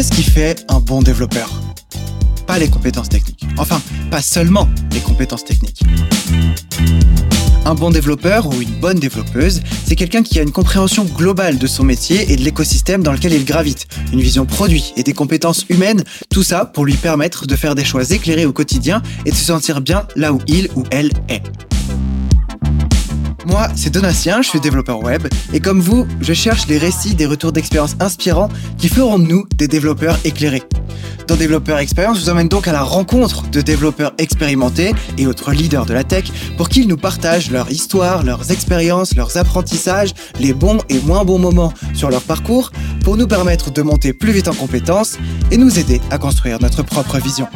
qu'est-ce qui fait un bon développeur? Pas les compétences techniques. Enfin, pas seulement les compétences techniques. Un bon développeur ou une bonne développeuse, c'est quelqu'un qui a une compréhension globale de son métier et de l'écosystème dans lequel il gravite, une vision produit et des compétences humaines, tout ça pour lui permettre de faire des choix éclairés au quotidien et de se sentir bien là où il ou elle est. Moi, c'est Donatien, je suis développeur web, et comme vous, je cherche les récits des retours d'expérience inspirants qui feront de nous des développeurs éclairés. Dans Développeur Expérience, je vous emmène donc à la rencontre de développeurs expérimentés et autres leaders de la tech pour qu'ils nous partagent leur histoire, leurs expériences, leurs apprentissages, les bons et moins bons moments sur leur parcours pour nous permettre de monter plus vite en compétences et nous aider à construire notre propre vision.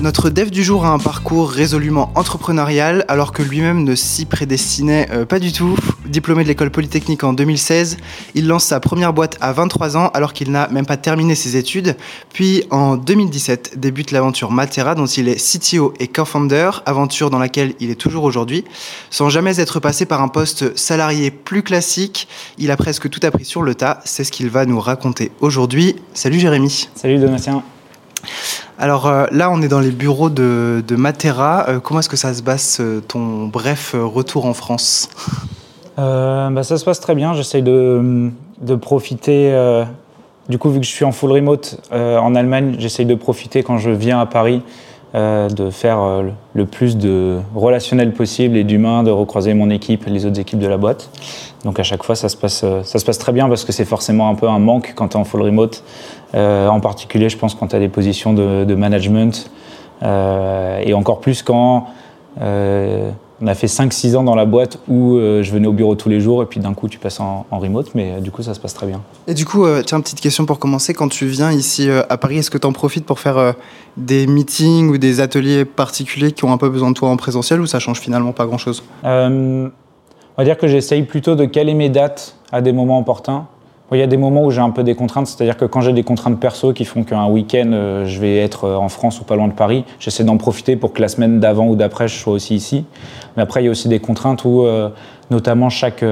Notre dev du jour a un parcours résolument entrepreneurial alors que lui-même ne s'y prédestinait euh, pas du tout. Diplômé de l'école polytechnique en 2016, il lance sa première boîte à 23 ans alors qu'il n'a même pas terminé ses études. Puis en 2017 débute l'aventure Matera dont il est CTO et co-founder, aventure dans laquelle il est toujours aujourd'hui. Sans jamais être passé par un poste salarié plus classique, il a presque tout appris sur le tas. C'est ce qu'il va nous raconter aujourd'hui. Salut Jérémy. Salut Donatien. Alors euh, là, on est dans les bureaux de, Matera. Euh, comment est-ce que ça se passe, euh, ton bref retour en France? Bah, Ça se passe très bien. J'essaye de, profiter. du coup, vu que je suis en full remote en Allemagne, j'essaye de profiter quand je viens à Paris de faire le plus de relationnel possible et d'humain, de recroiser mon équipe et les autres équipes de la boîte. Donc à chaque fois, ça se passe, ça se passe très bien parce que c'est forcément un peu un manque quand tu es en full remote en particulier, je pense, quand tu as des positions de, management, euh, et encore plus quand euh, on a fait 5-6 ans dans la boîte où je venais au bureau tous les jours et puis d'un coup tu passes en, remote, mais du coup ça se passe très bien. Et du coup, tiens, petite question pour commencer. Quand tu viens ici à Paris, est-ce que tu en profites pour faire des meetings ou des ateliers particuliers qui ont un peu besoin de toi en présentiel ou ça change finalement pas grand-chose? On va dire que j'essaye plutôt de caler mes dates à des moments opportuns. Il y a des moments où j'ai un peu des contraintes, c'est-à-dire que quand j'ai des contraintes perso qui font qu'un week-end euh, je vais être euh, en France ou pas loin de Paris, j'essaie d'en profiter pour que la semaine d'avant ou d'après je sois aussi ici. Mais après, il y a aussi des contraintes où, euh, notamment chaque,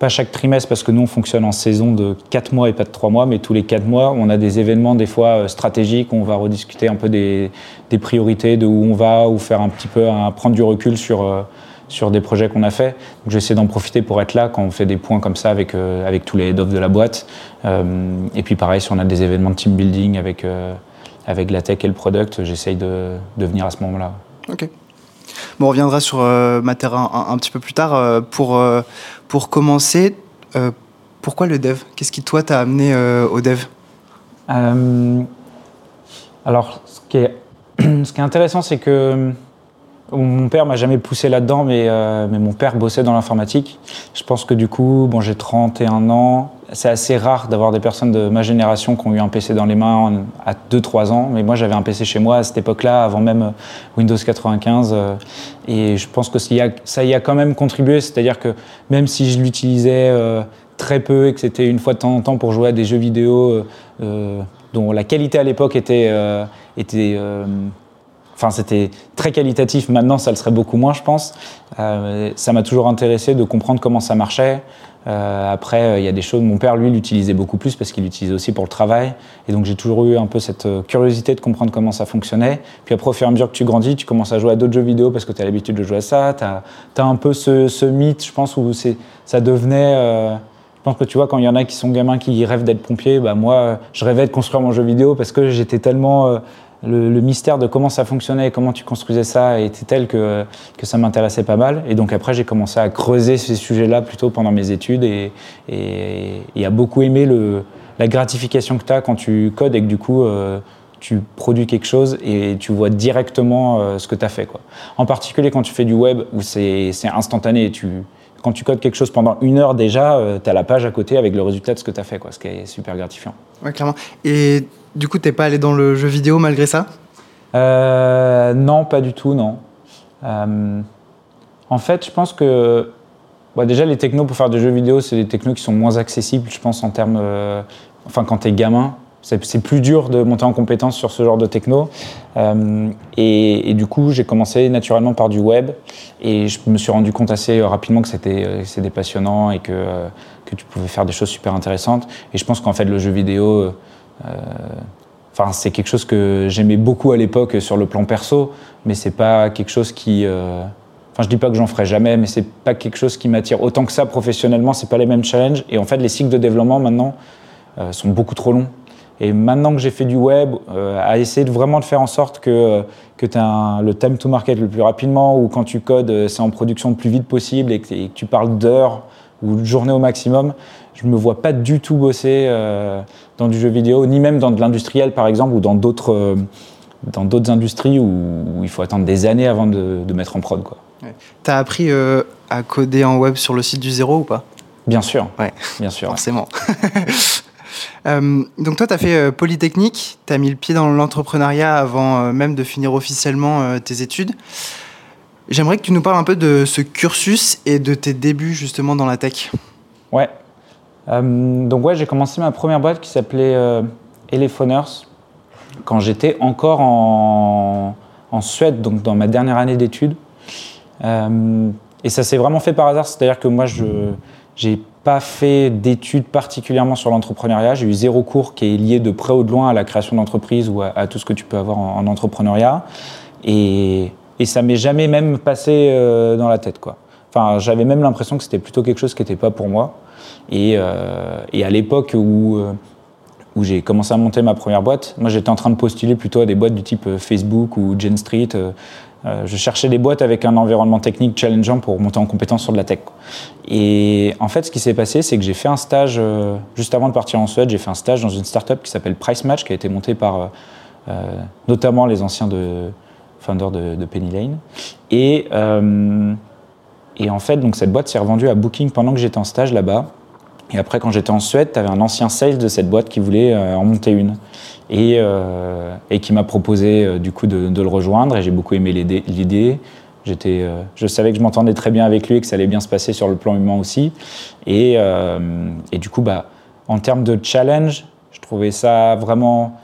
pas chaque trimestre, parce que nous on fonctionne en saison de 4 mois et pas de 3 mois, mais tous les 4 mois, on a des événements des fois stratégiques, où on va rediscuter un peu des, des, priorités, de où on va, ou faire un petit peu, prendre du recul sur sur des projets qu'on a fait. Donc j'essaie d'en profiter pour être là quand on fait des points comme ça avec, euh, avec tous les head de la boîte. Euh, et puis pareil, si on a des événements de team building avec, euh, avec la tech et le product, j'essaye de, de, venir à ce moment-là. Ok. Bon, on reviendra sur Matera un, un, petit peu plus tard. pour, pour commencer, pourquoi le dev? Qu'est-ce qui, toi, t'a amené au dev? Alors, ce qui est, ce qui est intéressant, c'est que mon père m'a jamais poussé là-dedans, mais, euh, mais mon père bossait dans l'informatique. Je pense que du coup, bon, j'ai 31 ans. C'est assez rare d'avoir des personnes de ma génération qui ont eu un PC dans les mains à 2-3 ans. Mais moi, j'avais un PC chez moi à cette époque-là, avant même Windows 95. Euh, et je pense que ça y a quand même contribué. C'est-à-dire que même si je l'utilisais euh, très peu et que c'était une fois de temps en temps pour jouer à des jeux vidéo dont la qualité à l'époque était, était Enfin, c'était très qualitatif. Maintenant, ça le serait beaucoup moins, je pense. Euh, ça m'a toujours intéressé de comprendre comment ça marchait. Euh, après, euh, il y a des choses. Mon père, lui, l'utilisait beaucoup plus parce qu'il l'utilisait aussi pour le travail. Et donc, j'ai toujours eu un peu cette curiosité de comprendre comment ça fonctionnait. Puis après, au fur et à mesure que tu grandis, tu commences à jouer à d'autres jeux vidéo parce que tu as l'habitude de jouer à ça. Tu as, un peu ce, mythe, je pense, où ça devenait. je pense que tu vois, quand il y en a qui sont gamins qui rêvent d'être pompiers, bah moi, je rêvais de construire mon jeu vidéo parce que j'étais tellement le, mystère de comment ça fonctionnait et comment tu construisais ça était tel que, que ça m'intéressait pas mal. Et donc après, j'ai commencé à creuser ces sujets-là plutôt pendant mes études et, et, à beaucoup aimer la gratification que tu as quand tu codes et que du coup, euh, tu produis quelque chose et tu vois directement euh, ce que tu as fait. Quoi. En particulier quand tu fais du web où c'est instantané. Tu, quand tu codes quelque chose pendant une heure déjà, euh, tu as la page à côté avec le résultat de ce que tu as fait, quoi, ce qui est super gratifiant. Ouais, clairement. Et du coup, t'es pas allé dans le jeu vidéo malgré ça? Euh, Non, pas du tout, non. Euh, en fait, je pense que bah, déjà les technos pour faire des jeux vidéo, c'est des technos qui sont moins accessibles, je pense en termes, euh, enfin quand t'es gamin, c'est plus dur de monter en compétence sur ce genre de techno. Et, du coup, j'ai commencé naturellement par du web. Et je me suis rendu compte assez rapidement que c'était c'était passionnant et que, que tu pouvais faire des choses super intéressantes. Et je pense qu'en fait, le jeu vidéo, enfin, c'est quelque chose que j'aimais beaucoup à l'époque sur le plan perso, mais c'est pas quelque chose qui Enfin, je dis pas que j'en ferai jamais, mais c'est pas quelque chose qui m'attire autant que ça professionnellement. C'est pas les mêmes challenges. Et en fait, les cycles de développement maintenant euh, sont beaucoup trop longs. Et maintenant que j'ai fait du web, euh, à essayer de vraiment de faire en sorte que, euh, que tu as le time to market le plus rapidement, ou quand tu codes, c'est en production le plus vite possible et que, tu parles d'heures ou de journées au maximum, je me vois pas du tout bosser dans du jeu vidéo, ni même dans de l'industriel par exemple, ou dans d'autres dans d'autres industries où, il faut attendre des années avant de, de mettre en prod. Quoi. T'as appris euh, à coder en web sur le site du zéro ou pas? Bien sûr. Ouais. Bien sûr. Forcément. Euh, donc toi, tu as fait euh, Polytechnique, tu as mis le pied dans l'entrepreneuriat avant même de finir officiellement tes études. J'aimerais que tu nous parles un peu de ce cursus et de tes débuts justement dans la tech. Ouais. Donc ouais, j'ai commencé ma première boîte qui s'appelait Elephoners quand j'étais encore en, en Suède, donc dans ma dernière année d'études. Euh, et ça s'est vraiment fait par hasard, c'est-à-dire que moi, je n'ai pas fait d'études particulièrement sur l'entrepreneuriat. J'ai eu zéro cours qui est lié de près ou de loin à la création d'entreprise ou à, tout ce que tu peux avoir en, entrepreneuriat. Et, et ça m'est jamais même passé euh, dans la tête, quoi. Enfin, j'avais même l'impression que c'était plutôt quelque chose qui n'était pas pour moi. Et, euh, et à l'époque où où j'ai commencé à monter ma première boîte. Moi, j'étais en train de postuler plutôt à des boîtes du type Facebook ou Gen Street, euh, je cherchais des boîtes avec un environnement technique challengeant pour monter en compétence sur de la tech. Et en fait, ce qui s'est passé, c'est que j'ai fait un stage, euh, juste avant de partir en Suède, j'ai fait un stage dans une startup qui s'appelle Price Match, qui a été montée par euh, notamment les anciens de, founders de, Penny Lane. Et, et en fait, donc, cette boîte s'est revendue à Booking pendant que j'étais en stage là-bas. Et après, quand j'étais en Suède, tu avais un ancien sales de cette boîte qui voulait en monter une et, euh, qui m'a proposé euh, du coup de, le rejoindre et j'ai beaucoup aimé l'idée. J'étais, euh, je savais que je m'entendais très bien avec lui et que ça allait bien se passer sur le plan humain aussi. Et, et du coup, bah, en termes de challenge, je trouvais ça vraiment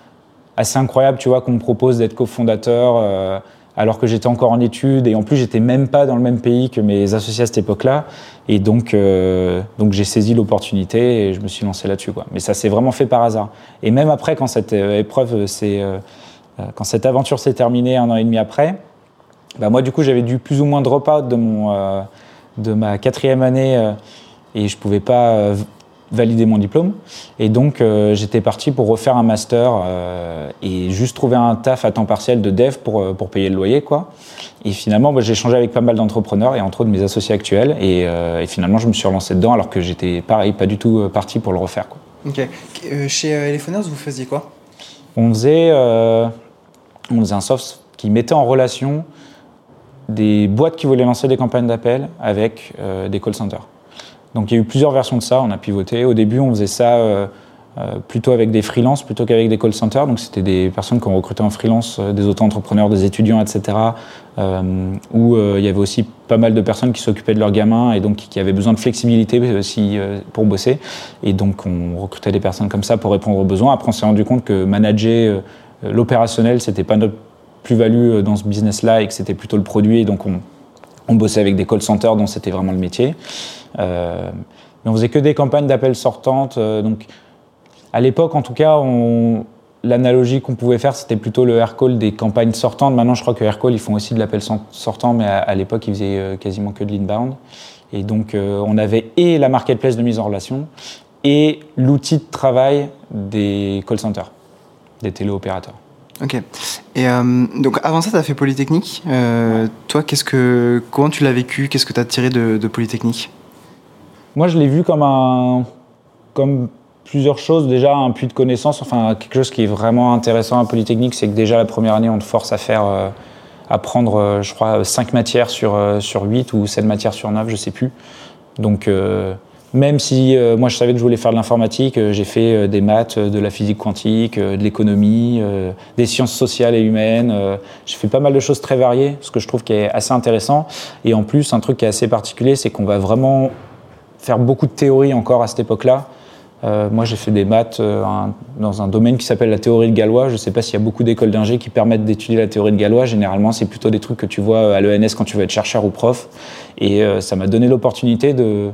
assez incroyable, tu vois, qu'on me propose d'être cofondateur alors que j'étais encore en études et en plus j'étais même pas dans le même pays que mes associés à cette époque-là. Et donc, euh, donc j'ai saisi l'opportunité et je me suis lancé là-dessus. Mais ça s'est vraiment fait par hasard. Et même après, quand cette euh, épreuve, c'est, euh, quand cette aventure s'est terminée un an et demi après, bah moi du coup j'avais dû plus ou moins drop out de, mon, de ma quatrième année et je pouvais pas valider mon diplôme. Et donc, euh, j'étais parti pour refaire un master euh, et juste trouver un taf à temps partiel de dev pour, euh, pour payer le loyer. Quoi. Et finalement, bah, j'ai échangé avec pas mal d'entrepreneurs et entre autres mes associés actuels. Et, et, finalement, je me suis relancé dedans alors que j'étais pareil, pas du tout parti pour le refaire. Quoi. Ok. chez Elephoners, vous faisiez quoi? On faisait, on faisait un soft qui mettait en relation des boîtes qui voulaient lancer des campagnes d'appel avec des call centers. Donc il y a eu plusieurs versions de ça, on a pivoté. Au début, on faisait ça euh, euh, plutôt avec des freelances plutôt qu'avec des call centers. Donc c'était des personnes qui ont recruté en freelance, euh, des auto-entrepreneurs, des étudiants, etc. où il y avait aussi pas mal de personnes qui s'occupaient de leurs gamins et donc qui avaient besoin de flexibilité aussi pour bosser. Et donc on recrutait des personnes comme ça pour répondre aux besoins. Après, on s'est rendu compte que manager l'opérationnel, c'était pas notre plus-value dans ce business-là et que c'était plutôt le produit. Et donc on, on bossait avec des call centers dont c'était vraiment le métier. Euh, mais on faisait que des campagnes d'appels sortantes. Euh, donc, à l'époque, en tout cas, l'analogie qu'on pouvait faire, c'était plutôt le aircall des campagnes sortantes. Maintenant, je crois que aircall, ils font aussi de l'appel sortant, mais à, l'époque, ils faisaient euh, quasiment que de l'inbound. Et donc, on avait et la marketplace de mise en relation et l'outil de travail des call centers, des téléopérateurs. Ok. Et donc avant ça, tu as fait Polytechnique. toi, qu'est-ce que, comment tu l'as vécu? Qu'est-ce que tu as tiré de, Polytechnique? Moi, je l'ai vu comme un, comme plusieurs choses. Déjà, un puits de connaissances. Enfin, quelque chose qui est vraiment intéressant à Polytechnique, c'est que déjà la première année, on te force à faire, euh, à prendre, euh, je crois, 5 matières sur, euh, sur 8 ou 7 matières sur 9, je sais plus. Donc, même si moi je savais que je voulais faire de l'informatique, j'ai fait des maths, de la physique quantique, de l'économie, des sciences sociales et humaines. j'ai fait pas mal de choses très variées, ce que je trouve qui est assez intéressant. Et en plus, un truc qui est assez particulier, c'est qu'on va vraiment faire beaucoup de théories encore à cette époque-là. moi, j'ai fait des maths dans un domaine qui s'appelle la théorie de Galois. Je ne sais pas s'il y a beaucoup d'écoles d'ingé qui permettent d'étudier la théorie de Galois. Généralement, c'est plutôt des trucs que tu vois à l'ENS quand tu veux être chercheur ou prof. Et ça m'a donné l'opportunité de,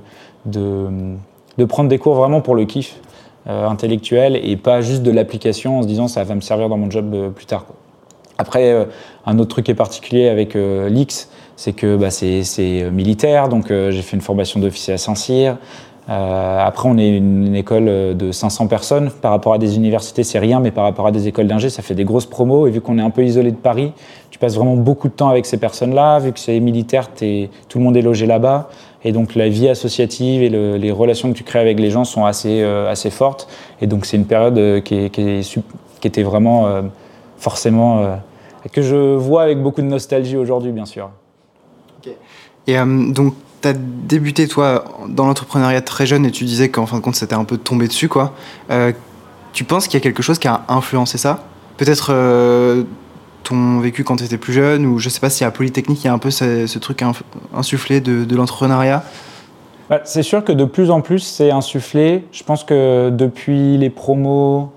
de, prendre des cours vraiment pour le kiff intellectuel et pas juste de l'application en se disant ça va me servir dans mon job plus tard. Après, un autre truc qui est particulier avec l'X, c'est que bah, c'est euh, militaire, donc euh, j'ai fait une formation d'officier à Saint-Cyr. Euh, après, on est une, école de 500 personnes. Par rapport à des universités, c'est rien, mais par rapport à des écoles d'ingé, ça fait des grosses promos. Et vu qu'on est un peu isolé de Paris, tu passes vraiment beaucoup de temps avec ces personnes-là. Vu que c'est militaire, tout le monde est logé là-bas. Et donc, la vie associative et les relations que tu crées avec les gens sont assez, assez fortes. Et donc, c'est une période qui, qui, qui, était vraiment forcément. que je vois avec beaucoup de nostalgie aujourd'hui, bien sûr. Et euh, donc, tu as débuté, toi, dans l'entrepreneuriat très jeune et tu disais qu'en fin de compte, c'était un peu tombé dessus, quoi. Euh, tu penses qu'il y a quelque chose qui a influencé ça? Peut-être euh, ton vécu quand tu étais plus jeune, ou je sais pas si à Polytechnique, il y a un peu ce, truc insufflé de, l'entrepreneuriat? Bah, C'est sûr que de plus en plus, c'est insufflé. Je pense que depuis les promos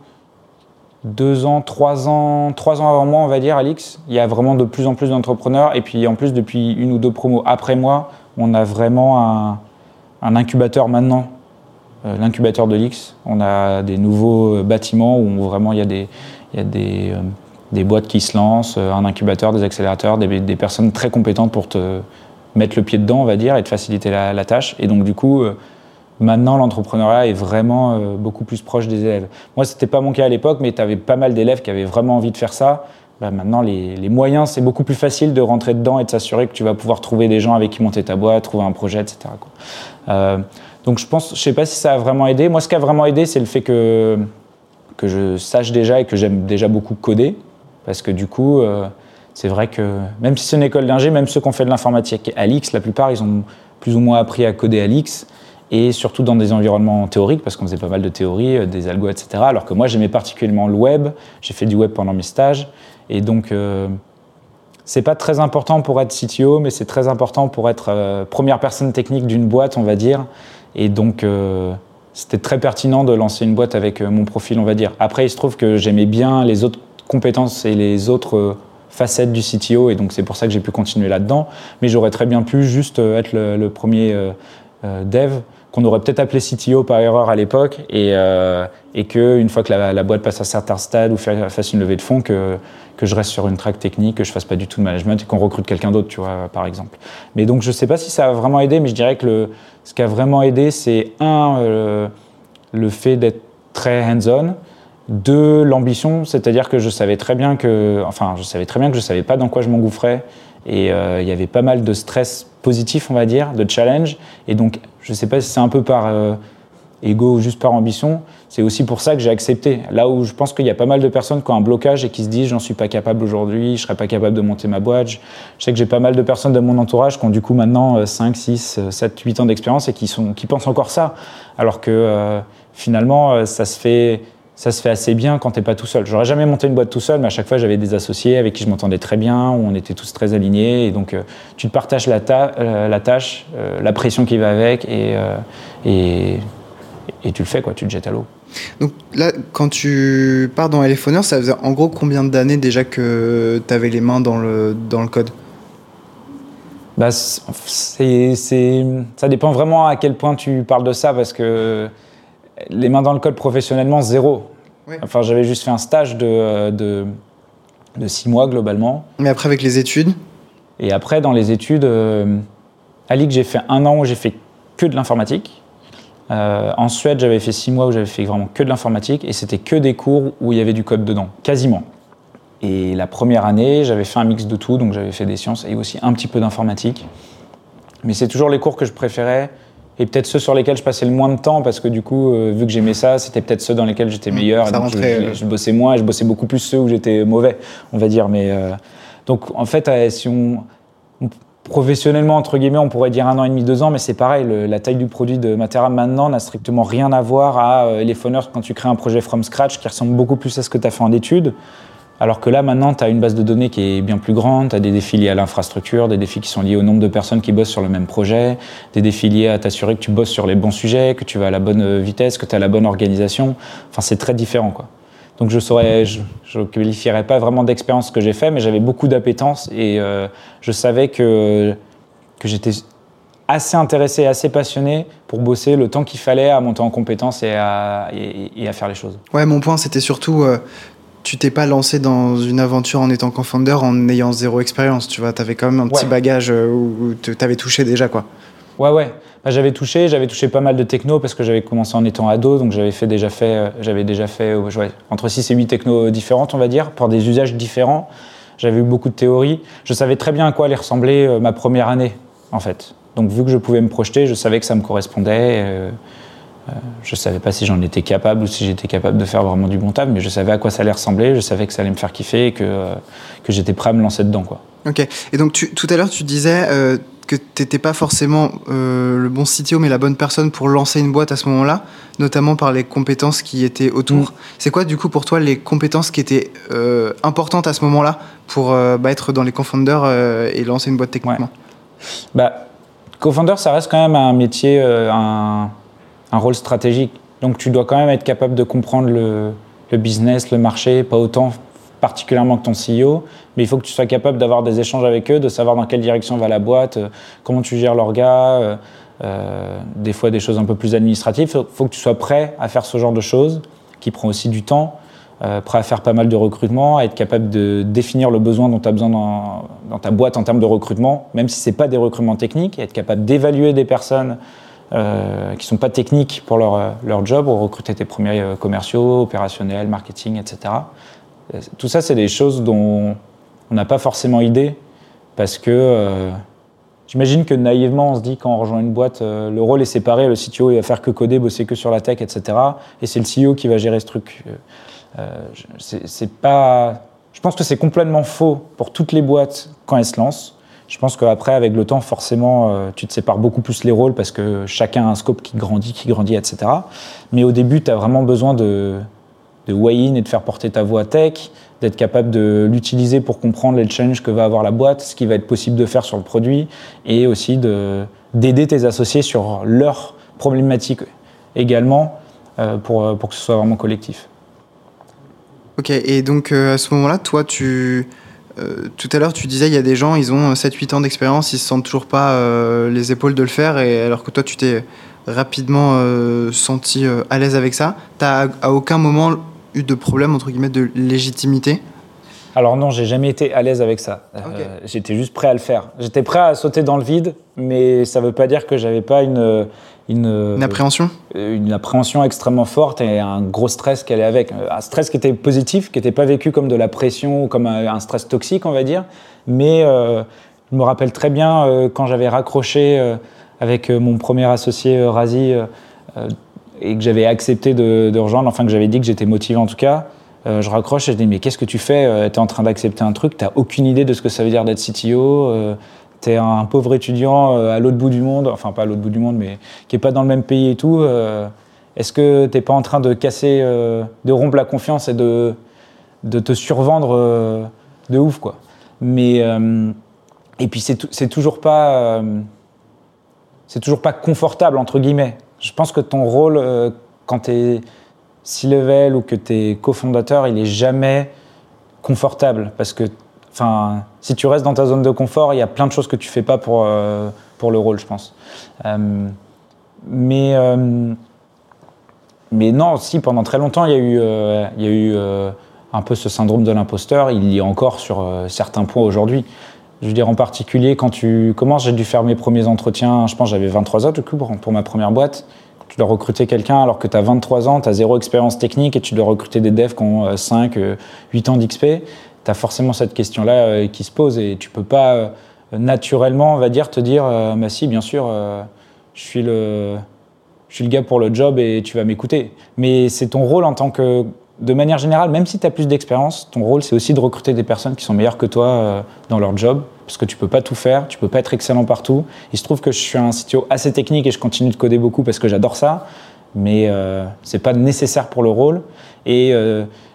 deux ans, trois ans, trois ans avant moi, on va dire, Alix, il y a vraiment de plus en plus d'entrepreneurs. Et puis en plus, depuis une ou deux promos après moi, on a vraiment un, incubateur maintenant, euh, l'incubateur de l'X. On a des nouveaux euh, bâtiments où vraiment il y a des, des boîtes qui se lancent, un incubateur, des accélérateurs, des, personnes très compétentes pour te mettre le pied dedans, on va dire, et te faciliter la, tâche. Et donc du coup, Maintenant, l'entrepreneuriat est vraiment euh, beaucoup plus proche des élèves. Moi, ce n'était pas mon cas à l'époque, mais tu avais pas mal d'élèves qui avaient vraiment envie de faire ça. Maintenant, les, moyens, c'est beaucoup plus facile de rentrer dedans et de s'assurer que tu vas pouvoir trouver des gens avec qui monter ta boîte, trouver un projet, etc. Euh, donc, je pense, je sais pas si ça a vraiment aidé. Moi, ce qui a vraiment aidé, c'est le fait que, que je sache déjà et que j'aime déjà beaucoup coder. Parce que du coup, euh, c'est vrai que même si c'est une école d'ingé, même ceux qui ont fait de l'informatique à l'X, la plupart, ils ont plus ou moins appris à coder à l'X et surtout dans des environnements théoriques, parce qu'on faisait pas mal de théories, euh, des algos, etc. Alors que moi, j'aimais particulièrement le web, j'ai fait du web pendant mes stages, et donc euh, c'est pas très important pour être CTO, mais c'est très important pour être euh, première personne technique d'une boîte, on va dire, et donc c'était très pertinent de lancer une boîte avec mon profil, on va dire. Après, il se trouve que j'aimais bien les autres compétences et les autres facettes du CTO, et donc c'est pour ça que j'ai pu continuer là-dedans, mais j'aurais très bien pu juste être le, premier dev qu'on aurait peut-être appelé CTO par erreur à l'époque et, euh, et qu'une fois que la, boîte passe à certains stades ou fasse une levée de fonds, que, que je reste sur une track technique, que je fasse pas du tout de management et qu'on recrute quelqu'un d'autre, tu vois, par exemple. Mais donc je sais pas si ça a vraiment aidé, mais je dirais que ce qui a vraiment aidé, c'est un, euh, le fait d'être très hands-on, deux, l'ambition, c'est-à-dire que je savais très bien que, enfin, je savais très bien que je savais pas dans quoi je m'engouffrais et euh, il y avait pas mal de stress positif, on va dire, de challenge. Et donc, je sais pas si c'est un peu par euh, ego ou juste par ambition. C'est aussi pour ça que j'ai accepté. Là où je pense qu'il y a pas mal de personnes qui ont un blocage et qui se disent j'en suis pas capable aujourd'hui, je serais pas capable de monter ma boîte. Je, sais que j'ai pas mal de personnes de mon entourage qui ont du coup maintenant 5, 6, 7, 8 ans d'expérience et qui, sont, qui pensent encore ça. Alors que euh, finalement, ça se fait ça se fait assez bien quand t'es pas tout seul. J'aurais jamais monté une boîte tout seul, mais à chaque fois j'avais des associés avec qui je m'entendais très bien, où on était tous très alignés, et donc euh, tu te partages la, euh, la tâche, euh, la pression qui va avec, et, et, et, tu le fais, quoi, tu te jettes à l'eau. Donc là, quand tu pars dans Elephoneur, ça faisait en gros combien d'années déjà que tu avais les mains dans le, dans le code? Bah, c'est, ça dépend vraiment à quel point tu parles de ça, parce que les mains dans le code professionnellement, zéro. Enfin, j'avais juste fait un stage de, de, six mois globalement. Mais après, avec les études Et après, dans les études, euh, à Ligue, j'ai fait un an où j'ai fait que de l'informatique. Euh, en Suède, j'avais fait six mois où j'avais fait vraiment que de l'informatique et c'était que des cours où il y avait du code dedans, quasiment. Et la première année, j'avais fait un mix de tout, donc j'avais fait des sciences et aussi un petit peu d'informatique. Mais c'est toujours les cours que je préférais et peut-être ceux sur lesquels je passais le moins de temps parce que du coup, euh, vu que j'aimais ça, c'était peut-être ceux dans lesquels j'étais mmh, meilleur. donc je, bossais moins et je bossais beaucoup plus ceux où j'étais mauvais, on va dire. Mais euh, donc en fait, euh, si on professionnellement entre guillemets, on pourrait dire un an et demi, deux ans, mais c'est pareil. la taille du produit de Matera maintenant n'a strictement rien à voir à les phoneurs quand tu crées un projet from scratch qui ressemble beaucoup plus à ce que tu as fait en études. Alors que là, maintenant, tu as une base de données qui est bien plus grande, tu as des défis liés à l'infrastructure, des défis qui sont liés au nombre de personnes qui bossent sur le même projet, des défis liés à t'assurer que tu bosses sur les bons sujets, que tu vas à la bonne euh, vitesse, que tu as la bonne organisation. Enfin, c'est très différent, quoi. Donc je saurais, je, je qualifierais pas vraiment d'expérience que j'ai fait, mais j'avais beaucoup d'appétence et euh, je savais que, que j'étais assez intéressé, assez passionné pour bosser le temps qu'il fallait à monter en compétences et à, et, à faire les choses. Ouais, mon point c'était surtout, euh, tu t'es pas lancé dans une aventure en étant co-founder en ayant zéro expérience, tu vois, t'avais quand même un petit bagage euh, où tu t'avais touché déjà quoi. Ouais, ouais. Bah, j'avais touché, j'avais touché pas mal de techno parce que j'avais commencé en étant ado, donc j'avais fait déjà fait, euh, j'avais déjà fait euh, ouais, entre 6 et 8 technos différentes, on va dire, pour des usages différents. J'avais eu beaucoup de théories. Je savais très bien à quoi allait ressembler euh, ma première année, en fait. Donc vu que je pouvais me projeter, je savais que ça me correspondait. euh, euh, je savais pas si j'en étais capable ou si j'étais capable de faire vraiment du bon taf, mais je savais à quoi ça allait ressembler, je savais que ça allait me faire kiffer et que, euh, que j'étais prêt à me lancer dedans, quoi. Ok. Et donc tu, tout à l'heure tu disais euh, que t'étais pas forcément euh, le bon CTO mais la bonne personne pour lancer une boîte à ce moment-là, notamment par les compétences qui étaient autour. Mm. C'est quoi du coup pour toi les compétences qui étaient importantes à ce moment-là pour bah, être dans les co-founders et lancer une boîte techniquement? Bah, co-founder, ça reste quand même un métier, un, un rôle stratégique. Donc tu dois quand même être capable de comprendre le, business, le marché, pas autant particulièrement que ton CEO, mais il faut que tu sois capable d'avoir des échanges avec eux, de savoir dans quelle direction va la boîte, euh, comment tu gères l'orga, euh, euh, des fois des choses un peu plus administratives. Il faut, que tu sois prêt à faire ce genre de choses, qui prend aussi du temps, euh, prêt à faire pas mal de recrutement, à être capable de définir le besoin dont tu as besoin dans, ta boîte en termes de recrutement, même si ce n'est pas des recrutements techniques, être capable d'évaluer des personnes euh, qui ne sont pas techniques pour leur, euh, leur job, ou recruter tes premiers euh, commerciaux, opérationnels, marketing, etc. Tout ça, c'est des choses dont on n'a pas forcément idée, parce que j'imagine que naïvement, on se dit quand on rejoint une boîte, le rôle est séparé, le CTO il va faire que coder, bosser que sur la tech, etc. Et c'est le CEO qui va gérer ce truc. C'est pas. Je pense que c'est complètement faux pour toutes les boîtes quand elles se lancent. Je pense qu'après, avec le temps, forcément, euh, tu te sépares beaucoup plus les rôles parce que chacun a un scope qui grandit, qui grandit, etc. Mais au début, tu as vraiment besoin de, de weigh-in et de faire porter ta voix tech, d'être capable de l'utiliser pour comprendre les challenges que va avoir la boîte, ce qui va être possible de faire sur le produit, et aussi de- d'aider tes associés sur leurs problématiques également euh, pour, euh, pour que ce soit vraiment collectif. Ok, et donc à ce moment-là, toi, tu. Euh, tout à l'heure, tu disais, il y a des gens, ils ont 7-8 ans d'expérience, ils se sentent toujours pas euh, les épaules de le faire, et alors que toi, tu t'es rapidement euh, senti euh, à l'aise avec ça. T'as à aucun moment eu de problème, entre guillemets, de légitimité? Alors non, j'ai jamais été à l'aise avec ça. Euh. J'étais juste prêt à le faire. J'étais prêt à sauter dans le vide, mais ça veut pas dire que j'avais pas une une, Une appréhension euh, une appréhension extrêmement forte et un gros stress qu'elle est avec. Euh, Un stress qui était positif, qui n'était pas vécu comme de la pression ou comme un, un stress toxique, on va dire. Mais euh, je me rappelle très bien euh, quand j'avais raccroché euh, avec mon premier associé Razi et que j'avais accepté de, de rejoindre, enfin que j'avais dit que j'étais motivé en tout cas. je raccroche et je dis mais qu'est-ce que tu fais Tu es en train d'accepter un truc, tu n'as aucune idée de ce que ça veut dire d'être CTO. Euh, T'es un pauvre étudiant euh, à l'autre bout du monde, enfin pas à l'autre bout du monde, mais qui est pas dans le même pays et tout. euh, Est-ce que t'es pas en train de casser, euh, de rompre la confiance et de, te survendre de ouf quoi Mais et puis c'est tou- c'est toujours pas, c'est toujours pas confortable entre guillemets. Je pense que ton rôle quand t'es C-level ou que t'es cofondateur, il est jamais confortable parce que Enfin, si tu restes dans ta zone de confort, il y a plein de choses que tu fais pas pour, euh, pour le rôle, je pense. Euh, mais, euh, mais non, si, pendant très longtemps, il y a eu, il y a eu un peu ce syndrome de l'imposteur. Il y a encore sur certains points aujourd'hui. Je veux dire, en particulier, quand tu commences, j'ai dû faire mes premiers entretiens, je pense j'avais 23 ans du coup pour, ma première boîte. Tu dois recruter quelqu'un alors que tu as 23 ans, tu as zéro expérience technique et tu dois recruter des devs qui ont euh, 5, euh, 8 ans d'XP. Tu as forcément cette question-là euh, qui se pose et tu peux pas euh, naturellement, on va dire, te dire, euh, bah si, bien sûr, je suis le je le gars pour le job et tu vas m'écouter. Mais c'est ton rôle en tant que, de manière générale, même si tu as plus d'expérience, ton rôle c'est aussi de recruter des personnes qui sont meilleures que toi dans leur job, parce que tu peux pas tout faire, tu peux pas être excellent partout. Il se trouve que je suis un CTO assez technique et je continue de coder beaucoup parce que j'adore ça, mais euh, c'est pas nécessaire pour le rôle. Et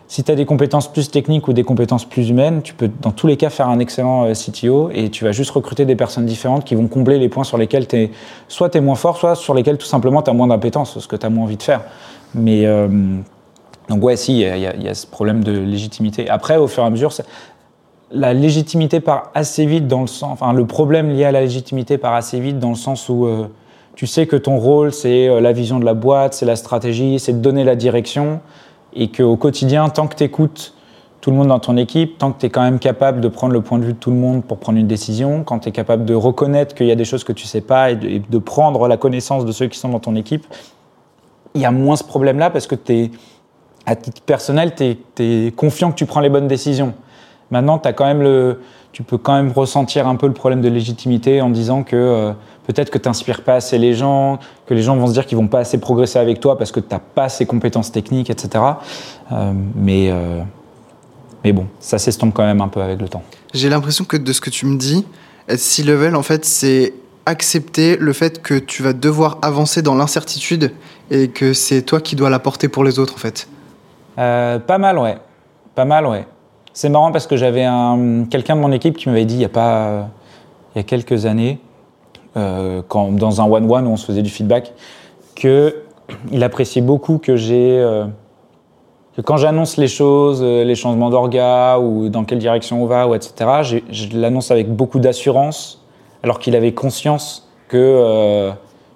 si tu as des compétences plus techniques ou des compétences plus humaines, tu peux dans tous les cas faire un excellent euh, CTO et tu vas juste recruter des personnes différentes qui vont combler les points sur lesquels es, soit tu es moins fort, soit sur lesquels tout simplement tu as moins d'impétence, ce que tu as moins envie de faire. Mais euh, donc ouais, si, il y, a ce problème de légitimité. Après, au fur et à mesure, la légitimité part assez vite dans le sens, enfin le problème lié à la légitimité part assez vite dans le sens où euh, tu sais que ton rôle c'est la vision de la boîte, c'est la stratégie, c'est de donner la direction et qu'au quotidien, tant que tu écoutes tout le monde dans ton équipe, tant que tu es quand même capable de prendre le point de vue de tout le monde pour prendre une décision, quand tu es capable de reconnaître qu'il y a des choses que tu sais pas et de, prendre la connaissance de ceux qui sont dans ton équipe, il y a moins ce problème-là parce que es, à titre personnel, tu es, confiant que tu prends les bonnes décisions. Maintenant, as quand même le, tu peux quand même ressentir un peu le problème de légitimité en disant que euh, peut-être que tu n'inspires pas assez les gens, que les gens vont se dire qu'ils vont pas assez progresser avec toi parce que tu n'as pas ces compétences techniques, etc. Euh, mais, euh, mais bon, ça s'estompe quand même un peu avec le temps. J'ai l'impression que de ce que tu me dis, être C-level, en fait, c'est accepter le fait que tu vas devoir avancer dans l'incertitude et que c'est toi qui dois la porter pour les autres, en fait. Euh, pas mal, ouais. Pas mal, ouais. C'est marrant parce que j'avais quelqu'un de mon équipe qui m'avait dit il y a pas il y a quelques années, euh, quand, dans un one-one où on se faisait du feedback, qu'il appréciait beaucoup que j'ai. Euh, que quand j'annonce les choses, euh, les changements d'orga ou dans quelle direction on va, ou etc., je l'annonce avec beaucoup d'assurance, alors qu'il avait conscience que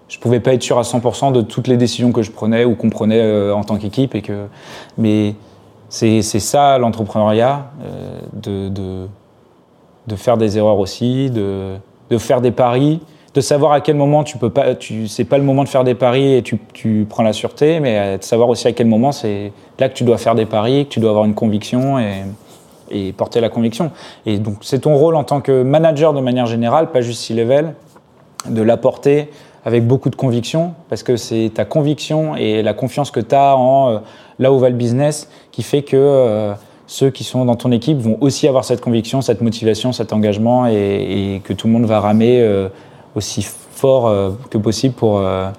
je ne pouvais pas être sûr à 100% de toutes les décisions que je prenais ou qu'on prenait en tant qu'équipe. Et que, mais c'est ça l'entrepreneuriat, de, de, de, faire des erreurs aussi, de, de faire des paris de savoir à quel moment tu peux pas, tu, c'est pas le moment de faire des paris et tu, tu prends la sûreté, mais de savoir aussi à quel moment c'est là que tu dois faire des paris, que tu dois avoir une conviction et, et porter la conviction. Et donc c'est ton rôle en tant que manager de manière générale, pas juste C-level, de l'apporter avec beaucoup de conviction, parce que c'est ta conviction et la confiance que tu as en euh, là où va le business qui fait que euh, ceux qui sont dans ton équipe vont aussi avoir cette conviction, cette motivation, cet engagement et, que tout le monde va ramer. Euh, aussi fort euh, que possible pour, euh,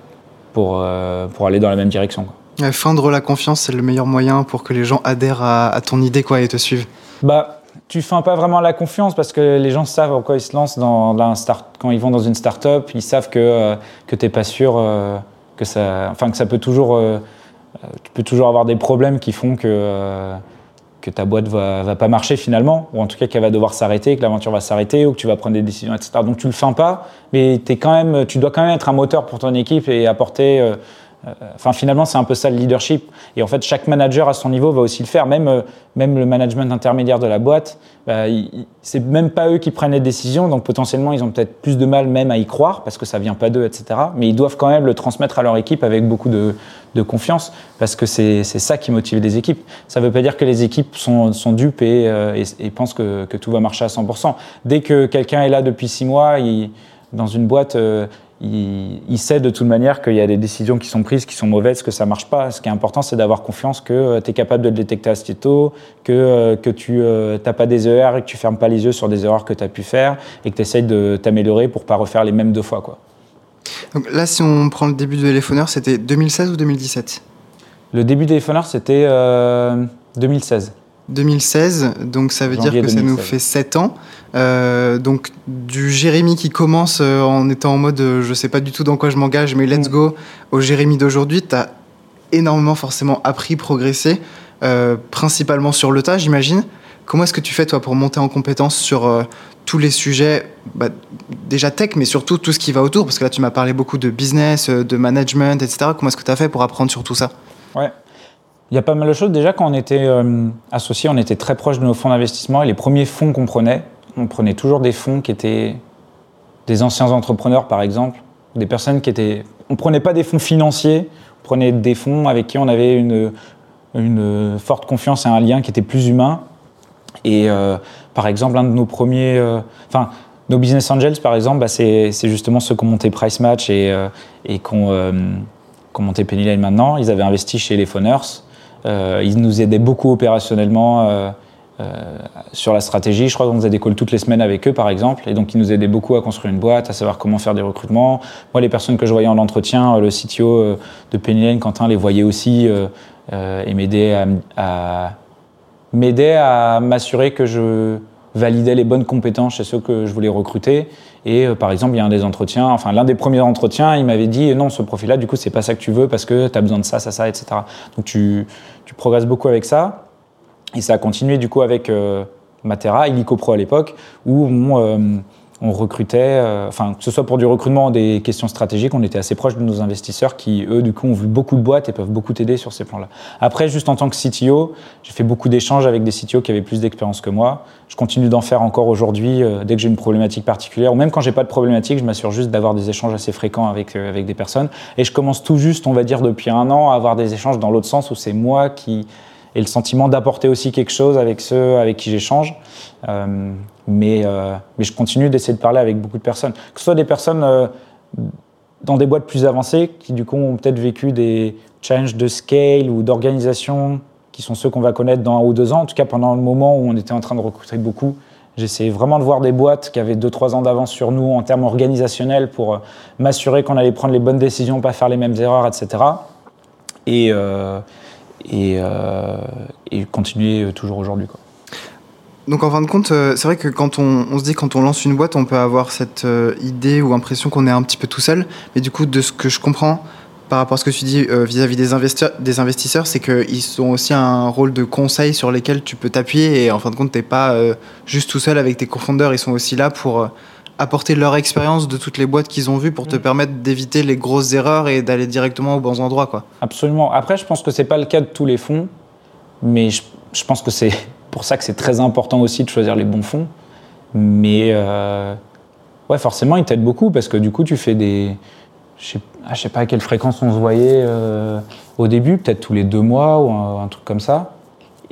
pour, euh, pour aller dans la même direction. Quoi. Feindre la confiance, c'est le meilleur moyen pour que les gens adhèrent à, ton idée quoi, et te suivent. Bah, tu feins pas vraiment la confiance parce que les gens savent en quoi ils se lancent dans, un start, quand ils vont dans une start-up. Ils savent que, que tu n'es pas sûr que, ça, enfin, que ça peut toujours. tu peux toujours avoir des problèmes qui font que que ta boîte va, va pas marcher finalement, ou en tout cas qu'elle va devoir s'arrêter, que l'aventure va s'arrêter, ou que tu vas prendre des décisions, etc. Donc tu le feins pas, mais es quand même, tu dois quand même être un moteur pour ton équipe et apporter euh, euh, enfin, finalement, c'est un peu ça le leadership. Et en fait, chaque manager à son niveau va aussi le faire. Même, euh, même le management intermédiaire de la boîte, bah, c'est même pas eux qui prennent les décisions. Donc, potentiellement, ils ont peut-être plus de mal même à y croire parce que ça vient pas d'eux, etc. Mais ils doivent quand même le transmettre à leur équipe avec beaucoup de, de confiance parce que c'est ça qui motive les équipes. Ça veut pas dire que les équipes sont, sont dupes et, euh, pensent que, tout va marcher à 100%. Dès que quelqu'un est là depuis six mois, dans une boîte, il, sait de toute manière qu'il y a des décisions qui sont prises, qui sont mauvaises, que ça marche pas. Ce qui est important, c'est d'avoir confiance que euh, tu es capable de le détecter assez tôt, que, euh, que tu n'as euh, pas des erreurs et que tu fermes pas les yeux sur des erreurs que tu as pu faire et que tu essayes de t'améliorer pour pas refaire les mêmes deux fois. Quoi. Donc là, si on prend le début de Téléphoneur, c'était 2016 ou 2017 Le début de Téléphoneur, c'était 2016. 2016, donc ça veut dire que ça nous fait 7 ans. Euh, donc du Jérémy qui commence euh, en étant en mode euh, je sais pas du tout dans quoi je m'engage, mais let's mm. go, au Jérémy d'aujourd'hui, tu as énormément forcément appris, progressé, principalement sur le tas, j'imagine. Comment est-ce que tu fais toi pour monter en compétence sur tous les sujets, bah, déjà tech, mais surtout tout ce qui va autour Parce que là, tu m'as parlé beaucoup de business, de management, etc. Comment est-ce que tu as fait pour apprendre sur tout ça? Ouais. Il y a pas mal de choses. Déjà, quand on était euh, associés, on était très proche de nos fonds d'investissement et les premiers fonds qu'on prenait, on prenait toujours des fonds qui étaient des anciens entrepreneurs, par exemple, des personnes qui étaient. On prenait pas des fonds financiers, on prenait des fonds avec qui on avait une, une forte confiance et un lien qui était plus humain. Et euh, par exemple, un de nos premiers. Euh, enfin, nos business angels, par exemple, bah, c'est justement ceux qui ont monté Price Match et, et qui ont, monté Penny Lane maintenant. Ils avaient investi chez les Phoners. Euh, ils nous aidaient beaucoup opérationnellement euh, euh, sur la stratégie. Je crois qu'on faisait des calls toutes les semaines avec eux, par exemple. Et donc, ils nous aidaient beaucoup à construire une boîte, à savoir comment faire des recrutements. Moi, les personnes que je voyais en entretien, le CTO de Penny Lane, Quentin, les voyait aussi et m'aidait à, m'aidait à m'assurer que je validais les bonnes compétences chez ceux que je voulais recruter. Et euh, par exemple, il y a un des entretiens, enfin l'un des premiers entretiens, il m'avait dit non, ce profil-là, du coup, c'est pas ça que tu veux parce que tu as besoin de ça, ça, ça, etc. Donc tu, tu, progresses beaucoup avec ça. Et ça a continué du coup avec euh, Matera, Illico à l'époque, où on, on recrutait, euh, enfin, que ce soit pour du recrutement des questions stratégiques, on était assez proche de nos investisseurs qui, eux, du coup, ont vu beaucoup de boîtes et peuvent beaucoup t'aider sur ces plans-là. Après, juste en tant que CTO, j'ai fait beaucoup d'échanges avec des CTO qui avaient plus d'expérience que moi. Je continue d'en faire encore aujourd'hui euh, dès que j'ai une problématique particulière, ou même quand j'ai pas de problématique, je m'assure juste d'avoir des échanges assez fréquents avec, euh, avec des personnes. Et je commence tout juste, on va dire, depuis un an, à avoir des échanges dans l'autre sens où c'est moi qui et le sentiment d'apporter aussi quelque chose avec ceux avec qui j'échange. Euh, mais, euh, mais je continue d'essayer de parler avec beaucoup de personnes, que ce soit des personnes euh, dans des boîtes plus avancées qui du coup ont peut-être vécu des challenges de scale ou d'organisation qui sont ceux qu'on va connaître dans un ou deux ans. En tout cas, pendant le moment où on était en train de recruter beaucoup, j'essayais vraiment de voir des boîtes qui avaient deux, trois ans d'avance sur nous en termes organisationnels pour m'assurer qu'on allait prendre les bonnes décisions, pas faire les mêmes erreurs, etc. Et, euh, et, continuer toujours aujourd'hui. Donc en fin de compte, euh, c'est vrai que quand on, se dit quand on lance une boîte, on peut avoir cette euh, idée ou impression qu'on est un petit peu tout seul. Mais du coup, de ce que je comprends par rapport à ce que tu dis vis-à-vis des, investisseurs, c'est qu'ils ont aussi un rôle de conseil sur lesquels tu peux t'appuyer. Et en fin de compte, tu n'es pas juste tout seul avec tes cofondeurs. Ils sont aussi là pour apporter leur expérience de toutes les boîtes qu'ils ont vues pour te mm. permettre d'éviter les grosses erreurs et d'aller directement aux bons endroits. Quoi. Absolument. Après, je pense que ce n'est pas le cas de tous les fonds, mais je, pense que c'est pour ça que c'est très important aussi de choisir les bons fonds. Mais euh, ouais, forcément, ils t'aident beaucoup parce que du coup, tu fais des. Je ne ah, sais, pas à quelle fréquence on se voyait euh, au début, peut-être tous les deux mois ou un, truc comme ça.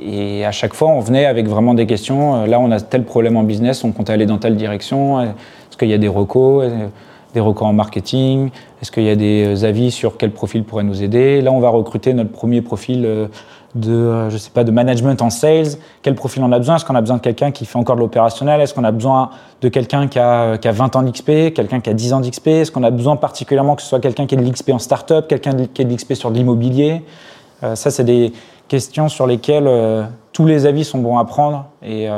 Et à chaque fois, on venait avec vraiment des questions. Euh, là, on a tel problème en business, on compte aller dans telle direction. Est-ce qu'il y a des recos, euh, des recos en marketing? Est-ce qu'il y a des euh, avis sur quel profil pourrait nous aider? Là, on va recruter notre premier profil euh, de, je sais pas, de management en sales. Quel profil on a besoin? Est-ce qu'on a besoin de quelqu'un qui fait encore de l'opérationnel? Est-ce qu'on a besoin de quelqu'un qui a, qui a 20 ans d'XP Quelqu'un qui a 10 ans d'XP Est-ce qu'on a besoin particulièrement que ce soit quelqu'un qui ait de l'XP en startup Quelqu'un qui ait de l'XP sur de l'immobilier? Ça, c'est des questions sur lesquelles tous les avis sont bons à prendre. Et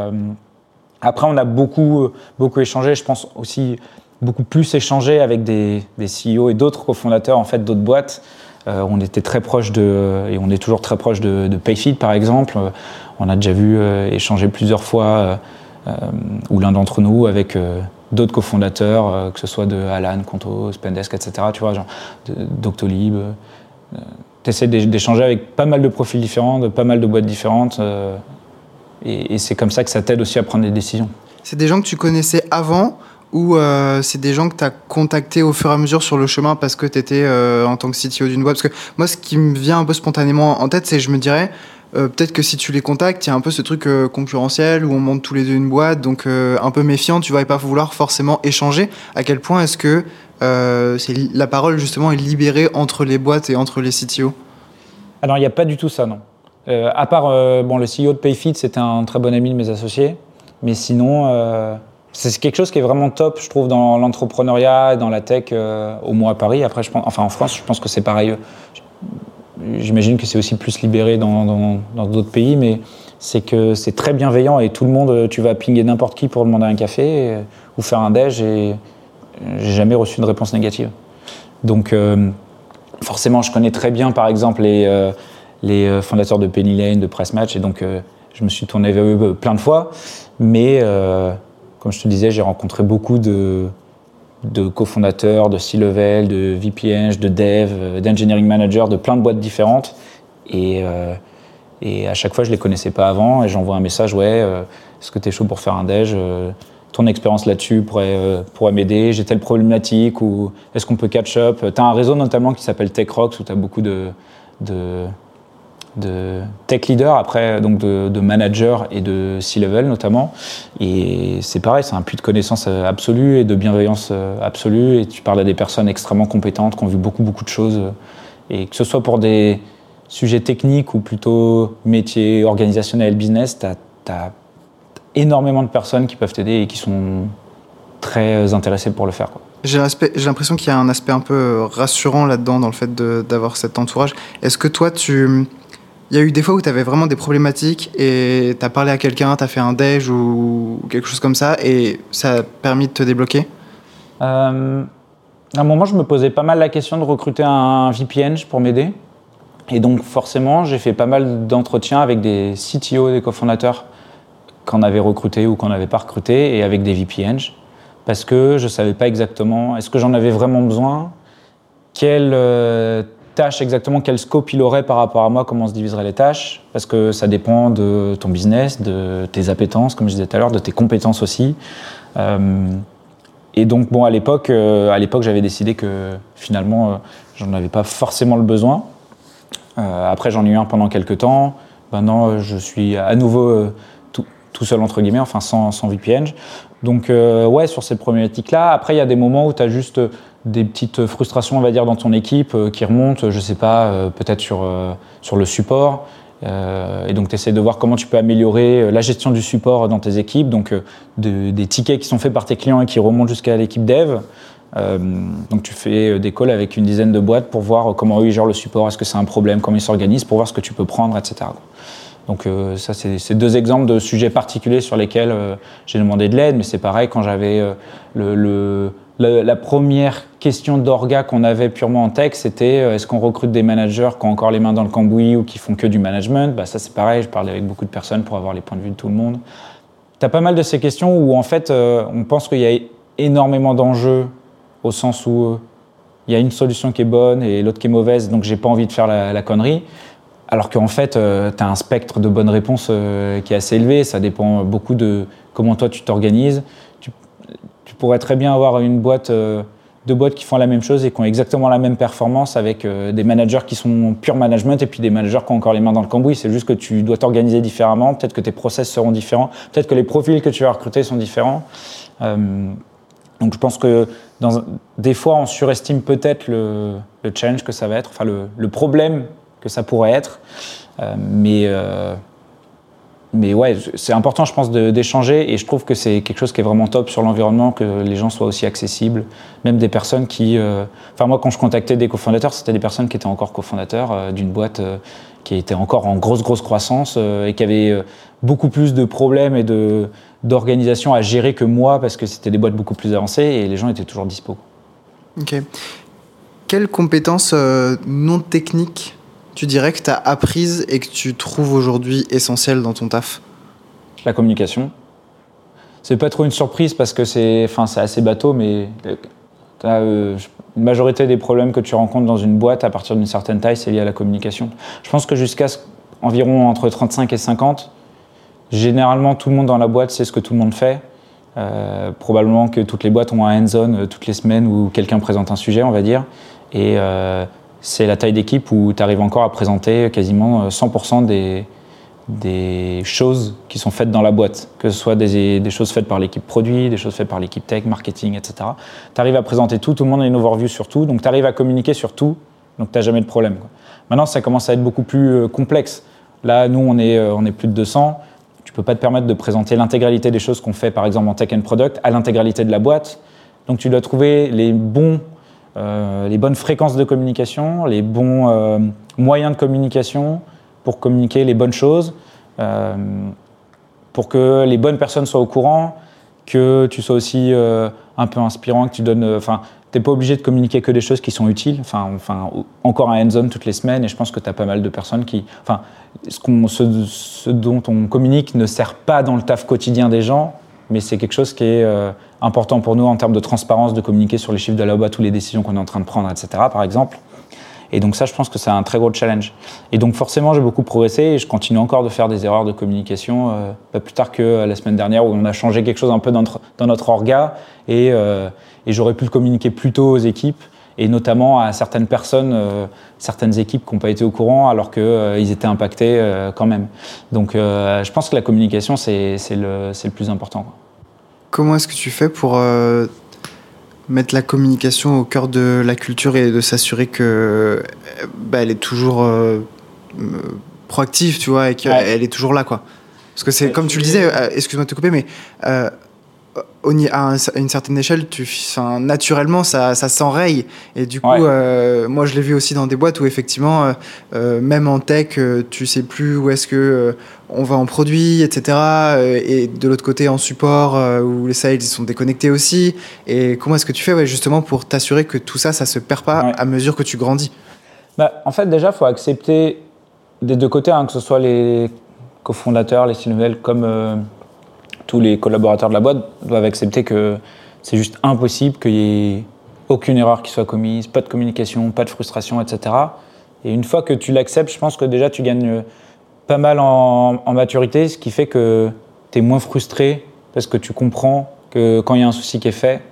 après, on a beaucoup, beaucoup échangé. Je pense aussi beaucoup plus échangé avec des, des CEO et d'autres cofondateurs en fait d'autres boîtes. Euh, on était très proche de et on est toujours très proche de, de Payfit par exemple. On a déjà vu euh, échanger plusieurs fois euh, ou l'un d'entre nous avec d'autres cofondateurs, que ce soit de Alan, Conto, Spendesk, etc. Tu vois, genre Doctolib. Tu essaies d'échanger avec pas mal de profils différents, de pas mal de boîtes différentes. Et, c'est comme ça que ça t'aide aussi à prendre des décisions. C'est des gens que tu connaissais avant ou euh, c'est des gens que tu as contactés au fur et à mesure sur le chemin parce que tu étais euh, en tant que CTO d'une boîte? Parce que moi, ce qui me vient un peu spontanément en tête, c'est je me dirais, euh, peut-être que si tu les contactes, il y a un peu ce truc concurrentiel où on monte tous les deux une boîte, donc un peu méfiant, tu vas pas vouloir forcément échanger. À quel point est-ce que la parole justement est libérée entre les boîtes et entre les CTO Alors il n'y a pas du tout ça, non. Euh, à part euh, bon, le CEO de Payfit, c'était un très bon ami de mes associés. Mais sinon, euh, c'est quelque chose qui est vraiment top, je trouve, dans l'entrepreneuriat et dans la tech, au moins à Paris. Après, je pense, enfin en France, je pense que c'est pareil. J'imagine que c'est aussi plus libéré dans d'autres pays, mais c'est que c'est très bienveillant et tout le monde, tu vas pinguer n'importe qui pour demander un café ou faire un déj et j'ai jamais reçu de réponse négative. Donc, forcément, je connais très bien, par exemple, les les euh, fondateurs de Penny Lane, de Press Match, et donc euh, je me suis tourné vers eux euh, plein de fois. Mais comme je te disais, j'ai rencontré beaucoup de, cofondateurs, de C-level, de VPN, de dev, d'engineering manager, de plein de boîtes différentes. Et, à chaque fois, je les connaissais pas avant. Et j'envoie un message ouais, est-ce que tu es chaud pour faire un déj Ton expérience là-dessus pourrait, pourrait m'aider? J'ai telle problématique ou est-ce qu'on peut catch up? Tu as un réseau notamment qui s'appelle TechRox où tu as beaucoup de, de de tech leader, après donc de, de manager et de C-level notamment. Et c'est pareil, c'est un puits de connaissances euh, absolue et de bienveillance euh, absolue. Et tu parles à des personnes extrêmement compétentes qui ont vu beaucoup, beaucoup de choses. Et que ce soit pour des sujets techniques ou plutôt métiers organisationnels, business, tu énormément de personnes qui peuvent t'aider et qui sont très intéressées pour le faire. J'ai l'impression qu'il y a un aspect un peu rassurant là-dedans, dans le fait d'avoir cet entourage. Est-ce que toi, tu Il y a eu des fois où tu avais vraiment des problématiques et tu as parlé à quelqu'un, tu as fait un déj ou quelque chose comme ça et ça a permis de te débloquer? Euh, À un moment, je me posais pas mal la question de recruter un VPN pour m'aider. Et donc, forcément, j'ai fait pas mal d'entretiens avec des CTO, des cofondateurs qu'on avait recrutés ou qu'on n'avait pas recrutés et avec des VPN parce que je ne savais pas exactement est-ce que j'en avais vraiment besoin, quelle euh, tâche exactement, quel scope il aurait par rapport à moi, comment se diviserait les tâches, parce que ça dépend de ton business, de tes appétences, comme je disais tout à l'heure, de tes compétences aussi. Euh, et donc, bon, à l'époque, euh, à l'époque, j'avais décidé que finalement, j'en avais pas forcément le besoin. après, j'en ai eu un pendant quelques temps. Maintenant, je suis à nouveau tout, seul, entre guillemets, enfin sans, sans VPN. Donc, ouais, sur cette problématique-là. Après, il y a des moments où tu as juste des petites frustrations, on va dire, dans ton équipe euh, qui remontent, je sais pas, euh, peut-être sur, euh, sur le support. et donc, tu essaies de voir comment tu peux améliorer la gestion du support dans tes équipes. Donc, des tickets qui sont faits par tes clients et qui remontent jusqu'à l'équipe dev. donc, tu fais des calls avec une dizaine de boîtes pour voir comment eux ils gèrent le support, est-ce que c'est un problème, comment ils s'organisent, pour voir ce que tu peux prendre, etc. Donc ça, c'est deux exemples de sujets particuliers sur lesquels j'ai demandé de l'aide, mais c'est pareil quand j'avais le, la, première question d'orga qu'on avait purement en tech, c'était euh, est-ce qu'on recrute des managers qui ont encore les mains dans le cambouis ou qui font que du management? Bah, Ça, c'est pareil, je parlais avec beaucoup de personnes pour avoir les points de vue de tout le monde. Tu as pas mal de ces questions où, en fait, euh, on pense qu'il y a énormément d'enjeux au sens où euh, il y a une solution qui est bonne et l'autre qui est mauvaise, donc j'ai pas envie de faire la, connerie. Alors qu'en fait, tu as un spectre de bonnes réponses qui est assez élevé. Ça dépend beaucoup de comment toi tu t'organises pourrait très bien avoir une boîte, euh, deux boîtes qui font la même chose et qui ont exactement la même performance avec euh, des managers qui sont pure management et puis des managers qui ont encore les mains dans le cambouis. C'est juste que tu dois t'organiser différemment, peut-être que tes process seront différents, peut-être que les profils que tu vas recruter sont différents. Euh, donc je pense que dans, des fois, on surestime peut-être le, le, challenge que ça va être, enfin le problème que ça pourrait être. mais mais ouais, c'est important, je pense, d'échanger et je trouve que c'est quelque chose qui est vraiment top sur l'environnement, que les gens soient aussi accessibles, même des personnes qui. Euh, enfin, moi, quand je contactais des cofondateurs, c'était des personnes qui étaient encore cofondateurs euh, d'une boîte euh, qui était encore en grosse, grosse croissance et qui avait beaucoup plus de problèmes et d'organisation à gérer que moi parce que c'était des boîtes beaucoup plus avancées et les gens étaient toujours dispo. Ok. Quelles compétences non techniques tu dirais que tu as apprise et que tu trouves aujourd'hui essentielle dans ton taf? La communication. C'est pas trop une surprise parce que c'est enfin, assez bateau, mais euh, une majorité des problèmes que tu rencontres dans une boîte à partir d'une certaine taille, c'est lié à la communication. Je pense que jusqu'à environ entre 35 et 50, généralement tout le monde dans la boîte sait ce que tout le monde fait. Euh, probablement que toutes les boîtes ont un hands-on euh, toutes les semaines où quelqu'un présente un sujet, on va dire. C'est la taille d'équipe où tu arrives encore à présenter quasiment 100% euh, des, choses qui sont faites dans la boîte, que ce soit des, choses faites par l'équipe produit, des choses faites par l'équipe tech, marketing, etc. Tu arrives à présenter tout, tout le monde a une overview sur tout, donc tu arrives à communiquer sur tout, donc tu n'as jamais de problème. Maintenant, ça commence à être beaucoup plus euh, complexe. Là, nous, on est, euh, plus de 200. Tu peux pas te permettre de présenter l'intégralité des choses qu'on fait, par exemple en tech and product, à l'intégralité de la boîte. Donc tu dois trouver les bons euh, les bonnes fréquences de communication, les bons euh, moyens de communication pour communiquer les bonnes choses, euh, pour que les bonnes personnes soient au courant, que tu sois aussi un peu inspirant, que tu donnes. Enfin, t'es pas obligé de communiquer que des choses qui sont utiles. Enfin, encore un hands-on toutes les semaines, et je pense que tu as pas mal de personnes qui. Enfin, ce, dont on communique ne sert pas dans le taf quotidien des gens, mais c'est quelque chose qui est important pour nous en termes de transparence, de communiquer sur les chiffres de la boîte, toutes les décisions qu'on est en train de prendre, etc. par exemple. Et donc ça, je pense que c'est un très gros challenge. Et donc forcément, j'ai beaucoup progressé et je continue encore de faire des erreurs de communication, euh, pas plus tard que euh, la semaine dernière où on a changé quelque chose un peu dans notre, dans orga et, euh, et j'aurais pu le communiquer plus tôt aux équipes et notamment à certaines personnes, certaines équipes qui n'ont pas été au courant alors qu'ils étaient impactés quand même. Donc je pense que la communication, c'est le, le plus important. Comment est-ce que tu fais pour euh, mettre la communication au cœur de la culture et de s'assurer que bah, elle est toujours euh, proactive, tu vois, et qu'elle est toujours là, quoi? Parce que c'est comme tu le disais, euh, excuse-moi de te couper, mais à, une certaine échelle, tu, naturellement, ça, ça s'enraye. Et du coup, euh, moi, je l'ai vu aussi dans des boîtes où, effectivement, euh, euh, même en tech, tu sais plus où est-ce que on va en produit, etc. et de l'autre côté, en support, où les sales ils sont déconnectés aussi. Et comment est-ce que tu fais, ouais, justement, pour t'assurer que tout ça, ça se perd pas à mesure que tu grandis? Bah, En fait, déjà, il faut accepter des deux côtés, hein, que ce soit les cofondateurs, les c comme tous les collaborateurs de la boîte doivent accepter que c'est juste impossible qu'il y ait aucune erreur qui soit commise, pas de communication, pas de frustration, etc. Et une fois que tu l'acceptes, je pense que déjà tu gagnes pas mal en, maturité, ce qui fait que tu es moins frustré parce que tu comprends que quand il y a un souci qui est fait,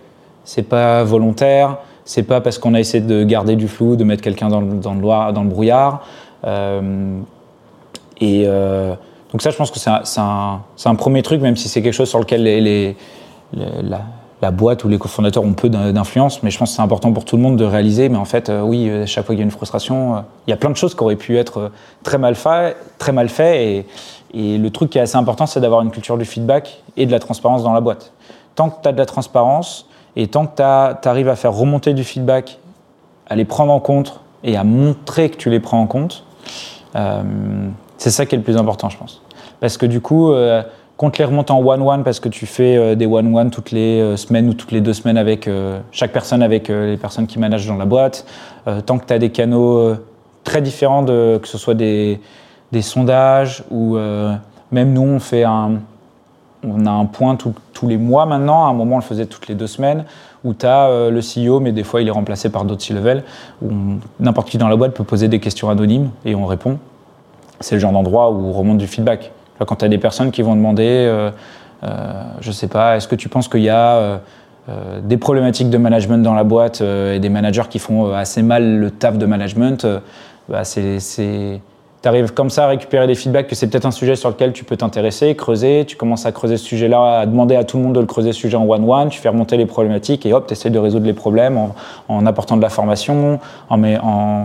c'est pas volontaire, c'est pas parce qu'on a essayé de garder du flou, de mettre quelqu'un dans, dans, le brouillard. Euh, et, euh, donc ça, je pense que c'est un, premier truc, même si c'est quelque chose sur lequel la, boîte ou les cofondateurs ont peu d'influence, mais je pense que c'est important pour tout le monde de réaliser. Mais en fait, euh, oui, euh, chaque fois qu'il y a une frustration, euh, il y a plein de choses qui auraient pu être très mal faites, très mal fait. Et, et le truc qui est assez important, c'est d'avoir une culture du feedback et de la transparence dans la boîte. Tant que tu as de la transparence et tant que tu arrives à faire remonter du feedback, à les prendre en compte et à montrer que tu les prends en compte, c'est ça qui est le plus important, je pense. Parce que du coup, euh, compte les remonter en one-one parce que tu fais euh, des one-one toutes les euh, semaines ou toutes les deux semaines avec chaque personne, avec les personnes qui managent dans la boîte. tant que tu as des canaux très différents, que ce soit des, des sondages ou même nous, on fait un. On a un point tous les mois maintenant. À un moment, on le faisait toutes les deux semaines où tu as le CEO, mais des fois, il est remplacé par d'autres C-level, où n'importe qui dans la boîte peut poser des questions anonymes et on répond c'est le genre d'endroit où on remonte du feedback. Quand tu as des personnes qui vont demander, euh, euh, je sais pas, est-ce que tu penses qu'il y a euh, euh, des problématiques de management dans la boîte et des managers qui font assez mal le taf de management, bah c'est tu arrives comme ça à récupérer des feedbacks que c'est peut-être un sujet sur lequel tu peux t'intéresser, creuser, tu commences à creuser ce sujet-là, à demander à tout le monde de le creuser ce sujet en one-one, tu fais remonter les problématiques et hop, tu essaies de résoudre les problèmes en, apportant de la formation, en,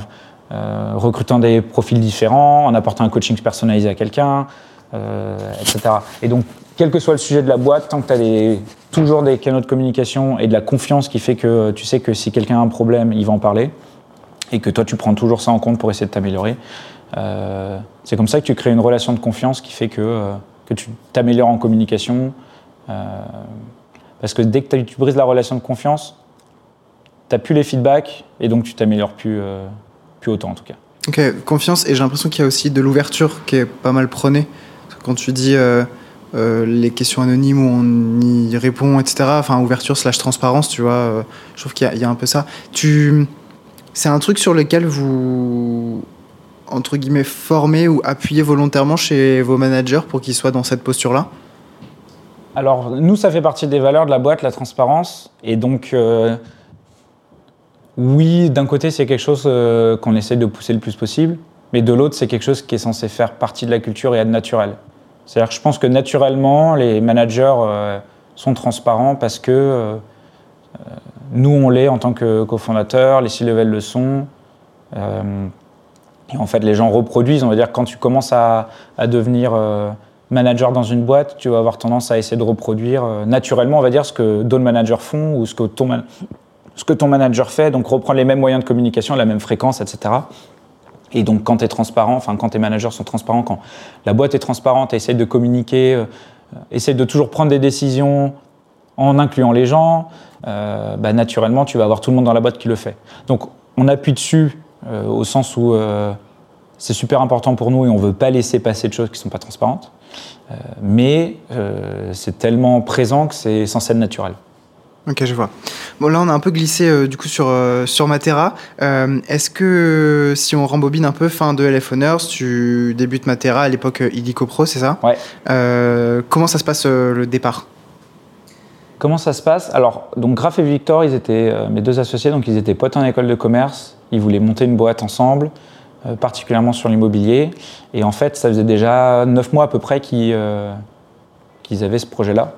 euh, recrutant des profils différents, en apportant un coaching personnalisé à quelqu'un, euh, etc. Et donc, quel que soit le sujet de la boîte, tant que tu as toujours des canaux de communication et de la confiance qui fait que tu sais que si quelqu'un a un problème, il va en parler, et que toi, tu prends toujours ça en compte pour essayer de t'améliorer, euh, c'est comme ça que tu crées une relation de confiance qui fait que, que tu t'améliores en communication. parce que dès que tu brises la relation de confiance, tu n'as plus les feedbacks, et donc tu t'améliores plus autant en tout cas. Ok, confiance, et j'ai l'impression qu'il y a aussi de l'ouverture qui est pas mal prônée. Quand tu dis euh, euh, les questions anonymes où on y répond, etc., enfin ouverture slash transparence, tu vois, euh, je trouve qu'il y, y, a un peu ça. Tu... C'est un truc sur lequel vous, entre guillemets, formez ou appuyez volontairement chez vos managers pour qu'ils soient dans cette posture-là? Alors, nous, ça fait partie des valeurs de la boîte, la transparence. Et donc, oui, d'un côté, c'est quelque chose euh, qu'on essaie de pousser le plus possible, mais de l'autre, c'est quelque chose qui est censé faire partie de la culture et être naturel. C'est-à-dire que je pense que naturellement, les managers euh, sont transparents parce que euh, nous, on l'est en tant que cofondateurs, les C-level le sont. et en fait, les gens reproduisent. On va dire quand tu commences à, devenir manager dans une boîte, tu vas avoir tendance à essayer de reproduire naturellement, on va dire, ce que d'autres managers font ou ce que ton, ce que ton manager fait, donc reprendre les mêmes moyens de communication, la même fréquence, etc. Et donc quand tu es transparent, enfin quand tes managers sont transparents, quand la boîte est transparente, essaie de communiquer, euh, essaie de toujours prendre des décisions en incluant les gens, euh, bah, naturellement tu vas avoir tout le monde dans la boîte qui le fait. Donc on appuie dessus euh, au sens où c'est super important pour nous et on ne veut pas laisser passer de choses qui ne sont pas transparentes. mais c'est tellement présent que c'est censé être naturel. Ok, je vois. Bon, là, on a un peu glissé euh, du coup sur, euh, sur Matera. Euh, est-ce que si on rembobine un peu, fin de LF Honors, tu débutes Matera à l'époque Illico Pro, c'est ça? Ouais. comment ça se passe le départ? Comment ça se passe? Alors, donc Graf et Victor, ils étaient mes deux associés, donc ils étaient potes en école de commerce. Ils voulaient monter une boîte ensemble, particulièrement sur l'immobilier. Et en fait, ça faisait déjà neuf mois à peu près qu'ils avaient ce projet-là.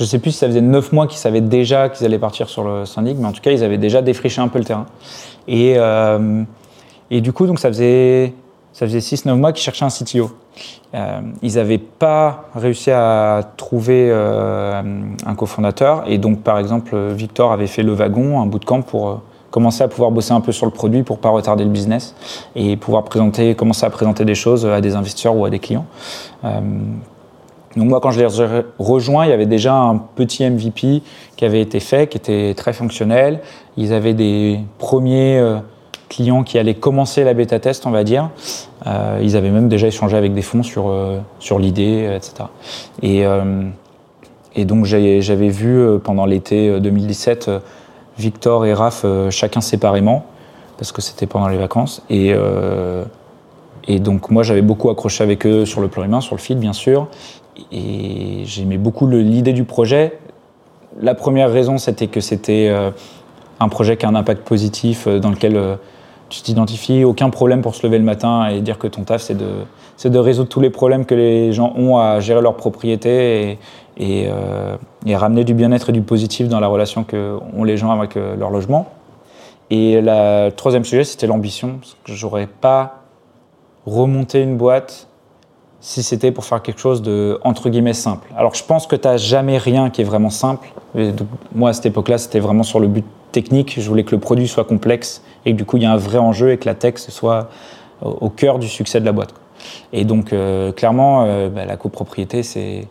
Je ne sais plus si ça faisait 9 mois qu'ils savaient déjà qu'ils allaient partir sur le syndic, mais en tout cas, ils avaient déjà défriché un peu le terrain. Et, euh, du coup, donc, ça faisait ça faisait 6-9 mois qu'ils cherchaient un CTO. Euh, ils n'avaient pas réussi à trouver euh, un cofondateur. Et donc, par exemple, Victor avait fait le wagon, un bootcamp pour commencer à pouvoir bosser un peu sur le produit pour pas retarder le business et pouvoir présenter, commencer à présenter des choses à des investisseurs ou à des clients. Donc moi, quand je les rejoins, il y avait déjà un petit MVP qui avait été fait, qui était très fonctionnel. Ils avaient des premiers clients qui allaient commencer la bêta test, on va dire. Euh, ils avaient même déjà échangé avec des fonds sur, euh, sur l'idée, euh, etc. Et, et donc j'avais vu pendant l'été 2017 Victor et Raph chacun séparément, parce que c'était pendant les vacances. Et, et donc moi j'avais beaucoup accroché avec eux sur le plan humain, sur le feed bien sûr. Et j'aimais beaucoup l'idée du projet. La première raison c'était que c'était un projet qui a un impact positif dans lequel tu t'identifies, aucun problème pour se lever le matin et dire que ton taf, c'est de, résoudre tous les problèmes que les gens ont à gérer leur propriété et, euh, ramener du bien-être et du positif dans la relation qu'ont les gens avec euh, leur logement. Et le troisième sujet, c'était l'ambition. Je j'aurais pas remonté une boîte si c'était pour faire quelque chose de, entre guillemets, simple. Alors je pense que tu n'as jamais rien qui est vraiment simple. moi, à cette époque-là, c'était vraiment sur le but technique. Je voulais que le produit soit complexe et que du coup, il y a un vrai enjeu et que la tech soit au cœur du succès de la boîte. Et donc, euh, clairement, euh, bah, la copropriété, c'est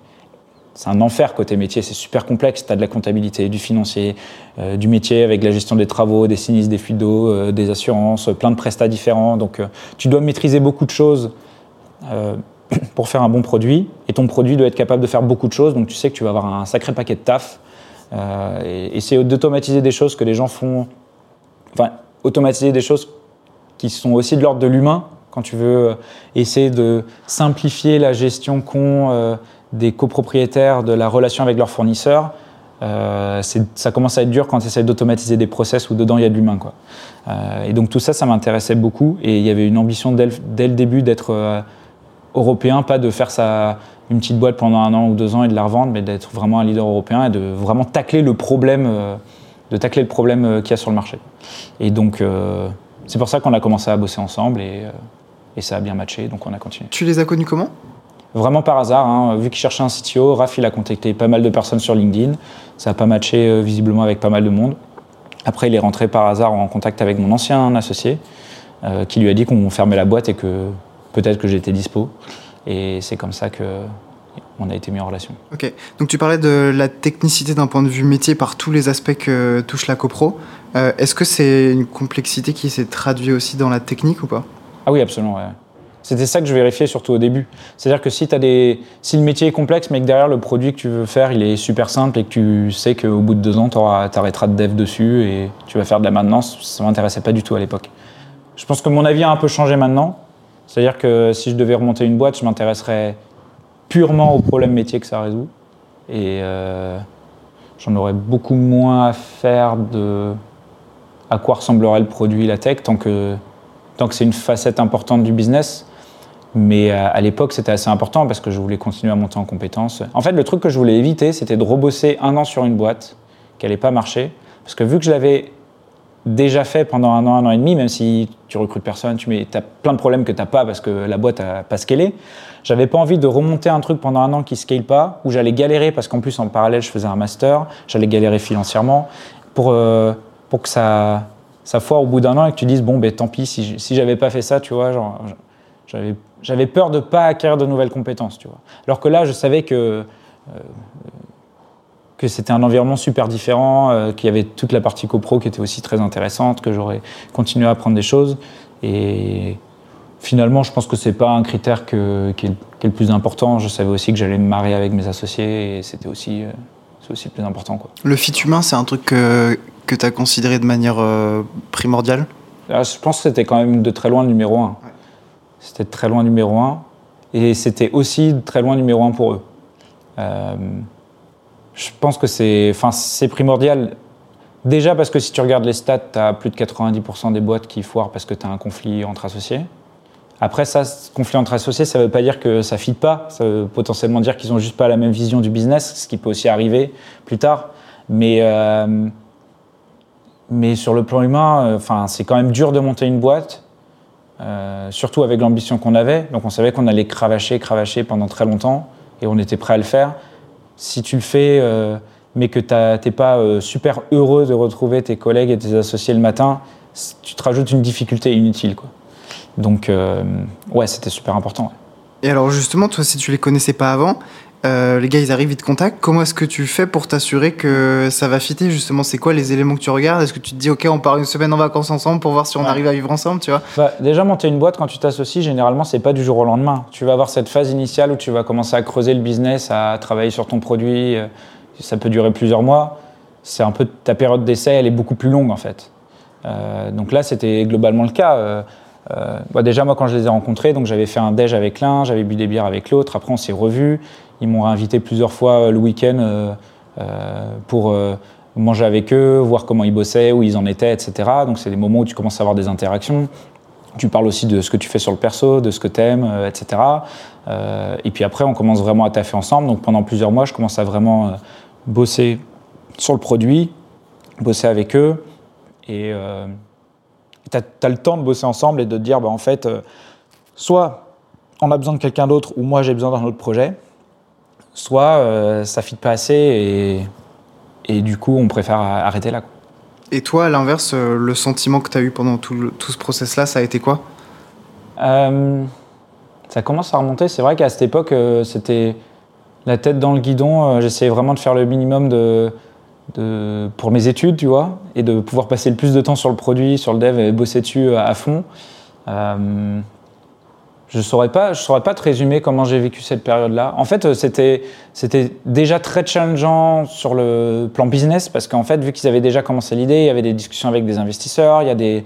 un enfer côté métier, c'est super complexe. Tu as de la comptabilité, du financier, euh, du métier avec la gestion des travaux, des sinistres, des fuites d'eau, des assurances, plein de prestats différents. Donc tu dois maîtriser beaucoup de choses pour faire un bon produit. Et ton produit doit être capable de faire beaucoup de choses. Donc tu sais que tu vas avoir un sacré paquet de taf. et essayer d'automatiser des choses que les gens font. Enfin, automatiser des choses qui sont aussi de l'ordre de l'humain, quand tu veux essayer de simplifier la gestion qu'ont euh, des copropriétaires de la relation avec leurs fournisseurs, euh, ça commence à être dur quand tu essaies d'automatiser des process où dedans il y a de l'humain. Euh, et donc tout ça, ça m'intéressait beaucoup. Et il y avait une ambition dès le, début d'être européen, pas de faire ça une petite boîte pendant un an ou deux ans et de la revendre, mais d'être vraiment un leader européen et de vraiment tacler le problème de tacler le problème euh, qu'il y a sur le marché. Et donc, euh, c'est pour ça qu'on a commencé à bosser ensemble et, euh, et, ça a bien matché, donc on a continué. Tu les as connus comment? Vraiment par hasard, hein. vu qu'il cherchait un CTO, Raph il a contacté pas mal de personnes sur LinkedIn, ça n'a pas matché visiblement avec pas mal de monde. Après, il est rentré par hasard en contact avec mon ancien associé, qui lui a dit qu'on fermait la boîte et que peut-être que j'étais dispo. Et c'est comme ça que on a été mis en relation. Ok, donc tu parlais de la technicité d'un point de vue métier par tous les aspects que touche la copro. Euh, est-ce que c'est une complexité qui s'est traduite aussi dans la technique ou pas? Ah oui, absolument. C'était ça que je vérifiais surtout au début. C'est-à-dire que si, as des... si le métier est complexe, mais que derrière le produit que tu veux faire, il est super simple et que tu sais qu'au bout de deux ans, tu arrêteras de dev dessus et tu vas faire de la maintenance, ça ne m'intéressait pas du tout à l'époque. Je pense que mon avis a un peu changé maintenant. C'est-à-dire que si je devais remonter une boîte, je m'intéresserais purement au problème métier que ça résout. Et euh, j'en aurais beaucoup moins à faire de à quoi ressemblerait le produit, la tech, tant que, c'est une facette importante du business. Mais euh, à, l'époque, c'était assez important parce que je voulais continuer à monter en compétences. En fait, le truc que je voulais éviter, c'était de rebosser un an sur une boîte qui n'allait pas marcher. Parce que vu que je l'avais déjà fait pendant un an, un an et demi, même si tu recrutes personne, tu mets, as plein de problèmes que tu n'as pas parce que la boîte n'a pas scalé. J'avais pas envie de remonter un truc pendant un an qui ne scale pas, où j'allais galérer parce qu'en plus en parallèle je faisais un master, j'allais galérer financièrement pour, euh, pour que ça, ça foire au bout d'un an et que tu dises bon ben tant pis si, si j'avais pas fait ça, tu vois, j'avais, peur de pas acquérir de nouvelles compétences, tu vois. Alors que là je savais que euh, que c'était un environnement super différent, euh, qu'il y avait toute la partie copro qui était aussi très intéressante, que j'aurais continué à apprendre des choses. Et finalement, je pense que c'est pas un critère que, qui, est, le plus important. Je savais aussi que j'allais me marier avec mes associés et c'était aussi, euh, aussi le plus important. Quoi. Le fit humain, c'est un truc que, que tu as considéré de manière euh, primordiale? Ah, Je pense que c'était quand même de très loin le numéro un. C'était de très loin le numéro un. Et c'était aussi de très loin le numéro un pour eux. Je pense que c'est primordial. Déjà parce que si tu regardes les stats, tu as plus de 90% des boîtes qui foirent parce que tu as un conflit entre associés. Après, ça, ce conflit entre associés, ça ne veut pas dire que ça ne fit pas. Ça veut potentiellement dire qu'ils n'ont juste pas la même vision du business, ce qui peut aussi arriver plus tard. Mais, euh, mais sur le plan humain, euh, enfin, c'est quand même dur de monter une boîte. surtout avec l'ambition qu'on avait. Donc on savait qu'on allait cravacher, cravacher pendant très longtemps et on était prêt à le faire. Si tu le fais, mais que tu n'es pas super heureux de retrouver tes collègues et tes associés le matin, tu te rajoutes une difficulté inutile. Quoi. Donc, ouais, c'était super important. Et alors justement, toi, si tu les connaissais pas avant, euh, les gars, ils arrivent, ils te contactent. Comment est-ce que tu fais pour t'assurer que ça va fitter Justement, c'est quoi les éléments que tu regardes? Est-ce que tu te dis, OK, on part une semaine en vacances ensemble pour voir si on arrive à vivre ensemble, tu vois? Bah, Déjà, monter une boîte, quand tu t'associes, généralement, c'est pas du jour au lendemain. Tu vas avoir cette phase initiale où tu vas commencer à creuser le business, à travailler sur ton produit. Euh, ça peut durer plusieurs mois. C'est un peu ta période d'essai, elle est beaucoup plus longue en fait. Euh, donc là, c'était globalement le cas. Bah, déjà, moi, quand je les ai rencontrés, donc j'avais fait un déj avec l'un, j'avais bu des bières avec l'autre. Après, on s'est revus. Ils m'ont invité plusieurs fois euh, le week-end euh, euh, pour manger avec eux, voir comment ils bossaient, où ils en étaient, etc. Donc c'est des moments où tu commences à avoir des interactions. Tu parles aussi de ce que tu fais sur le perso, de ce que tu aimes, etc. et puis après, on commence vraiment à taffer ensemble. Donc pendant plusieurs mois, je commence à vraiment bosser sur le produit, bosser avec eux. Et tu as, le temps de bosser ensemble et de te dire, bah, en fait, soit on a besoin de quelqu'un d'autre ou moi j'ai besoin d'un autre projet soit euh, ça fit pas assez et, du coup on préfère arrêter là. Et toi, à l'inverse, euh, le sentiment que tu as eu pendant tout, ce process-là, ça a été quoi? Euh, Ça commence à remonter. C'est vrai qu'à cette époque, c'était la tête dans le guidon. J'essayais vraiment de faire le minimum de, pour mes études, tu vois, et de pouvoir passer le plus de temps sur le produit, sur le dev et bosser dessus à, fond. Je saurais, pas, je saurais pas te résumer comment j'ai vécu cette période-là. En fait, euh, c'était, c'était déjà très challengeant sur le plan business parce qu'en fait, vu qu'ils avaient déjà commencé l'idée, il y avait des discussions avec des investisseurs, il y a des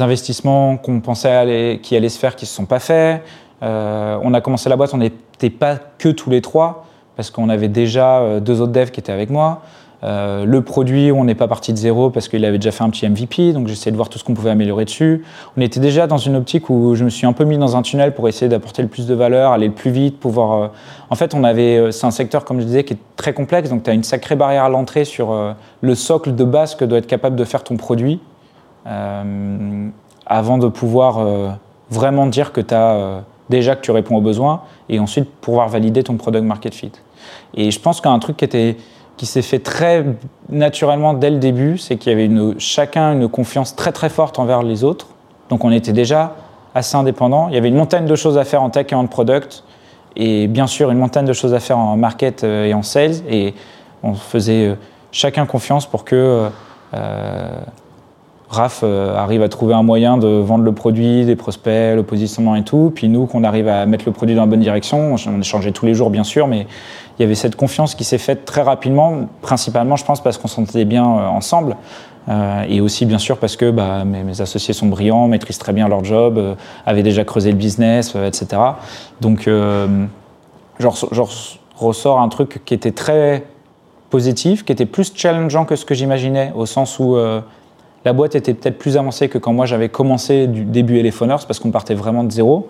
investissements qu'on pensait aller, qui allaient se faire qui se sont pas faits. Euh, on a commencé la boîte, on n'était pas que tous les trois parce qu'on avait déjà euh, deux autres devs qui étaient avec moi. Euh, le produit, on n'est pas parti de zéro parce qu'il avait déjà fait un petit MVP, donc j'essayais de voir tout ce qu'on pouvait améliorer dessus. On était déjà dans une optique où je me suis un peu mis dans un tunnel pour essayer d'apporter le plus de valeur, aller le plus vite, pouvoir. Euh, en fait, on avait, euh, c'est un secteur comme je disais qui est très complexe, donc tu as une sacrée barrière à l'entrée sur le socle de base que doit être capable de faire ton produit avant de pouvoir vraiment dire que tu as déjà que tu réponds aux besoins et ensuite pouvoir valider ton product market fit. Et je pense qu'un truc qui était qui s'est fait très naturellement dès le début, c'est qu'il y avait chacun une confiance très très forte envers les autres. Donc on était déjà assez indépendants. Il y avait une montagne de choses à faire en tech et en product, et bien sûr une montagne de choses à faire en market euh, et en sales. Et on faisait euh, chacun confiance pour que euh, Raph arrive à trouver un moyen de vendre le produit, des prospects, le positionnement et tout. Puis nous, qu'on arrive à mettre le produit dans la bonne direction. On échangeait tous les jours, bien sûr, mais il y avait cette confiance qui s'est faite très rapidement, principalement, je pense, parce qu'on s'entendait bien euh, ensemble. Euh, et aussi, bien sûr, parce que bah, mes, associés sont brillants, maîtrisent très bien leur job, euh, avaient déjà creusé le business, etc. Donc, je ressors un truc qui était très positif, qui était plus challengeant que ce que j'imaginais, au sens où la boîte était peut-être plus avancée que quand moi j'avais commencé du début Elephoners, parce qu'on partait vraiment de zéro,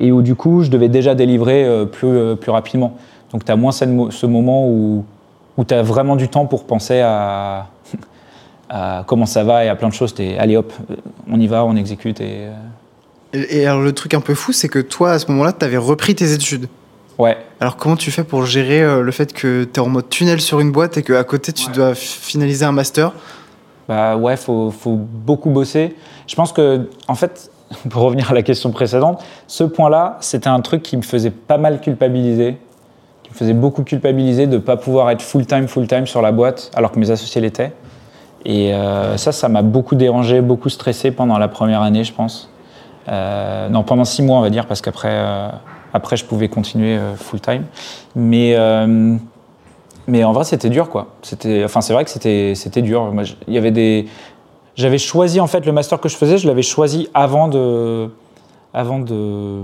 et où du coup je devais déjà délivrer plus, plus rapidement. Donc tu as moins ce moment où, où tu as vraiment du temps pour penser à, comment ça va et à plein de choses. Es, allez hop, on y va, on exécute. Et, euh. et, alors le truc un peu fou, c'est que toi, à ce moment-là, tu avais repris tes études. Ouais. Alors comment tu fais pour gérer euh, le fait que tu es en mode tunnel sur une boîte et qu'à côté, tu dois finaliser un master? Bah ouais, faut, faut beaucoup bosser. Je pense que, en fait, pour revenir à la question précédente, ce point-là, c'était un truc qui me faisait pas mal culpabiliser me faisait beaucoup culpabiliser de ne pas pouvoir être full-time, full-time sur la boîte, alors que mes associés l'étaient. Et euh, ça, ça m'a beaucoup dérangé, beaucoup stressé pendant la première année, je pense. Euh, non, pendant six mois, on va dire, parce qu'après, euh, après, je pouvais continuer full-time. Mais, mais en vrai, c'était dur, quoi. Enfin, c'est vrai que c'était, c'était dur. Il y avait des, j'avais choisi en fait le master que je faisais, je l'avais choisi avant de, avant de,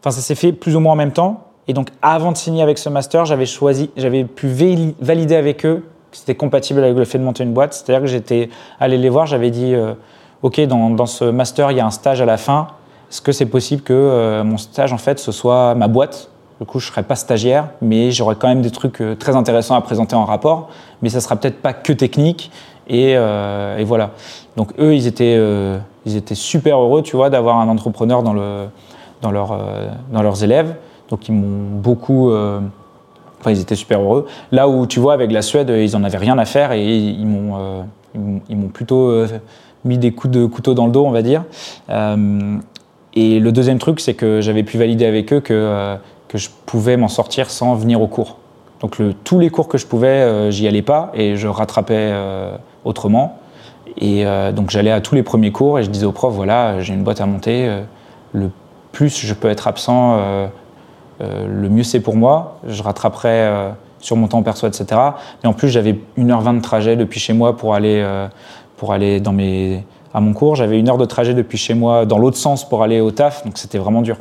enfin, ça s'est fait plus ou moins en même temps. Et donc, avant de signer avec ce master, j'avais choisi, j'avais pu valider avec eux que c'était compatible avec le fait de monter une boîte. C'est-à-dire que j'étais allé les voir, j'avais dit, euh, OK, dans, ce master, il y a un stage à la fin. Est-ce que c'est possible que euh, mon stage, en fait, ce soit ma boîte? Du coup, je ne serai pas stagiaire, mais j'aurai quand même des trucs euh, très intéressants à présenter en rapport. Mais ça ne sera peut-être pas que technique. Et, voilà. Donc eux, ils étaient, ils étaient super heureux, tu vois, d'avoir un entrepreneur dans leurs élèves. Donc ils m'ont beaucoup Enfin, ils étaient super heureux. Là où, tu vois, avec la Suède, ils n'en avaient rien à faire et ils m'ont, euh, ils m'ont plutôt euh, mis des coups de couteau dans le dos, on va dire. Euh, et le deuxième truc, c'est que j'avais pu valider avec eux que, que je pouvais m'en sortir sans venir au cours. Donc tous les cours que je pouvais, j'y allais pas et je rattrapais autrement. Et donc j'allais à tous les premiers cours et je disais au prof, voilà, j'ai une boîte à monter. le plus je peux être absent euh, le mieux c'est pour moi. Je rattraperai euh, sur mon temps perso, etc. Mais en plus, j'avais 1h20 de trajet depuis chez moi pour aller, euh, pour aller dans mes, à mon cours. J'avais une heure de trajet depuis chez moi dans l'autre sens pour aller au taf, donc c'était vraiment dur.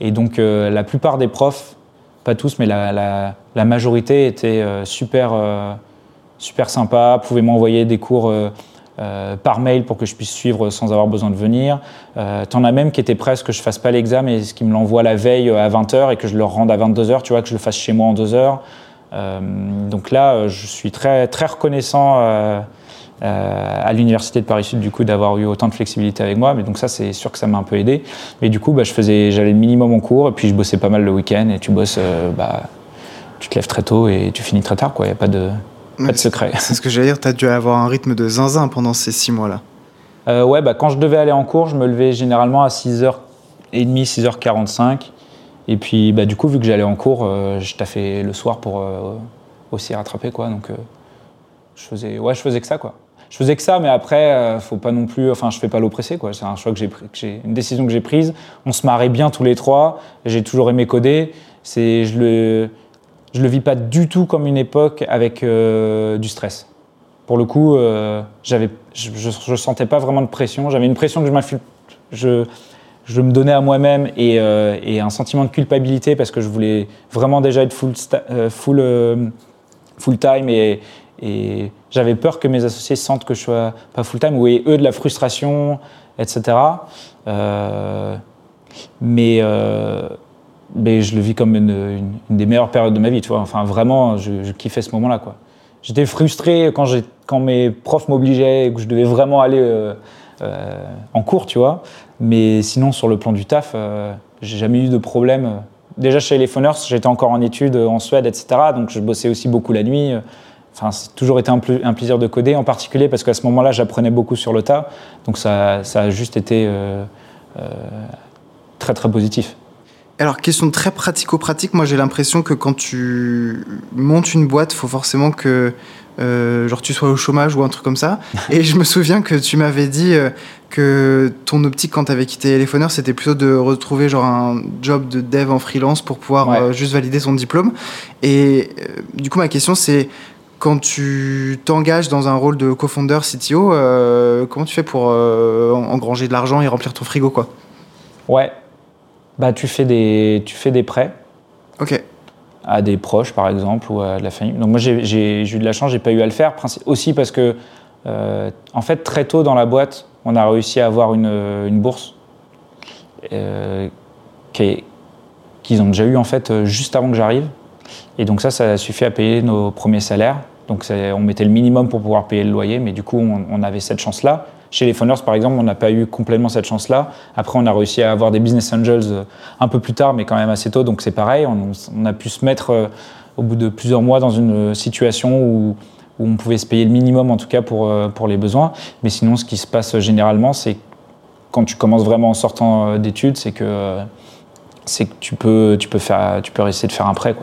Et donc la plupart des profs, pas tous, mais la, majorité étaient super, super sympas, pouvaient m'envoyer des cours euh, par mail pour que je puisse suivre sans avoir besoin de venir. Euh, T'en as même qui étaient presque que je fasse pas l'examen et qui me l'envoient la veille euh, à 20h et que je leur rende à 22h, tu vois, que je le fasse chez moi en 2 heures. Donc là, je suis très, très reconnaissant à l'université de Paris Sud du coup d'avoir eu autant de flexibilité avec moi. Mais donc ça, c'est sûr que ça m'a un peu aidé. Mais du coup, bah, je faisais, j'allais le minimum en cours et puis je bossais pas mal le week-end et tu bosses, bah, tu te lèves très tôt et tu finis très tard, quoi. Il y a pas de pas de secret. C'est ce que j'allais dire, tu as dû avoir un rythme de zinzin pendant ces six mois-là. Euh, ouais, bah, quand je devais aller en cours, je me levais généralement à 6h30, 6h45. Et puis, bah, du coup, vu que j'allais en cours, euh, je taffais le soir pour euh, aussi rattraper. Quoi. Donc, je, faisais, ouais, je faisais que ça. Quoi. Je faisais que ça, mais après, faut pas non plus. Enfin, je fais pas l'oppressé. C'est un choix que j'ai pris, une décision que j'ai prise. On se marrait bien tous les trois. J'ai toujours aimé coder. C'est, je le je le vis pas du tout comme une époque avec euh, du stress. Pour le coup, euh, j'avais, je, ne sentais pas vraiment de pression. J'avais une pression que je je, je me donnais à moi-même et, euh, et, un sentiment de culpabilité parce que je voulais vraiment déjà être full, full, full time et, j'avais peur que mes associés sentent que je sois pas full time ou eux de la frustration, etc. mais mais je le vis comme une, des meilleures périodes de ma vie, tu vois. Enfin, vraiment, je, kiffais ce moment-là, quoi. J'étais frustré quand, quand mes profs m'obligeaient et que je devais vraiment aller euh, euh, en cours, tu vois. Mais sinon, sur le plan du taf, euh, j'ai jamais eu de problème. Déjà chez les Phoners, j'étais encore en études en Suède, etc. Donc je bossais aussi beaucoup la nuit. Enfin, c'est toujours été un, un, plaisir de coder, en particulier parce qu'à ce moment-là, j'apprenais beaucoup sur le tas. Donc ça, ça a juste été très très positif. Alors, question très pratico-pratique, moi j'ai l'impression que quand tu montes une boîte, il faut forcément que euh, genre tu sois au chômage ou un truc comme ça. Et je me souviens que tu m'avais dit euh, que ton optique quand tu avais quitté Téléphoneur, c'était plutôt de retrouver genre un job de dev en freelance pour pouvoir euh, juste valider son diplôme. Et du coup, ma question c'est quand tu t'engages dans un rôle de co-founder CTO, comment tu fais pour engranger de l'argent et remplir ton frigo quoi? Ouais, bah, tu fais des, tu fais des prêts. Ok. À des proches, par exemple, ou à de la famille. Donc, moi, j'ai eu de la chance, j'ai pas eu à le faire. Aussi parce que, euh, en fait, très tôt dans la boîte, on a réussi à avoir une, une bourse euh, qu'ils ont déjà eu, en fait, juste avant que j'arrive. Et donc, ça, ça a suffi à payer nos premiers salaires. Donc, on mettait le minimum pour pouvoir payer le loyer, mais du coup, on, on avait cette chance-là. Chez les Phoners, par exemple, on n'a pas eu complètement cette chance-là. Après, on a réussi à avoir des business angels euh, un peu plus tard, mais quand même assez tôt. Donc c'est pareil, on, a pu se mettre euh, au bout de plusieurs mois dans une situation où, on pouvait se payer le minimum, en tout cas pour, euh, les besoins. Mais sinon, ce qui se passe généralement, c'est quand tu commences vraiment en sortant d'études, c'est que, tu, peux, tu, essayer de faire un prêt.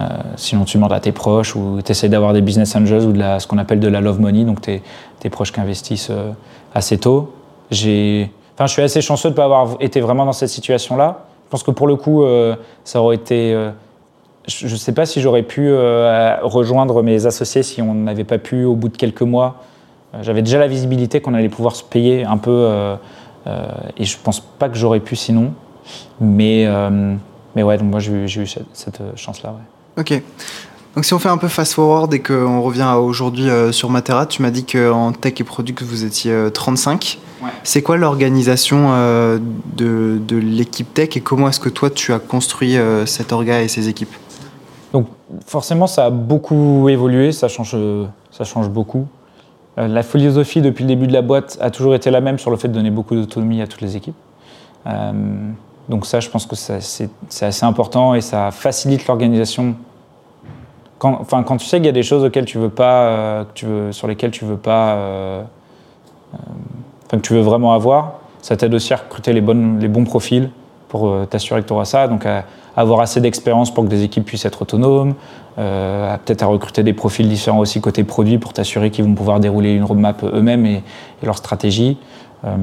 Euh, sinon, tu demandes à tes proches ou tu essaies d'avoir des business angels ou de ce qu'on appelle de la love money, donc tes, tes proches qui investissent euh, assez tôt. Enfin, je suis assez chanceux de ne pas avoir été vraiment dans cette situation-là. Je pense que pour le coup, euh, ça aurait été. je ne sais pas si j'aurais pu rejoindre mes associés si on n'avait pas pu au bout de quelques mois. J'avais déjà la visibilité qu'on allait pouvoir se payer un peu, et je pense pas que j'aurais pu sinon. Mais, mais ouais, donc moi j'ai eu cette, chance-là. Ok. Donc si on fait un peu fast forward et qu'on revient à aujourd'hui euh, sur Matera, tu m'as dit qu'en tech et product vous étiez 35. Euh, C'est quoi l'organisation euh, de, de l'équipe tech et comment est-ce que toi tu as construit cet orga et ces équipes? Donc forcément ça a beaucoup évolué, ça change, ça change beaucoup. la philosophie depuis le début de la boîte a toujours été la même sur le fait de donner beaucoup d'autonomie à toutes les équipes. donc ça, je pense que c'est assez important et ça facilite l'organisation. Quand, tu sais qu'il y a des choses auxquelles tu veux pas, veux, sur lesquelles tu veux pas, que tu veux vraiment avoir, ça t'aide aussi à recruter les, bons profils pour t'assurer que tu auras ça. Donc avoir assez d'expérience pour que des équipes puissent être autonomes, euh, peut-être à recruter des profils différents aussi côté produit pour t'assurer qu'ils vont pouvoir dérouler une roadmap eux-mêmes et, leur stratégie. Euh,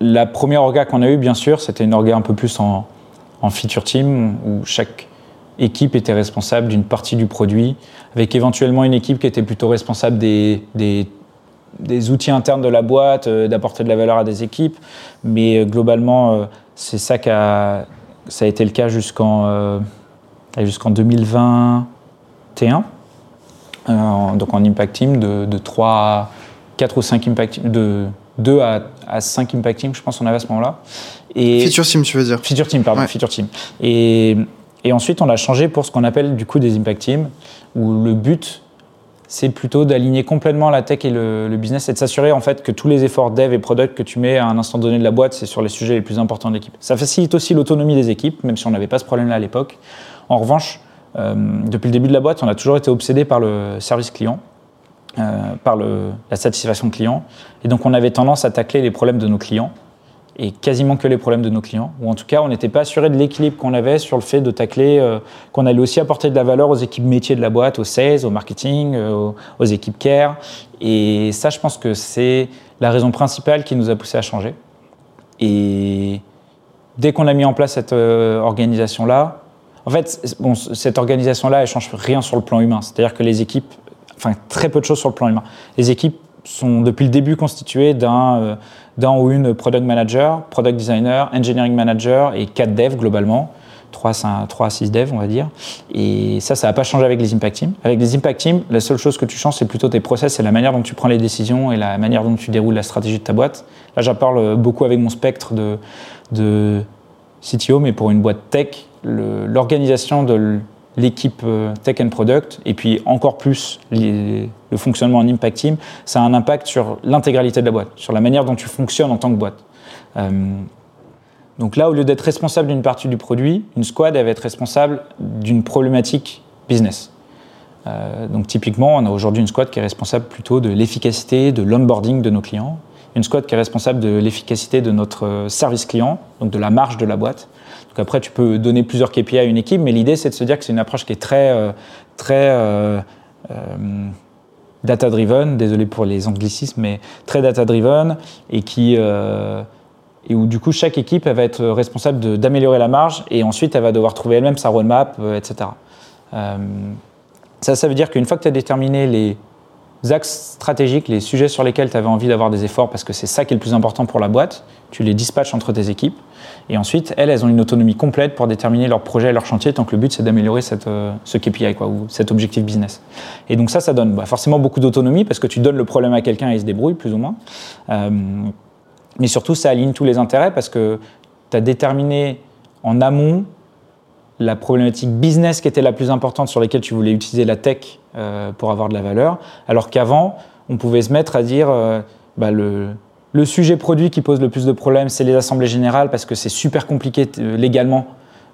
la première orga qu'on a eue, bien sûr, c'était une orga un peu plus en, feature team, où chaque équipe était responsable d'une partie du produit, avec éventuellement une équipe qui était plutôt responsable des, des, outils internes de la boîte, euh, d'apporter de la valeur à des équipes. Mais globalement, c'est ça qui a ça a été le cas jusqu'en euh, jusqu'en 2021. Euh, donc en impact team de, de 3 à 4 ou 5 impact team, de 2 à, à 5 impact team, je pense qu'on avait à ce moment-là. Et feature team, tu veux dire Feature team, pardon, feature team. Et, et ensuite, on a changé pour ce qu'on appelle du coup des impact teams, où le but c'est plutôt d'aligner complètement la tech et le, business et de s'assurer en fait que tous les efforts dev et product que tu mets à un instant donné de la boîte, c'est sur les sujets les plus importants de l'équipe. Ça facilite aussi l'autonomie des équipes, même si on n'avait pas ce problème-là à l'époque. En revanche, euh, depuis le début de la boîte, on a toujours été obsédé par le service client, euh, par la satisfaction client, et donc on avait tendance à tacler les problèmes de nos clients et quasiment que les problèmes de nos clients. Ou en tout cas, on n'était pas assuré de l'équilibre qu'on avait sur le fait de tacler, euh, qu'on allait aussi apporter de la valeur aux équipes métiers de la boîte, aux sales, au marketing, euh, aux, équipes care. Et ça, je pense que c'est la raison principale qui nous a poussé à changer. Et dès qu'on a mis en place cette euh, organisation-là, en fait, bon, cette organisation-là, elle change rien sur le plan humain. C'est-à-dire que les équipes, enfin très peu de choses sur le plan humain. Les équipes sont depuis le début constituées d'un d'un ou une product manager, product designer, engineering manager et quatre devs globalement. 3, 3 à 6 devs, on va dire. Et ça, ça n'a pas changé avec les impact teams. Avec les impact teams, la seule chose que tu changes, c'est plutôt tes process, c'est la manière dont tu prends les décisions et la manière dont tu déroules la stratégie de ta boîte. Là, j'en parle beaucoup avec mon spectre de, de CTO, mais pour une boîte tech, l'organisation de l'équipe euh, tech and product, et puis encore plus le fonctionnement en impact team, ça a un impact sur l'intégralité de la boîte, sur la manière dont tu fonctionnes en tant que boîte. Euh, donc là, au lieu d'être responsable d'une partie du produit, une squad elle va être responsable d'une problématique business. Euh, donc typiquement, on a aujourd'hui une squad qui est responsable plutôt de l'efficacité de l'onboarding de nos clients, une squad qui est responsable de l'efficacité de notre service client, donc de la marge de la boîte, après, tu peux donner plusieurs KPI à une équipe, mais l'idée, c'est de se dire que c'est une approche qui est très, euh, très euh, euh, data-driven, désolé pour les anglicismes, mais très data-driven, et et où du coup chaque équipe va être responsable d'améliorer la marge, et ensuite elle va devoir trouver elle-même sa roadmap, etc. ça, ça veut dire qu'une fois que tu as déterminé les axes stratégiques, les sujets sur lesquels tu avais envie d'avoir des efforts, parce que c'est ça qui est le plus important pour la boîte, tu les dispatches entre tes équipes. Et ensuite, elles, elles ont une autonomie complète pour déterminer leur projet et leur chantier, tant que le but, c'est d'améliorer euh, ce KPI, quoi, ou cet objectif business. Et donc ça, ça donne bah, forcément beaucoup d'autonomie, parce que tu donnes le problème à quelqu'un et il se débrouille, plus ou moins. Euh, mais surtout, ça aligne tous les intérêts, parce que tu as déterminé en amont la problématique business qui était la plus importante sur laquelle tu voulais utiliser la tech euh, pour avoir de la valeur, alors qu'avant, on pouvait se mettre à dire bah, le, le, sujet produit qui pose le plus de problèmes, c'est les assemblées générales parce que c'est super compliqué euh, légalement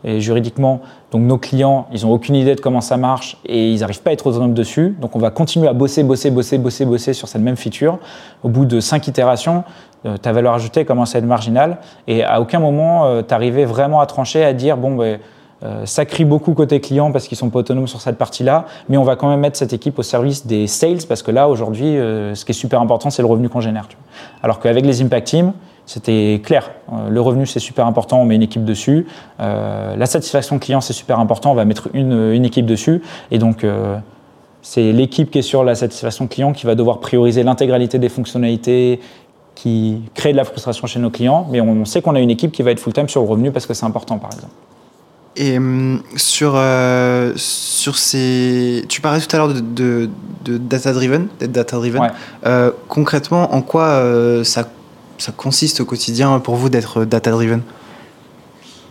et juridiquement. Donc nos clients, ils n'ont aucune idée de comment ça marche et ils n'arrivent pas à être autonomes dessus. Donc on va continuer à bosser, bosser, bosser, bosser, bosser sur cette même feature. Au bout de cinq itérations, ta valeur ajoutée commence à être marginale et à aucun moment tu arrivais vraiment à trancher, à dire bon ben euh, ça crie beaucoup côté client parce qu'ils sont pas autonomes sur cette partie-là, mais on va quand même mettre cette équipe au service des sales parce que là aujourd'hui, euh, ce qui est super important, c'est le revenu qu'on génère. Alors qu'avec les impact teams, c'était clair. Euh, le revenu c'est super important, on met une équipe dessus. la satisfaction client c'est super important, on va mettre une, une équipe dessus. Et donc c'est l'équipe qui est sur la satisfaction client qui va devoir prioriser l'intégralité des fonctionnalités qui créent de la frustration chez nos clients, mais on sait qu'on a une équipe qui va être full-time sur le revenu parce que c'est important par exemple. Et hum, sur, euh, sur ces. Tu parlais tout à l'heure de, de, data-driven, d'être data-driven. Euh, concrètement, en quoi euh, ça, ça consiste au quotidien pour vous d'être data-driven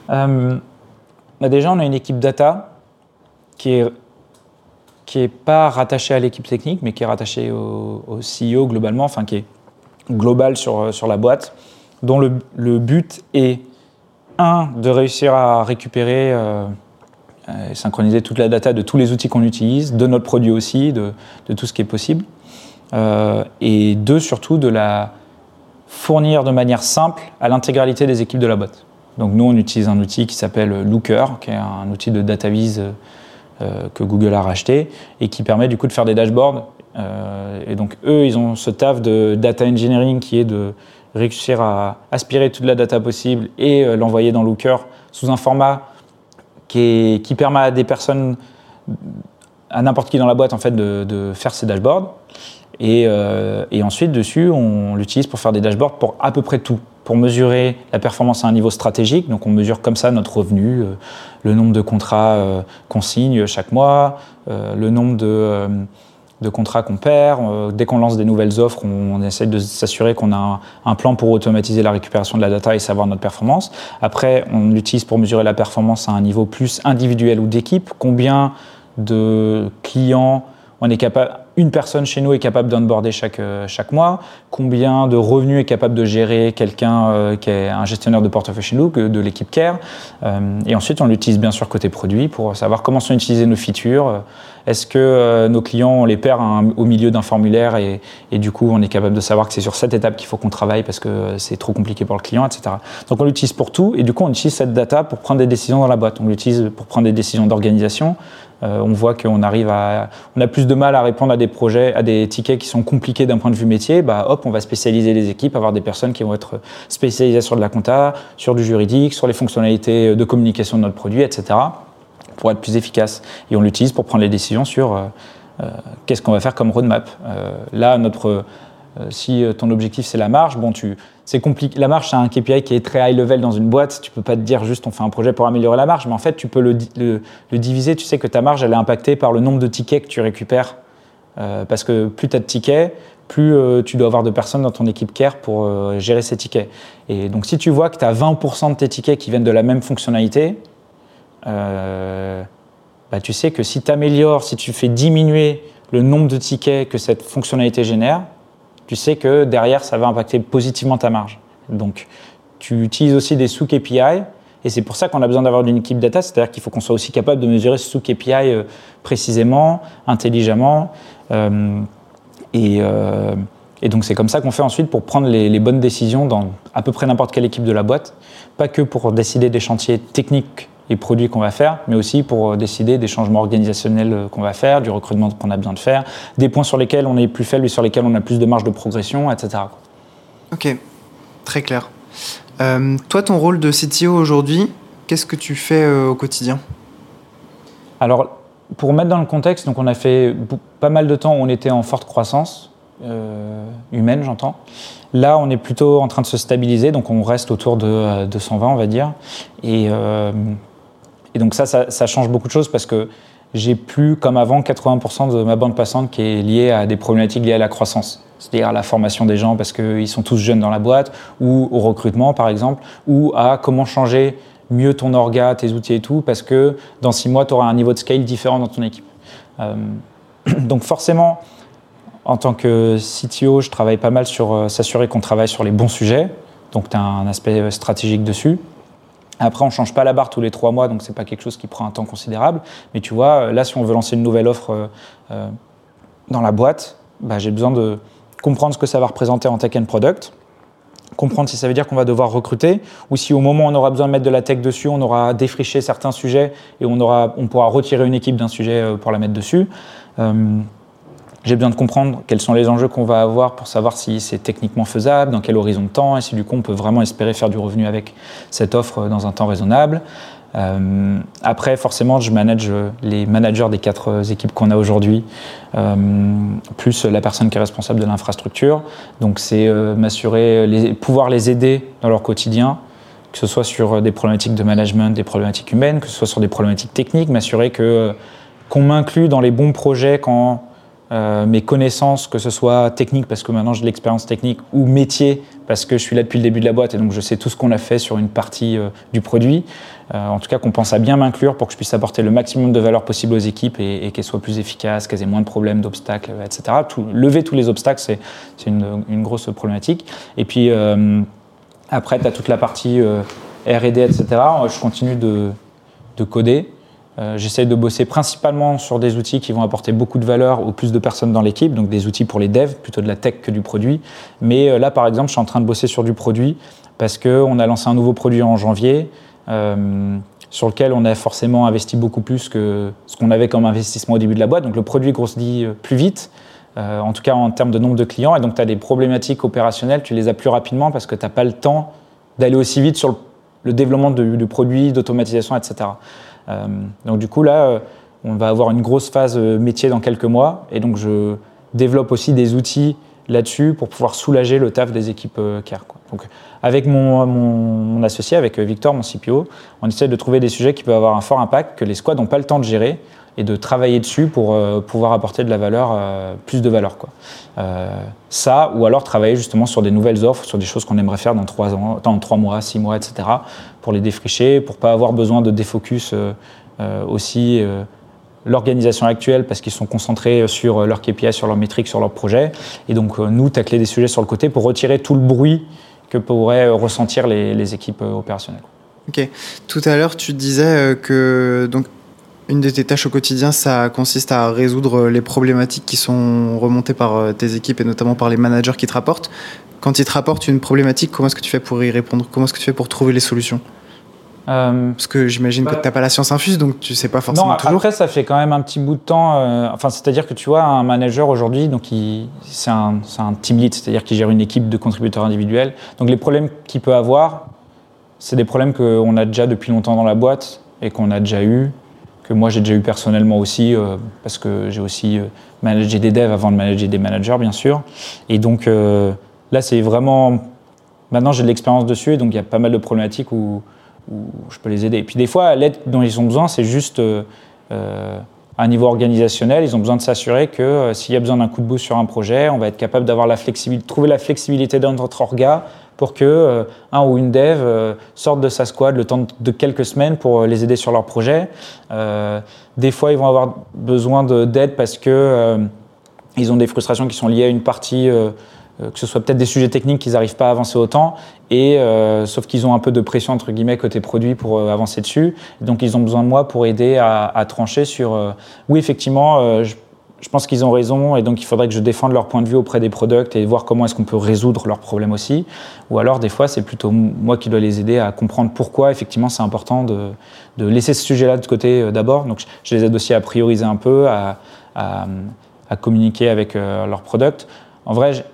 bah Déjà, on a une équipe data qui est qui n'est pas rattaché à l'équipe technique, mais qui est rattaché au, CEO globalement, enfin qui est global sur, sur la boîte, dont le, le but est, un, de réussir à récupérer et synchroniser toute la data de tous les outils qu'on utilise, de notre produit aussi, de, tout ce qui est possible. et deux, surtout, de la fournir de manière simple à l'intégralité des équipes de la boîte. Donc nous, on utilise un outil qui s'appelle Looker, qui est un outil de data euh, euh, que Google a racheté et qui permet du coup de faire des dashboards. Euh, et donc eux, ils ont ce taf de data engineering qui est de réussir à aspirer toute la data possible et l'envoyer dans Looker sous un format qui, permet à des personnes, à n'importe qui dans la boîte en fait, de, faire ces dashboards. Euh, et, ensuite, dessus, on l'utilise pour faire des dashboards pour à peu près tout. Pour mesurer la performance à un niveau stratégique, donc on mesure comme ça notre revenu, euh, le nombre de contrats euh, qu'on signe chaque mois, le nombre de, de contrats qu'on perd. dès qu'on lance des nouvelles offres, on, essaie de s'assurer qu'on a un, plan pour automatiser la récupération de la data et savoir notre performance. Après, on l'utilise pour mesurer la performance à un niveau plus individuel ou d'équipe. Combien de clients on est capable une personne chez nous est capable d'onboarder chaque, euh, chaque mois, combien de revenus est capable de gérer quelqu'un euh, qui est un gestionnaire de portefeuille chez nous, de l'équipe Care. Euh, et ensuite, on l'utilise bien sûr côté produit pour savoir comment sont utilisées nos features. Est-ce que nos clients, on les perd au milieu d'un formulaire et, et, du coup, on est capable de savoir que c'est sur cette étape qu'il faut qu'on travaille parce que c'est trop compliqué pour le client, etc. Donc, on l'utilise pour tout et du coup, on utilise cette data pour prendre des décisions dans la boîte. On l'utilise pour prendre des décisions d'organisation, euh, on voit qu'on arrive à, on a plus de mal à répondre à des projets, à des tickets qui sont compliqués d'un point de vue métier. Bah, hop, on va spécialiser les équipes, avoir des personnes qui vont être spécialisées sur de la compta, sur du juridique, sur les fonctionnalités de communication de notre produit, etc. pour être plus efficace. Et on l'utilise pour prendre les décisions sur euh, euh, qu'est-ce qu'on va faire comme roadmap. là, notre si euh, ton objectif c'est la marge, bon, tu, c'est compliqué. La marge, c'est un KPI qui est très high level dans une boîte. Tu peux pas te dire juste on fait un projet pour améliorer la marge, mais en fait, tu peux le, le, diviser. Tu sais que ta marge, elle est impactée par le nombre de tickets que tu récupères. Euh, parce que plus tu as de tickets, plus tu dois avoir de personnes dans ton équipe care pour gérer ces tickets. Et donc, si tu vois que tu as 20% de tes tickets qui viennent de la même fonctionnalité, bah, tu sais que si tu améliores, si tu fais diminuer le nombre de tickets que cette fonctionnalité génère, tu sais que derrière, ça va impacter positivement ta marge. Donc, tu utilises aussi des sous-KPI, et c'est pour ça qu'on a besoin d'avoir une équipe data, c'est-à-dire qu'il faut qu'on soit aussi capable de mesurer ce sous-KPI euh, précisément, intelligemment. Euh, euh, et, donc, c'est comme ça qu'on fait ensuite pour prendre les, les bonnes décisions dans à peu près n'importe quelle équipe de la boîte, pas que pour décider des chantiers techniques les produits qu'on va faire, mais aussi pour euh, décider des changements organisationnels euh, qu'on va faire, du recrutement qu'on a besoin de faire, des points sur lesquels on est plus faible et sur lesquels on a plus de marge de progression, etc. Ok, très clair. Euh, toi, ton rôle de CTO aujourd'hui, qu'est-ce que tu fais au quotidien? Alors, pour mettre dans le contexte, donc on a fait pas mal de temps où on était en forte croissance, humaine j'entends. Là, on est plutôt en train de se stabiliser, donc on reste autour de 220, on va dire. Et, et donc ça, ça, change beaucoup de choses parce que j'ai plus, comme avant, 80% de ma bande passante qui est liée à des problématiques liées à la croissance. C'est-à-dire à la formation des gens parce qu'ils sont tous jeunes dans la boîte, ou au recrutement par exemple, ou à comment changer mieux ton orga, tes outils et tout, parce que dans six mois, tu auras un niveau de scale différent dans ton équipe. Euh, donc forcément, en tant que CTO, je travaille pas mal sur euh, s'assurer qu'on travaille sur les bons sujets, donc tu as un aspect stratégique dessus. Après, on ne change pas la barre tous les trois mois, donc ce n'est pas quelque chose qui prend un temps considérable. Mais tu vois, là, si on veut lancer une nouvelle offre euh, euh, dans la boîte, bah, j'ai besoin de comprendre ce que ça va représenter en tech and product, comprendre si ça veut dire qu'on va devoir recruter, ou si au moment où on aura besoin de mettre de la tech dessus, on aura défriché certains sujets et on, pourra retirer une équipe d'un sujet euh, pour la mettre dessus. J'ai besoin de comprendre quels sont les enjeux qu'on va avoir pour savoir si c'est techniquement faisable, dans quel horizon de temps, et si du coup on peut vraiment espérer faire du revenu avec cette offre dans un temps raisonnable. Euh, après, forcément, je manage les managers des quatre équipes qu'on a aujourd'hui, euh, plus la personne qui est responsable de l'infrastructure. Donc, c'est euh, m'assurer, pouvoir les aider dans leur quotidien, que ce soit sur des problématiques de management, des problématiques humaines, que ce soit sur des problématiques techniques, m'assurer que qu'on m'inclut dans les bons projets quand euh, mes connaissances, que ce soit technique, parce que maintenant j'ai de l'expérience technique, ou métier, parce que je suis là depuis le début de la boîte et donc je sais tout ce qu'on a fait sur une partie euh, du produit. Euh, en tout cas, qu'on pense à bien m'inclure pour que je puisse apporter le maximum de valeur possible aux équipes et, qu'elles soient plus efficaces, qu'elles aient moins de problèmes, d'obstacles, etc. lever tous les obstacles, c'est une, grosse problématique. Et puis après, tu as toute la partie RD, etc. Je continue de, de coder. Euh, j'essaie de bosser principalement sur des outils qui vont apporter beaucoup de valeur aux plus de personnes dans l'équipe, donc des outils pour les devs, plutôt de la tech que du produit. Mais euh, là, par exemple, je suis en train de bosser sur du produit parce qu'on a lancé un nouveau produit en janvier. Euh, sur lequel on a forcément investi beaucoup plus que ce qu'on avait comme investissement au début de la boîte. Donc le produit grossit plus vite, en tout cas en termes de nombre de clients, et donc tu as des problématiques opérationnelles, tu les as plus rapidement parce que tu n'as pas le temps d'aller aussi vite sur le, développement du produit, d'automatisation, etc. Euh, donc du coup là, euh, on va avoir une grosse phase euh, métier dans quelques mois, et donc je développe aussi des outils là-dessus pour pouvoir soulager le taf des équipes CARE. Donc, avec mon, associé, avec Victor, mon CPO, on essaie de trouver des sujets qui peuvent avoir un fort impact, que les squads n'ont pas le temps de gérer, et de travailler dessus pour pouvoir apporter de la valeur, plus de valeur. Quoi. ça, ou alors travailler justement sur des nouvelles offres, sur des choses qu'on aimerait faire dans dans trois mois, six mois, etc., pour les défricher, pour pas avoir besoin de défocus euh, euh, aussi euh, l'organisation actuelle parce qu'ils sont concentrés sur leur KPI, sur leurs métriques, sur leurs projets. Et donc nous, tacler des sujets sur le côté pour retirer tout le bruit que pourraient ressentir les, équipes opérationnelles. Ok. Tout à l'heure, tu disais que donc une de tes tâches au quotidien, ça consiste à résoudre les problématiques qui sont remontées par tes équipes et notamment par les managers qui te rapportent. Quand ils te rapportent une problématique, comment est-ce que tu fais pour y répondre? Comment est-ce que tu fais pour trouver les solutions? Euh, Parce que j'imagine que bah, tu n'as pas la science infuse, donc tu sais pas forcément non, toujours. Après, ça fait quand même un petit bout de temps. Euh, enfin, c'est-à-dire que tu vois, un manager aujourd'hui, donc c'est un, un, team lead, c'est-à-dire qu'il gère une équipe de contributeurs individuels. Donc les problèmes qu'il peut avoir, c'est des problèmes qu'on a déjà depuis longtemps dans la boîte et qu'on a déjà eu, que moi j'ai déjà eu personnellement aussi, euh, parce que j'ai aussi managé des devs avant de manager des managers, bien sûr. Et donc là, c'est vraiment. Maintenant, j'ai de l'expérience dessus, et donc il y a pas mal de problématiques où où je peux les aider. Et puis des fois, l'aide dont ils ont besoin, c'est juste euh, euh, à un niveau organisationnel. Ils ont besoin de s'assurer que euh, s'il y a besoin d'un coup de boost sur un projet, on va être capable d'avoir la flexibilité, trouver la flexibilité dans notre orga pour que un ou une dev sorte de sa squad le temps de quelques semaines pour les aider sur leur projet. des fois, ils vont avoir besoin d'aide parce que ils ont des frustrations qui sont liées à une partie euh, que ce soit peut-être des sujets techniques qu'ils n'arrivent pas à avancer autant, et euh, sauf qu'ils ont un peu de pression entre guillemets côté produit pour euh, avancer dessus. Donc ils ont besoin de moi pour aider à, trancher sur. oui, effectivement, je, pense qu'ils ont raison, et donc il faudrait que je défende leur point de vue auprès des products et voir comment est-ce qu'on peut résoudre leurs problèmes aussi. Ou alors des fois c'est plutôt moi qui dois les aider à comprendre pourquoi effectivement c'est important de, de, laisser ce sujet-là de côté d'abord. Donc je les aide aussi à prioriser un peu, à, à, à communiquer avec leurs products. En vrai,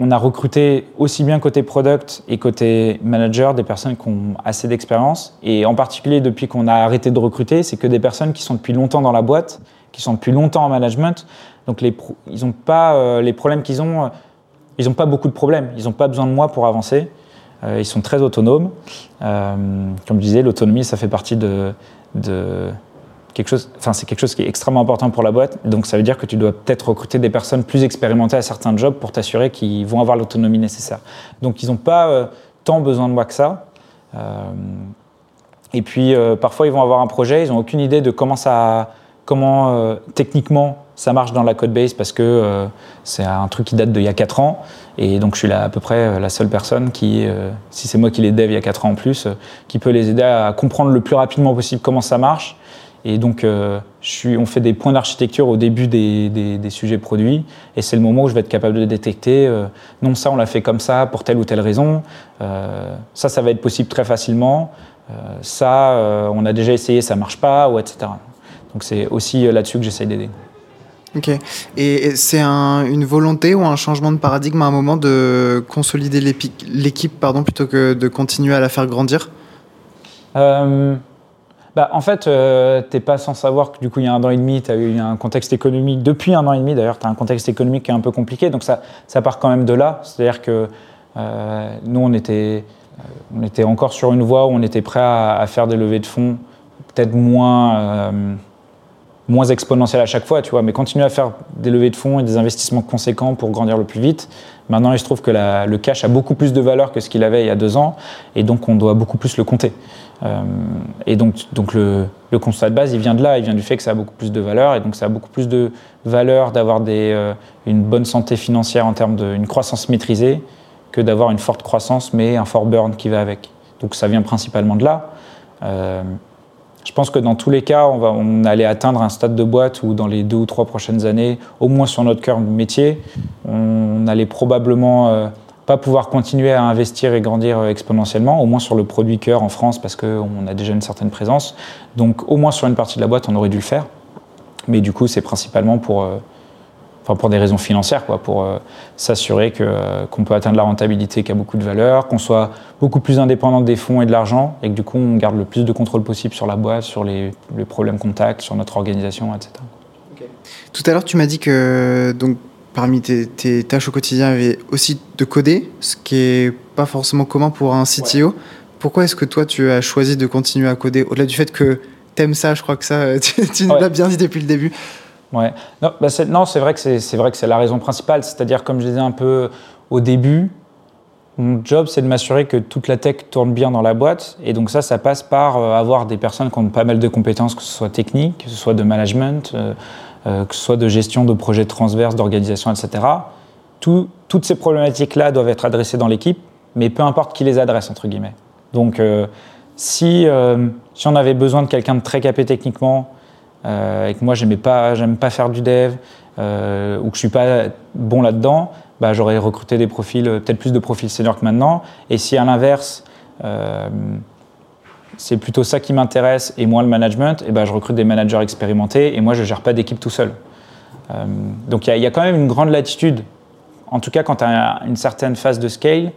on a recruté aussi bien côté product et côté manager des personnes qui ont assez d'expérience. Et en particulier, depuis qu'on a arrêté de recruter, c'est que des personnes qui sont depuis longtemps dans la boîte, qui sont depuis longtemps en management. Donc les ils n'ont pas euh, les problèmes qu'ils ont, euh, ils n'ont pas beaucoup de problèmes. Ils n'ont pas besoin de moi pour avancer. Euh, ils sont très autonomes. comme je disais, l'autonomie, ça fait partie de c'est quelque chose qui est extrêmement important pour la boîte. Donc, ça veut dire que tu dois peut-être recruter des personnes plus expérimentées à certains jobs pour t'assurer qu'ils vont avoir l'autonomie nécessaire. Donc, ils n'ont pas euh, tant besoin de moi que ça. Euh, et puis, euh, parfois, ils vont avoir un projet, ils n'ont aucune idée de comment ça, comment techniquement ça marche dans la code base parce que c'est un truc qui date d'il y a 4 ans. Et donc, je suis à peu près la seule personne qui, si c'est moi qui les dev il y a 4 ans en plus, qui peut les aider à comprendre le plus rapidement possible comment ça marche et donc, euh, je suis, on fait des points d'architecture au début des, des, sujets produits, et c'est le moment où je vais être capable de détecter, euh, non, ça, on l'a fait comme ça pour telle ou telle raison, euh, ça, ça va être possible très facilement, ça, on a déjà essayé, ça marche pas, ou etc. Donc, c'est aussi là-dessus que j'essaye d'aider. Ok. Et c'est un, une volonté ou un changement de paradigme à un moment de consolider l'équipe pardon, plutôt que de continuer à la faire grandir? Bah, en fait, euh, tu n'es pas sans savoir que du coup, il y a un an et demi, tu as eu un contexte économique, depuis un an et demi d'ailleurs, tu as un contexte économique qui est un peu compliqué, donc ça, ça part quand même de là. C'est-à-dire que euh, nous, on était, euh, on était encore sur une voie où on était prêt à, faire des levées de fonds, peut-être moins, moins exponentielle à chaque fois, tu vois, mais continuer à faire des levées de fonds et des investissements conséquents pour grandir le plus vite. Maintenant, il se trouve que le cash a beaucoup plus de valeur que ce qu'il avait il y a deux ans, et donc on doit beaucoup plus le compter. Euh, et donc, donc le, constat de base, il vient de là, il vient du fait que ça a beaucoup plus de valeur, et donc ça a beaucoup plus de valeur d'avoir euh, une bonne santé financière en termes d'une croissance maîtrisée que d'avoir une forte croissance mais un fort burn qui va avec. Donc ça vient principalement de là. Euh, je pense que dans tous les cas, on allait atteindre un stade de boîte où dans les deux ou trois prochaines années, au moins sur notre cœur de métier, on allait probablement euh, pas pouvoir continuer à investir et grandir euh, exponentiellement, au moins sur le produit cœur en France parce qu'on a déjà une certaine présence. Donc au moins sur une partie de la boîte, on aurait dû le faire. Mais du coup, c'est principalement pour pour des raisons financières, quoi, pour euh, s'assurer que, euh, qu'on peut atteindre la rentabilité qui a beaucoup de valeur, qu'on soit beaucoup plus indépendant des fonds et de l'argent, et que du coup on garde le plus de contrôle possible sur la boîte, sur les, problèmes contacts, sur notre organisation, etc. Tout à l'heure, tu m'as dit que donc, parmi tes, tâches au quotidien, il y avait aussi de coder, ce qui n'est pas forcément commun pour un CTO. Pourquoi est-ce que toi, tu as choisi de continuer à coder Au-delà du fait que tu aimes ça, je crois que ça, tu, tu nous l'as bien dit depuis le début. Ouais. Non, bah c'est, non, c'est vrai que c'est, vrai que c'est la raison principale. C'est-à-dire, comme je disais un peu au début, mon job, c'est de m'assurer que toute la tech tourne bien dans la boîte. Et donc ça, ça passe par euh, avoir des personnes qui ont pas mal de compétences, que ce soit techniques, que ce soit de management, euh, euh, que ce soit de gestion de projets transverses, d'organisation, etc. toutes ces problématiques-là doivent être adressées dans l'équipe, mais peu importe qui les adresse, entre guillemets. Donc, si, si on avait besoin de quelqu'un de très capé techniquement, euh, et que moi j'aimais pas, j'aime pas faire du dev euh, ou que je suis pas bon là-dedans, bah, j'aurais recruté des profils, euh, peut-être plus de profils seniors que maintenant. Et si à l'inverse, c'est plutôt ça qui m'intéresse et moins le management, et bah, je recrute des managers expérimentés et moi je gère pas d'équipe tout seul. donc il y, y, a quand même une grande latitude, en tout cas quand tu as une certaine phase de scale,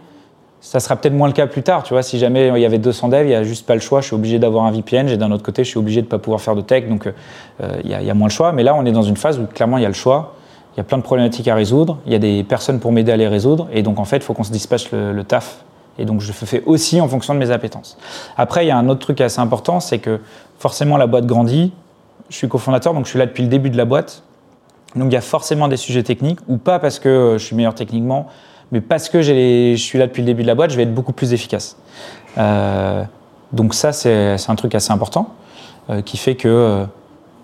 ça sera peut-être moins le cas plus tard. Tu vois, si jamais il y avait 200 devs, il n'y a juste pas le choix. Je suis obligé d'avoir un VPN. Et d'un autre côté, je suis obligé de ne pas pouvoir faire de tech. Donc, euh, il, y a, moins le choix. Mais là, on est dans une phase où clairement, il y a le choix. Il y a plein de problématiques à résoudre. Il y a des personnes pour m'aider à les résoudre. Et donc, en fait, il faut qu'on se dispatche le, taf. Et donc, je fais aussi en fonction de mes appétences. Après, il y a un autre truc assez important, c'est que forcément, la boîte grandit. Je suis cofondateur, donc je suis là depuis le début de la boîte. Donc, il y a forcément des sujets techniques, ou pas parce que euh, je suis meilleur techniquement, mais parce que je suis là depuis le début de la boîte, je vais être beaucoup plus efficace. Euh, donc ça, c'est un truc assez important euh, qui fait que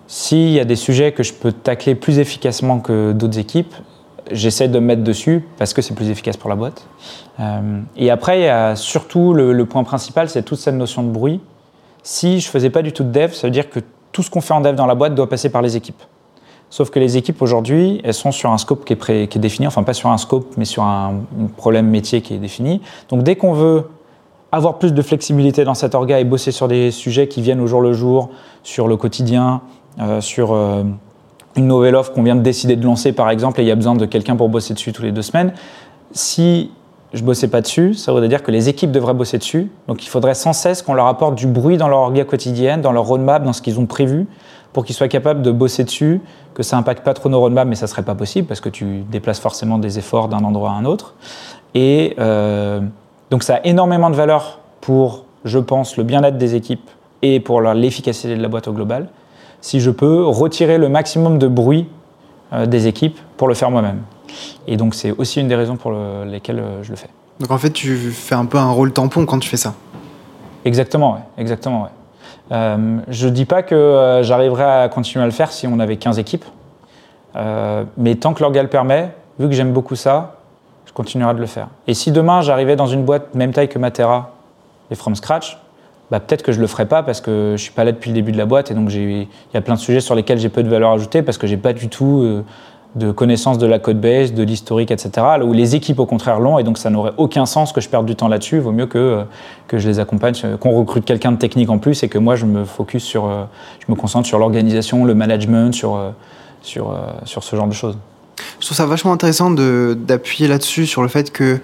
s'il y a des sujets que je peux tacler plus efficacement que d'autres équipes, j'essaie de me mettre dessus parce que c'est plus efficace pour la boîte. Et après, il y a surtout le, point principal, c'est toute cette notion de bruit. Si je faisais pas du tout de dev, ça veut dire que tout ce qu'on fait en dev dans la boîte doit passer par les équipes. Sauf que les équipes aujourd'hui, elles sont sur un scope qui est, qui est, défini, enfin pas sur un scope, mais sur un, problème métier qui est défini. Donc dès qu'on veut avoir plus de flexibilité dans cet orga et bosser sur des sujets qui viennent au jour le jour, sur le quotidien, euh, sur euh, une nouvelle offre qu'on vient de décider de lancer par exemple, et il y a besoin de quelqu'un pour bosser dessus tous les deux semaines, si je bossais pas dessus, ça voudrait dire que les équipes devraient bosser dessus. Donc il faudrait sans cesse qu'on leur apporte du bruit dans leur orga quotidienne, dans leur roadmap, dans ce qu'ils ont prévu, pour qu'ils soient capables de bosser dessus, que ça impacte pas trop nos roadmaps, mais ça serait pas possible parce que tu déplaces forcément des efforts d'un endroit à un autre. Et euh, donc ça a énormément de valeur pour, je pense, le bien-être des équipes et pour l'efficacité de la boîte au global. Si je peux retirer le maximum de bruit euh, des équipes pour le faire moi-même. Et donc c'est aussi une des raisons pour lesquelles euh, je le fais. Donc en fait, tu fais un peu un rôle tampon quand tu fais ça. Exactement, ouais. Exactement, ouais. Euh, je ne dis pas que euh, j'arriverai à continuer à le faire si on avait 15 équipes. Euh, mais tant que l'orga le permet, vu que j'aime beaucoup ça, je continuerai de le faire. Et si demain j'arrivais dans une boîte même taille que Matera et from scratch, bah, peut-être que je le ferai pas parce que je suis pas là depuis le début de la boîte et donc il y a plein de sujets sur lesquels j'ai peu de valeur ajoutée parce que j'ai pas du tout de connaissance de la code base, de l'historique, etc. Où les équipes au contraire l'ont et donc ça n'aurait aucun sens que je perde du temps là-dessus. Vaut mieux que, euh, que je les accompagne, euh, qu'on recrute quelqu'un de technique en plus et que moi je me focus sur, euh, je me concentre sur l'organisation, le management, sur, sur, sur ce genre de choses. Je trouve ça vachement intéressant d'appuyer là-dessus sur le fait que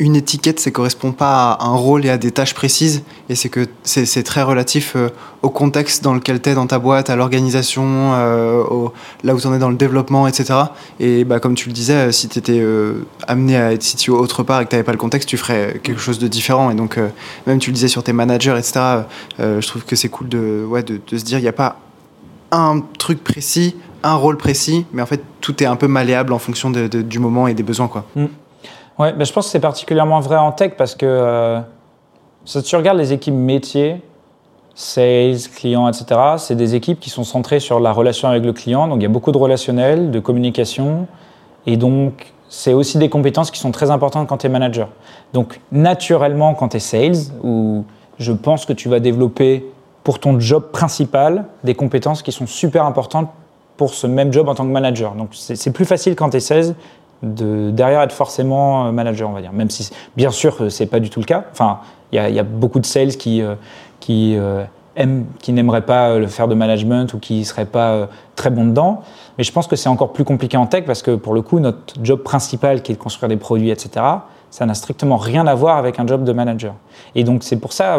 une étiquette, ça correspond pas à un rôle et à des tâches précises, et c'est que c'est très relatif euh, au contexte dans lequel tu es dans ta boîte, à l'organisation, euh, là où tu en es dans le développement, etc. Et bah, comme tu le disais, euh, si tu étais amené à être situé autre part et que tu n'avais pas le contexte, tu ferais quelque chose de différent. Et donc, même tu le disais sur tes managers, etc., je trouve que c'est cool de, ouais, de, se dire, il n'y a pas un truc précis, un rôle précis, mais en fait, tout est un peu malléable en fonction du moment et des besoins. Quoi. Mm. Ouais, je pense que c'est particulièrement vrai en tech parce que euh, si tu regardes les équipes métiers, sales, clients, etc., c'est des équipes qui sont centrées sur la relation avec le client. Donc il y a beaucoup de relationnel, de communication. Et donc, c'est aussi des compétences qui sont très importantes quand tu es manager. Donc, naturellement, quand tu es sales, ou je pense que tu vas développer pour ton job principal des compétences qui sont super importantes pour ce même job en tant que manager. Donc, c'est plus facile quand tu es sales de derrière être forcément euh, manager, on va dire. Même si, bien sûr, euh, c'est pas du tout le cas. Enfin, il y, a beaucoup de sales qui, euh, qui qui n'aimeraient pas le faire de management ou qui seraient pas très bons dedans. Mais je pense que c'est encore plus compliqué en tech parce que pour le coup, notre job principal qui est de construire des produits, etc., ça n'a strictement rien à voir avec un job de manager. Et donc c'est pour ça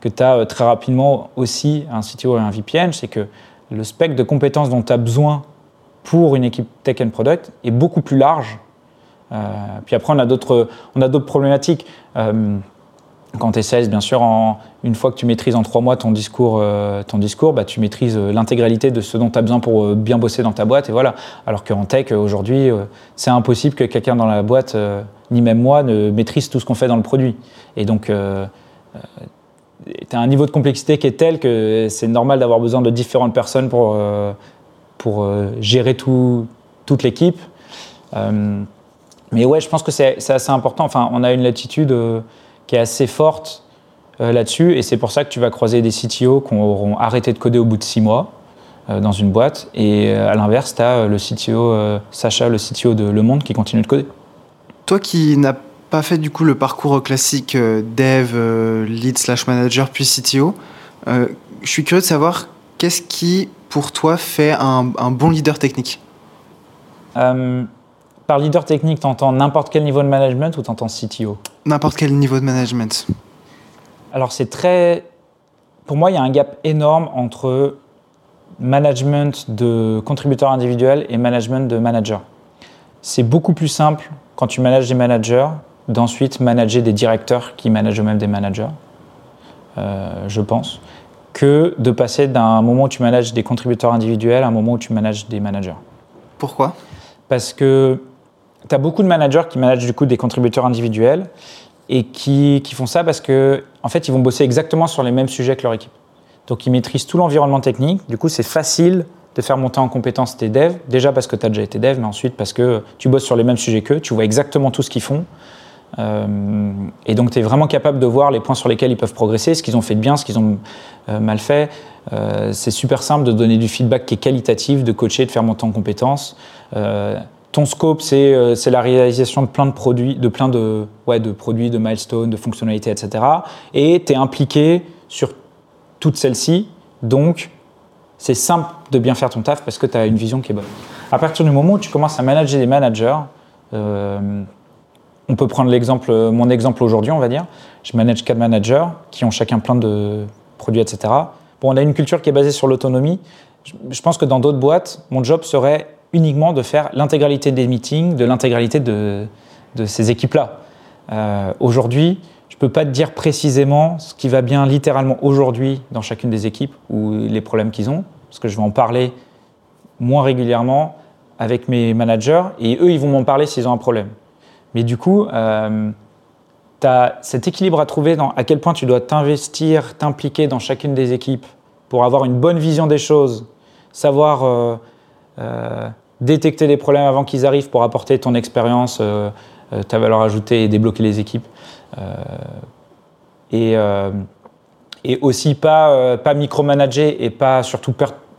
que tu as très rapidement aussi un CTO et un VPN, c'est que le spectre de compétences dont tu as besoin pour une équipe tech and product est beaucoup plus large. Euh, puis après, on a d'autres problématiques quand tu es bien sûr, une fois que tu maîtrises en trois mois ton discours, euh, ton discours bah, tu maîtrises euh, l'intégralité de ce dont tu as besoin pour euh, bien bosser dans ta boîte. Et voilà. Alors qu'en tech, aujourd'hui, c'est impossible que quelqu'un dans la boîte, ni même moi, ne maîtrise tout ce qu'on fait dans le produit. Et donc, tu as un niveau de complexité qui est tel que c'est normal d'avoir besoin de différentes personnes pour, pour gérer tout, toute l'équipe. Mais ouais, je pense que c'est assez important. Enfin, on a une latitude qui est assez forte euh, là-dessus. Et c'est pour ça que tu vas croiser des CTO qui auront arrêté de coder au bout de six mois euh, dans une boîte. Et euh, à l'inverse, tu as le CTO, Sacha, le CTO de Le Monde, qui continue de coder. Toi qui n'as pas fait du coup le parcours classique dev, lead slash manager, puis CTO, je suis curieux de savoir qu'est-ce qui, pour toi, fait un, un bon leader technique? Par leader technique, tu entends n'importe quel niveau de management ou tu entends CTO N'importe quel niveau de management. Alors c'est très... Pour moi, il y a un gap énorme entre management de contributeurs individuels et management de managers. C'est beaucoup plus simple quand tu manages des managers d'ensuite manager des directeurs qui managent eux-mêmes des managers, euh, je pense, que de passer d'un moment où tu manages des contributeurs individuels à un moment où tu manages des managers. Pourquoi? Parce que tu as beaucoup de managers qui managent du coup des contributeurs individuels et qui, qui, font ça parce que en fait, ils vont bosser exactement sur les mêmes sujets que leur équipe. Donc, ils maîtrisent tout l'environnement technique. Du coup, c'est facile de faire monter en compétence tes devs. Déjà parce que tu as déjà été dev, mais ensuite parce que tu bosses sur les mêmes sujets qu'eux, tu vois exactement tout ce qu'ils font. Euh, et donc, tu es vraiment capable de voir les points sur lesquels ils peuvent progresser, ce qu'ils ont fait de bien, ce qu'ils ont euh, mal fait. Euh, c'est super simple de donner du feedback qui est qualitatif, de coacher, de faire monter en compétences ton scope, euh, c'est la réalisation de plein de produits, de plein de, ouais, de produits, de milestones, de fonctionnalités, etc. Et tu es impliqué sur toutes celles-ci. Donc, c'est simple de bien faire ton taf parce que tu as une vision qui est bonne. À partir du moment où tu commences à manager des managers, euh, on peut prendre l'exemple, mon exemple aujourd'hui, on va dire. Je manage quatre managers qui ont chacun plein de produits, etc. Bon, on a une culture qui est basée sur l'autonomie. Je pense que dans d'autres boîtes, mon job serait uniquement de faire l'intégralité des meetings, de l'intégralité de, ces équipes-là. Euh, aujourd'hui, je ne peux pas te dire précisément ce qui va bien littéralement aujourd'hui dans chacune des équipes ou les problèmes qu'ils ont, parce que je vais en parler moins régulièrement avec mes managers et eux, ils vont m'en parler s'ils ont un problème. Mais du coup, euh, tu as cet équilibre à trouver dans à quel point tu dois t'investir, t'impliquer dans chacune des équipes pour avoir une bonne vision des choses, savoir euh, détecter les problèmes avant qu'ils arrivent pour apporter ton expérience, euh, euh, ta valeur ajoutée et débloquer les équipes. Euh, et, et, aussi pas, pas micromanager et pas surtout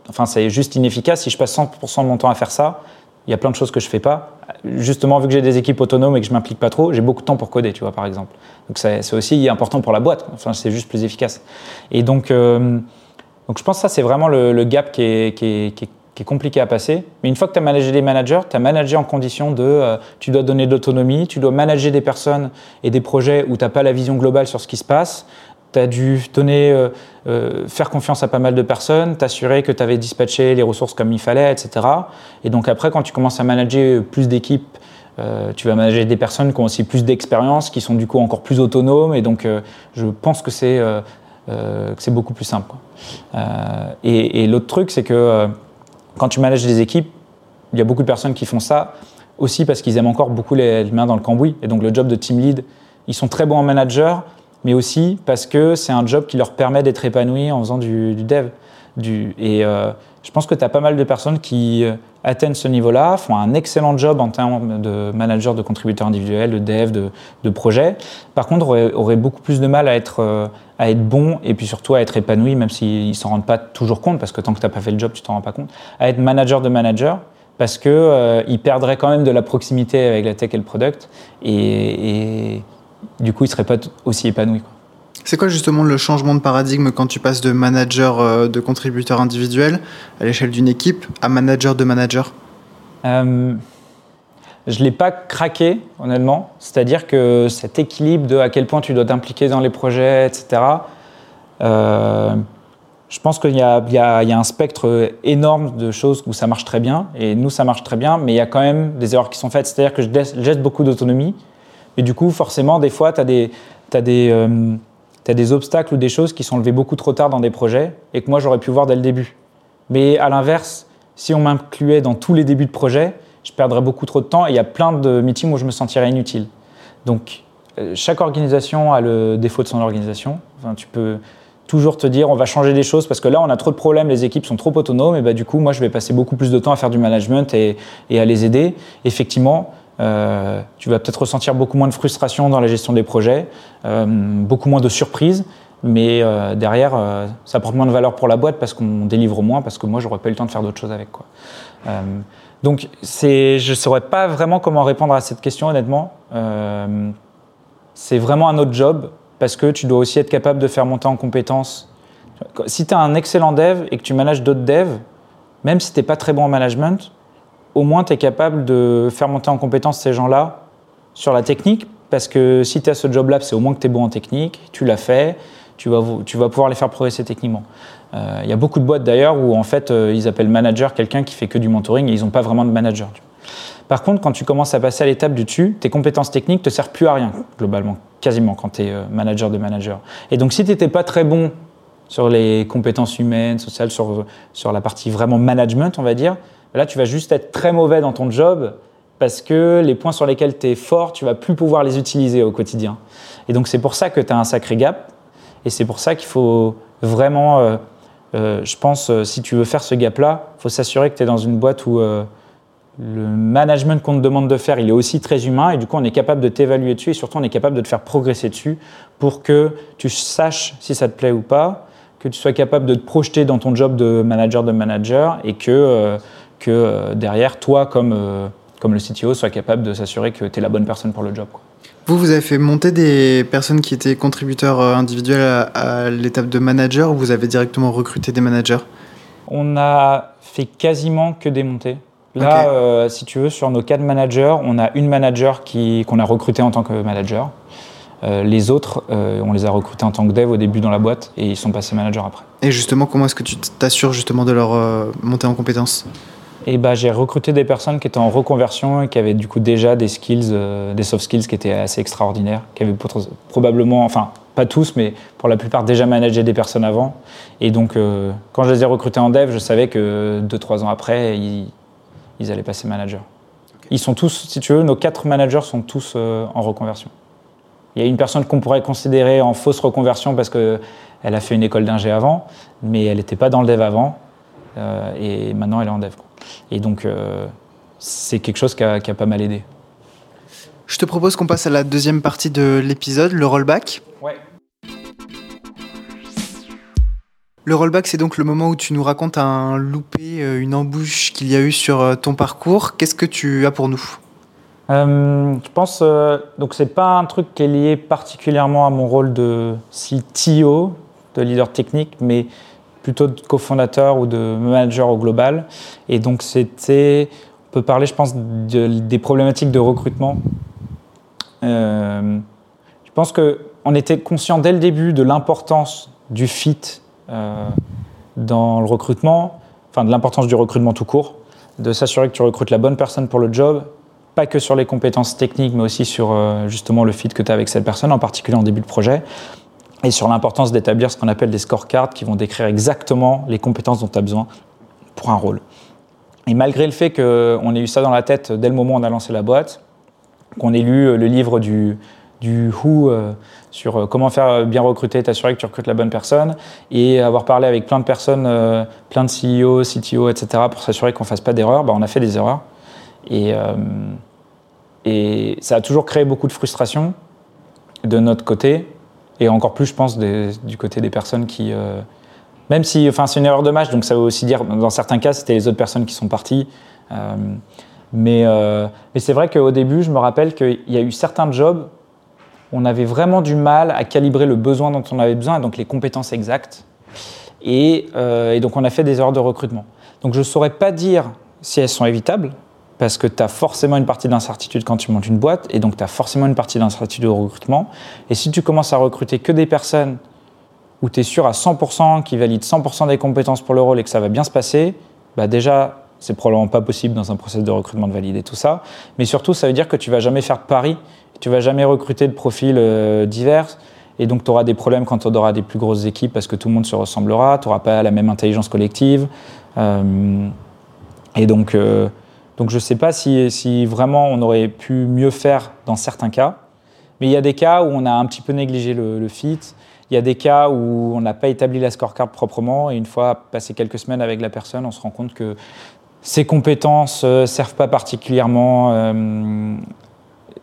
Enfin, c'est juste inefficace. Si je passe 100% de mon temps à faire ça, il y a plein de choses que je fais pas. Justement, vu que j'ai des équipes autonomes et que je m'implique pas trop, j'ai beaucoup de temps pour coder, tu vois, par exemple. Donc c'est aussi important pour la boîte. Enfin, c'est juste plus efficace. Et donc, donc je pense que ça, c'est vraiment le, gap qui est qui est compliqué à passer. Mais une fois que tu as managé des managers, tu as managé en condition de euh, tu dois donner de l'autonomie, tu dois manager des personnes et des projets où tu n'as pas la vision globale sur ce qui se passe. Tu as dû donner, euh, euh, faire confiance à pas mal de personnes, t'assurer que tu avais dispatché les ressources comme il fallait, etc. Et donc après, quand tu commences à manager plus d'équipes, tu vas manager des personnes qui ont aussi plus d'expérience, qui sont du coup encore plus autonomes. Et donc, je pense que c'est beaucoup plus simple. et, et l'autre truc, c'est que quand tu manages des équipes, il y a beaucoup de personnes qui font ça aussi parce qu'ils aiment encore beaucoup les, mains dans le cambouis. Et donc le job de team lead, ils sont très bons en manager, mais aussi parce que c'est un job qui leur permet d'être épanouis en faisant du, dev. Et euh, je pense que tu as pas mal de personnes qui euh, atteignent ce niveau-là, font un excellent job en termes de manager, de contributeurs individuels, de dev, de, de projet. Par contre, auraient aurait beaucoup plus de mal à être, euh, à être bon et puis surtout à être épanoui, même s'ils ne s'en rendent pas toujours compte, parce que tant que tu n'as pas fait le job, tu t'en rends pas compte, à être manager de manager parce qu'ils euh, perdraient quand même de la proximité avec la tech et le product, et, du coup, ils ne seraient pas aussi épanouis. C'est quoi justement le changement de paradigme quand tu passes de manager euh, de contributeur individuel à l'échelle d'une équipe à manager de manager? Euh, Je ne l'ai pas craqué, honnêtement. C'est-à-dire que cet équilibre de à quel point tu dois t'impliquer dans les projets, etc., je pense qu'il y, a un spectre énorme de choses où ça marche très bien, et nous, ça marche très bien, mais il y a quand même des erreurs qui sont faites. C'est-à-dire que je laisse beaucoup d'autonomie, et du coup, forcément, des fois, tu as, euh, des, obstacles ou des choses qui sont levées beaucoup trop tard dans des projets, et que moi, j'aurais pu voir dès le début. Mais à l'inverse, si on m'incluait dans tous les débuts de projet, je perdrais beaucoup trop de temps, et il y a plein de meetings où je me sentirais inutile. Donc, euh, chaque organisation a le défaut de son organisation. Enfin, tu peux toujours te dire on va changer des choses parce que là on a trop de problèmes, les équipes sont trop autonomes et bah, du coup moi je vais passer beaucoup plus de temps à faire du management et, à les aider. Effectivement, euh, tu vas peut-être ressentir beaucoup moins de frustration dans la gestion des projets, euh, beaucoup moins de surprises, mais euh, derrière ça apporte moins de valeur pour la boîte parce qu'on délivre moins, parce que moi j'aurais pas eu le temps de faire d'autres choses avec. Quoi. donc je ne saurais pas vraiment comment répondre à cette question honnêtement. c'est vraiment un autre job parce que tu dois aussi être capable de faire monter en compétences. Si tu as un excellent dev et que tu manages d'autres devs, même si tu n'es pas très bon en management, au moins tu es capable de faire monter en compétence ces gens-là sur la technique, parce que si tu as ce job-là, c'est au moins que tu es bon en technique, tu l'as fait, tu vas, pouvoir les faire progresser techniquement. Euh, il y a beaucoup de boîtes d'ailleurs où en fait euh, ils appellent manager quelqu'un qui fait que du mentoring et ils n'ont pas vraiment de manager. Par contre, quand tu commences à passer à l'étape du dessus, tes compétences techniques te servent plus à rien, globalement, quasiment, quand tu es euh, manager de manager. Et donc, si tu n'étais pas très bon sur les compétences humaines, sociales, sur la partie vraiment management, on va dire, là, tu vas juste être très mauvais dans ton job parce que les points sur lesquels tu es fort, tu vas plus pouvoir les utiliser au quotidien. Et donc, c'est pour ça que tu as un sacré gap. Et c'est pour ça qu'il faut vraiment, euh, euh, je pense, si tu veux faire ce gap-là, il faut s'assurer que tu es dans une boîte où le management qu'on te demande de faire, il est aussi très humain et du coup on est capable de t'évaluer dessus et surtout on est capable de te faire progresser dessus pour que tu saches si ça te plaît ou pas, que tu sois capable de te projeter dans ton job de manager de manager et que, euh, que euh, derrière toi comme, euh, comme le CTO soit capable de s'assurer que tu es la bonne personne pour le job. Vous, vous avez fait monter des personnes qui étaient contributeurs individuels à, à l'étape de manager ou vous avez directement recruté des managers? On a fait quasiment que des montées. Là, euh, si tu veux, sur nos quatre managers, on a une manager qu'on a recrutée en tant que manager. Euh, les autres, euh, on les a recrutés en tant que dev au début dans la boîte et ils sont passés manager après. Et justement, comment est-ce que tu t'assures justement de leur montée en compétences? Et bah, j'ai recruté des personnes qui étaient en reconversion et qui avaient du coup déjà des skills, des soft skills qui étaient assez extraordinaires, qui avaient probablement, enfin pas tous, mais pour la plupart déjà managé des personnes avant. Et donc quand je les ai recrutés en dev, je savais que deux trois ans après, ils, ils allaient passer manager. Ils sont tous, si tu veux, nos quatre managers sont tous euh, en reconversion. Il y a une personne qu'on pourrait considérer en fausse reconversion parce qu'elle a fait une école d'ingé avant, mais elle n'était pas dans le dev avant, euh, et maintenant elle est en dev. Et donc, euh, c'est quelque chose qui a, qui a, pas mal aidé. Je te propose qu'on passe à la deuxième partie de l'épisode, le rollback. Ouais. Le rollback, c'est donc le moment où tu nous racontes un loupé, euh, une embouche qu'il y a eu sur euh, ton parcours. Qu'est-ce que tu as pour nous? Euh, Je pense, euh, donc c'est pas un truc qui est lié particulièrement à mon rôle de CTO, de leader technique, mais plutôt de cofondateur ou de manager au global. Et donc c'était, on peut parler, je pense, des problématiques de recrutement. je pense qu'on était conscient dès le début de l'importance du fit euh, dans le recrutement, enfin de l'importance du recrutement tout court, de s'assurer que tu recrutes la bonne personne pour le job, pas que sur les compétences techniques, mais aussi sur euh, justement le fit que tu as avec cette personne, en particulier en début de projet. Et sur l'importance d'établir ce qu'on appelle des scorecards qui vont décrire exactement les compétences dont tu as besoin pour un rôle. Et malgré le fait qu'on ait eu ça dans la tête dès le moment où on a lancé la boîte, qu'on ait lu le livre du, du Who euh, sur euh, comment faire bien recruter, t'assurer que tu recrutes la bonne personne, et avoir parlé avec plein de personnes, euh, plein de CEO, CTO, etc., pour s'assurer qu'on ne fasse pas d'erreurs, bah, on a fait des erreurs. Et, et ça a toujours créé beaucoup de frustration de notre côté, et encore plus, je pense, du côté des personnes qui. même si, enfin, c'est une erreur de match, donc ça veut aussi dire, dans certains cas, c'était les autres personnes qui sont parties. mais, mais c'est vrai qu'au début, je me rappelle qu'il y a eu certains jobs on avait vraiment du mal à calibrer le besoin dont on avait besoin, donc les compétences exactes. Euh, et, donc on a fait des erreurs de recrutement. Donc je ne saurais pas dire si elles sont évitables, parce que tu as forcément une partie d'incertitude quand tu montes une boîte, et donc tu as forcément une partie d'incertitude au recrutement. Et si tu commences à recruter que des personnes où tu es sûr à 100% qui valident 100% des compétences pour le rôle et que ça va bien se passer, bah déjà, c'est probablement pas possible dans un processus de recrutement de valider tout ça. Mais surtout, ça veut dire que tu vas jamais faire de pari tu vas jamais recruter de profils euh, divers. Et donc, tu auras des problèmes quand tu auras des plus grosses équipes parce que tout le monde se ressemblera, tu n'auras pas la même intelligence collective. Euh, et donc, euh, donc je ne sais pas si, vraiment on aurait pu mieux faire dans certains cas. Mais il y a des cas où on a un petit peu négligé le, fit. Il y a des cas où on n'a pas établi la scorecard proprement. Et une fois passé quelques semaines avec la personne, on se rend compte que ses compétences ne servent pas particulièrement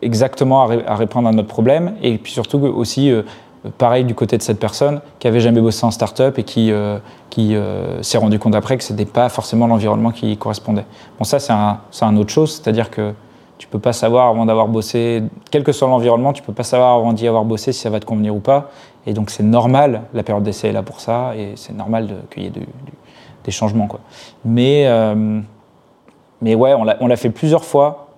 exactement à, répondre à notre problème. Et puis surtout aussi, euh, pareil du côté de cette personne qui avait jamais bossé en start-up et qui, euh, qui euh, s'est rendu compte après que ce n'était pas forcément l'environnement qui correspondait. Bon, ça, c'est un, un, autre chose, c'est-à-dire que tu peux pas savoir avant d'avoir bossé, quel que soit l'environnement, tu peux pas savoir avant d'y avoir bossé si ça va te convenir ou pas. Et donc c'est normal, la période d'essai est là pour ça, et c'est normal qu'il y ait des changements. Quoi. Mais, mais ouais, on l'a fait plusieurs fois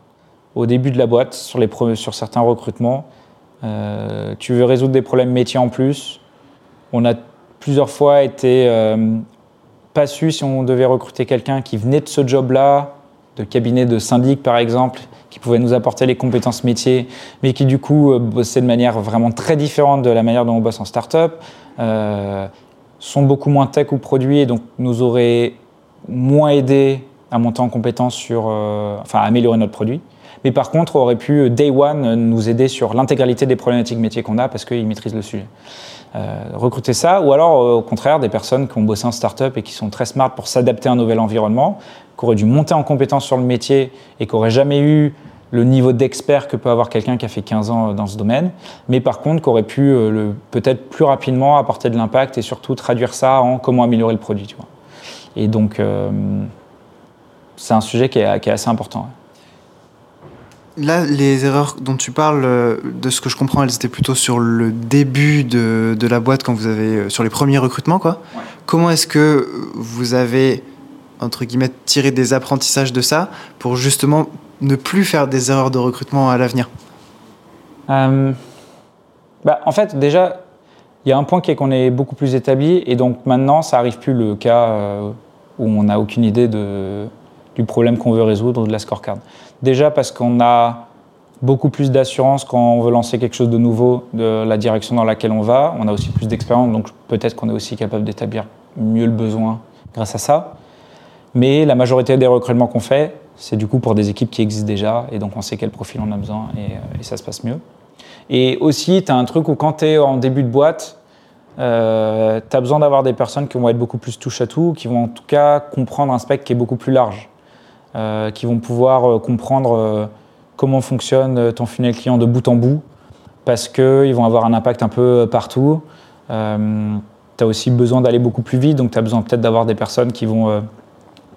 au début de la boîte sur, les, sur certains recrutements. Euh, tu veux résoudre des problèmes métiers en plus. On a plusieurs fois été euh, pas su si on devait recruter quelqu'un qui venait de ce job-là, de cabinet de syndic par exemple, qui pouvait nous apporter les compétences métiers, mais qui du coup euh, bossait de manière vraiment très différente de la manière dont on bosse en start-up, sont beaucoup moins tech ou produits et donc nous auraient moins aidé à monter en compétences sur, enfin à améliorer notre produit mais par contre aurait pu euh, day one euh, nous aider sur l'intégralité des problématiques métiers qu'on a parce qu'ils maîtrisent le sujet. Euh, recruter ça, ou alors au contraire des personnes qui ont bossé en start-up et qui sont très smart pour s'adapter à un nouvel environnement, qui auraient dû monter en compétence sur le métier et qui n'auraient jamais eu le niveau d'expert que peut avoir quelqu'un qui a fait 15 ans dans ce domaine, mais par contre qui aurait pu peut-être plus rapidement apporter de l'impact et surtout traduire ça en comment améliorer le produit. Et donc, c'est un sujet qui est, assez important. Là, les erreurs dont tu parles, euh, de ce que je comprends, elles étaient plutôt sur le début de, de la boîte, quand vous avez euh, sur les premiers recrutements, quoi. Comment est-ce que vous avez entre guillemets tiré des apprentissages de ça pour justement ne plus faire des erreurs de recrutement à l'avenir? Euh, bah, En fait, déjà, il y a un point qui est qu'on est beaucoup plus établi et donc maintenant, ça arrive plus le cas où on n'a aucune idée de, du problème qu'on veut résoudre de la scorecard. Déjà parce qu'on a beaucoup plus d'assurance quand on veut lancer quelque chose de nouveau, de la direction dans laquelle on va. On a aussi plus d'expérience, donc peut-être qu'on est aussi capable d'établir mieux le besoin grâce à ça. Mais la majorité des recrutements qu'on fait, c'est du coup pour des équipes qui existent déjà, et donc on sait quel profil on a besoin, et, euh, ça se passe mieux. Et aussi, tu as un truc où quand tu es en début de boîte, euh, tu as besoin d'avoir des personnes qui vont être beaucoup plus touche à tout, qui vont en tout cas comprendre un spectre qui est beaucoup plus large. Euh, qui vont pouvoir euh, comprendre euh, comment fonctionne ton funnel client de bout en bout, parce qu'ils vont avoir un impact un peu partout. tu as aussi besoin d'aller beaucoup plus vite, donc tu as besoin peut-être d'avoir des personnes qui vont,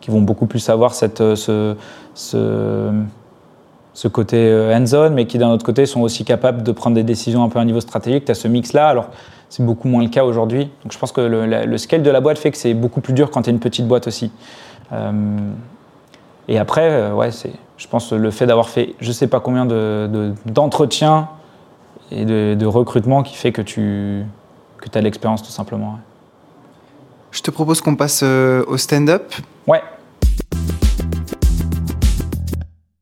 qui vont beaucoup plus avoir cette, ce, ce, côté hands-on, mais qui d'un autre côté sont aussi capables de prendre des décisions un peu à un niveau stratégique. Tu as ce mix-là, alors c'est beaucoup moins le cas aujourd'hui. Donc je pense que le, le, scale de la boîte fait que c'est beaucoup plus dur quand tu es une petite boîte aussi. Et après, euh, ouais, c'est, je pense le fait d'avoir fait je ne sais pas combien d'entretiens et de, recrutement qui fait que tu que as l'expérience tout simplement. Je te propose qu'on passe euh, au stand-up. Ouais.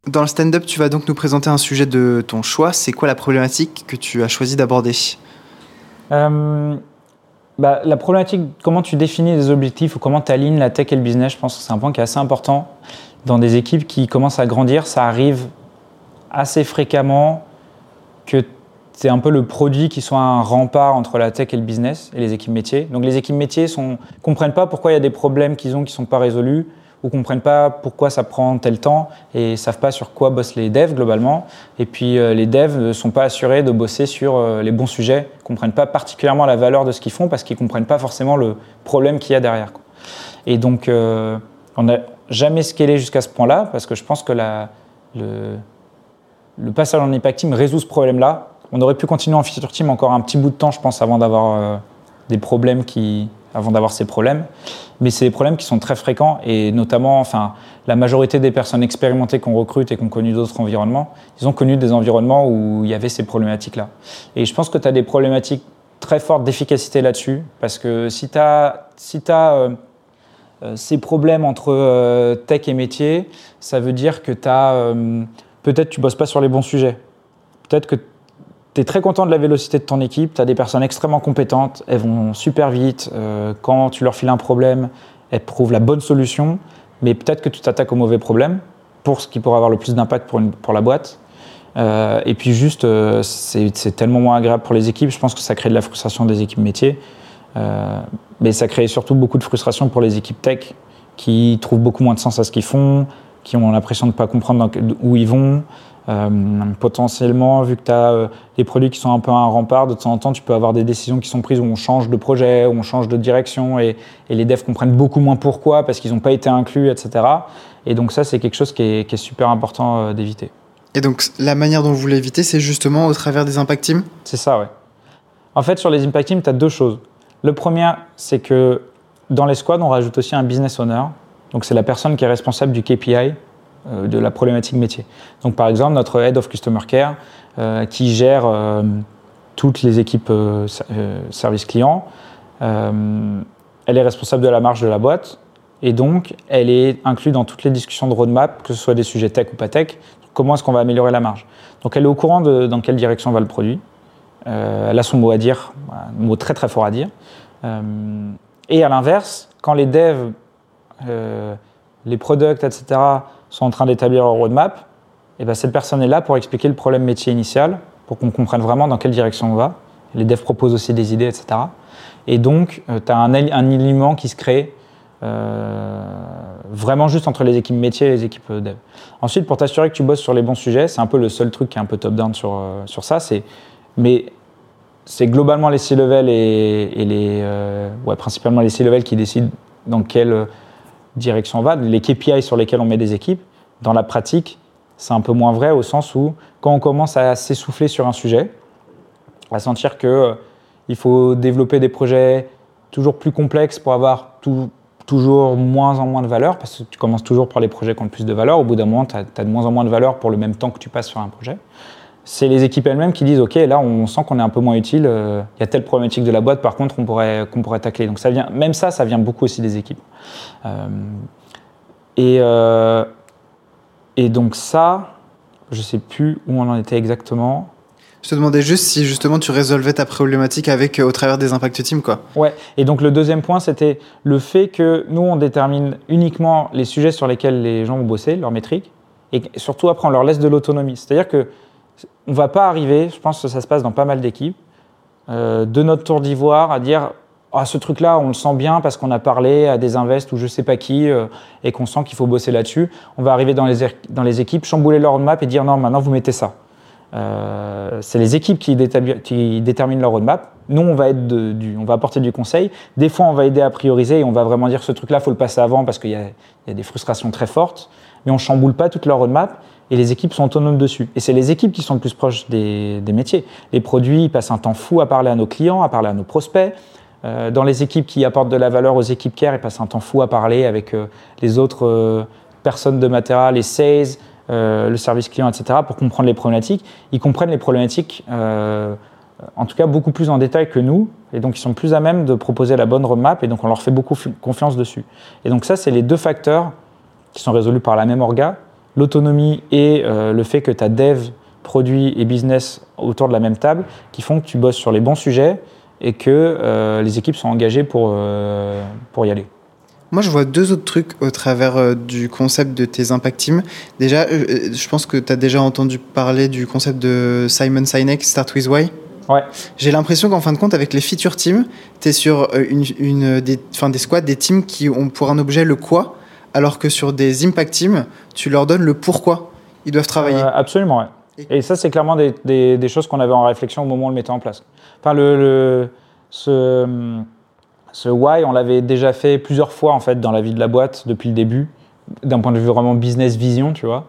Dans le stand-up, tu vas donc nous présenter un sujet de ton choix. C'est quoi la problématique que tu as choisi d'aborder? Bah, la problématique, comment tu définis les objectifs ou comment tu alignes la tech et le business, je pense que c'est un point qui est assez important. Dans des équipes qui commencent à grandir, ça arrive assez fréquemment que c'est un peu le produit qui soit un rempart entre la tech et le business et les équipes métiers. Donc les équipes métiers ne comprennent pas pourquoi il y a des problèmes qu'ils ont qui ne sont pas résolus ou comprennent pas pourquoi ça prend tel temps et savent pas sur quoi bossent les devs globalement. Et puis euh, les devs ne sont pas assurés de bosser sur euh, les bons sujets, comprennent pas particulièrement la valeur de ce qu'ils font parce qu'ils comprennent pas forcément le problème qu'il y a derrière. Et donc euh, on n'a jamais scalé jusqu'à ce point-là parce que je pense que le, passage en impact team résout ce problème-là on aurait pu continuer en feature team encore un petit bout de temps, je pense, avant d'avoir euh, des problèmes qui, avant d'avoir ces problèmes. Mais c'est des problèmes qui sont très fréquents et notamment, enfin, la majorité des personnes expérimentées qu'on recrute et qui ont connu d'autres environnements, ils ont connu des environnements où il y avait ces problématiques-là. Et je pense que tu as des problématiques très fortes d'efficacité là-dessus parce que si tu as, si as euh, ces problèmes entre tech et métier, ça veut dire que as peut-être tu bosses pas sur les bons sujets. Peut-être que tu es très content de la vélocité de ton équipe, tu as des personnes extrêmement compétentes, elles vont super vite, euh, quand tu leur files un problème, elles prouvent la bonne solution, mais peut-être que tu t'attaques au mauvais problème pour ce qui pourrait avoir le plus d'impact pour, la boîte. Euh, et puis juste, euh, c'est tellement moins agréable pour les équipes, je pense que ça crée de la frustration des équipes métiers, mais ça crée surtout beaucoup de frustration pour les équipes tech qui trouvent beaucoup moins de sens à ce qu'ils font, qui ont l'impression de ne pas comprendre où ils vont. Euh, potentiellement, vu que tu as euh, des produits qui sont un peu un rempart, de temps en temps, tu peux avoir des décisions qui sont prises où on change de projet, où on change de direction, et, les devs comprennent beaucoup moins pourquoi, parce qu'ils n'ont pas été inclus, etc. Et donc ça, c'est quelque chose qui est, super important euh, d'éviter. Et donc la manière dont vous l'évitez, c'est justement au travers des impact teams? C'est ça, ouais. En fait, sur les impact teams, tu as deux choses. Le premier, c'est que dans les squads, on rajoute aussi un business owner. Donc c'est la personne qui est responsable du KPI, euh, de la problématique métier. Donc par exemple, notre Head of Customer Care euh, qui gère euh, toutes les équipes service client, elle est responsable de la marge de la boîte et donc elle est inclue dans toutes les discussions de roadmap, que ce soit des sujets tech ou pas tech, comment est-ce qu'on va améliorer la marge? Donc elle est au courant de dans quelle direction va le produit. Elle a son mot à dire, un mot très très fort à dire. et à l'inverse, quand les devs, les products, etc., sont en train d'établir leur roadmap, et ben cette personne est là pour expliquer le problème métier initial, pour qu'on comprenne vraiment dans quelle direction on va. Les devs proposent aussi des idées, etc. Et donc, euh, tu as un, alignement qui se crée euh, vraiment juste entre les équipes métiers et les équipes dev. Ensuite, pour t'assurer que tu bosses sur les bons sujets, c'est un peu le seul truc qui est un peu top-down sur, euh, sur ça. Mais c'est globalement les C-level et, les. ouais, principalement les C-level qui décident dans quelle direction on va, les KPI sur lesquels on met des équipes, dans la pratique, c'est un peu moins vrai au sens où quand on commence à s'essouffler sur un sujet, à sentir qu'il euh, faut développer des projets toujours plus complexes pour avoir toujours moins en moins de valeur, parce que tu commences toujours par les projets qui ont le plus de valeur, au bout d'un moment, tu as, de moins en moins de valeur pour le même temps que tu passes sur un projet c'est les équipes elles-mêmes qui disent ok là on sent qu'on est un peu moins utile euh, il y a telle problématique de la boîte par contre on pourrait qu'on pourrait tacler donc ça vient même ça ça vient beaucoup aussi des équipes euh, et euh, et donc ça je sais plus où on en était exactement je te demandais juste si justement tu résolvais ta problématique avec au travers des impact team quoi. Ouais. Et donc le deuxième point c'était le fait que nous on détermine uniquement les sujets sur lesquels les gens vont bosser, leurs métriques, et surtout après on leur laisse de l'autonomie. C'est-à-dire que on va pas arriver, je pense que ça se passe dans pas mal d'équipes, euh, de notre tour d'ivoire à dire ah, ce truc-là, on le sent bien parce qu'on a parlé à des invests ou je sais pas qui euh, et qu'on sent qu'il faut bosser là-dessus. On va arriver dans les, dans les équipes, chambouler leur roadmap et dire non, maintenant vous mettez ça. Euh, c'est les équipes qui, déterminent leur roadmap. Nous, on va, être on va apporter du conseil. Des fois, on va aider à prioriser et on va vraiment dire ce truc-là, faut le passer avant parce qu'il y, a des frustrations très fortes. Mais on chamboule pas toute leur roadmap et les équipes sont autonomes dessus. Et c'est les équipes qui sont le plus proches des, métiers. Les produits ils passent un temps fou à parler à nos clients, à parler à nos prospects. Euh, dans les équipes qui apportent de la valeur aux équipes care, ils passent un temps fou à parler avec euh, les autres euh, personnes de matériel, les sales, le service client, etc., pour comprendre les problématiques. Ils comprennent les problématiques, en tout cas beaucoup plus en détail que nous, et donc ils sont plus à même de proposer la bonne roadmap, et donc on leur fait beaucoup confiance dessus. Et donc ça, c'est les deux facteurs qui sont résolus par la même orga, l'autonomie et euh, le fait que tu as dev, produit et business autour de la même table qui font que tu bosses sur les bons sujets et que les équipes sont engagées pour, pour y aller. Moi, je vois deux autres trucs au travers du concept de tes impact teams. Déjà, je pense que tu as déjà entendu parler du concept de Simon Sinek, Start with Why. Ouais. J'ai l'impression qu'en fin de compte, avec les feature teams, tu es sur une, une des, des squads, des teams qui ont pour un objet le quoi, alors que sur des impact teams, tu leur donnes le pourquoi ils doivent travailler. Euh, absolument, ouais. Et, ça, c'est clairement des, des, choses qu'on avait en réflexion au moment où on le mettait en place. Enfin, le, ce, ce why, on l'avait déjà fait plusieurs fois en fait dans la vie de la boîte depuis le début, d'un point de vue vraiment business vision, tu vois.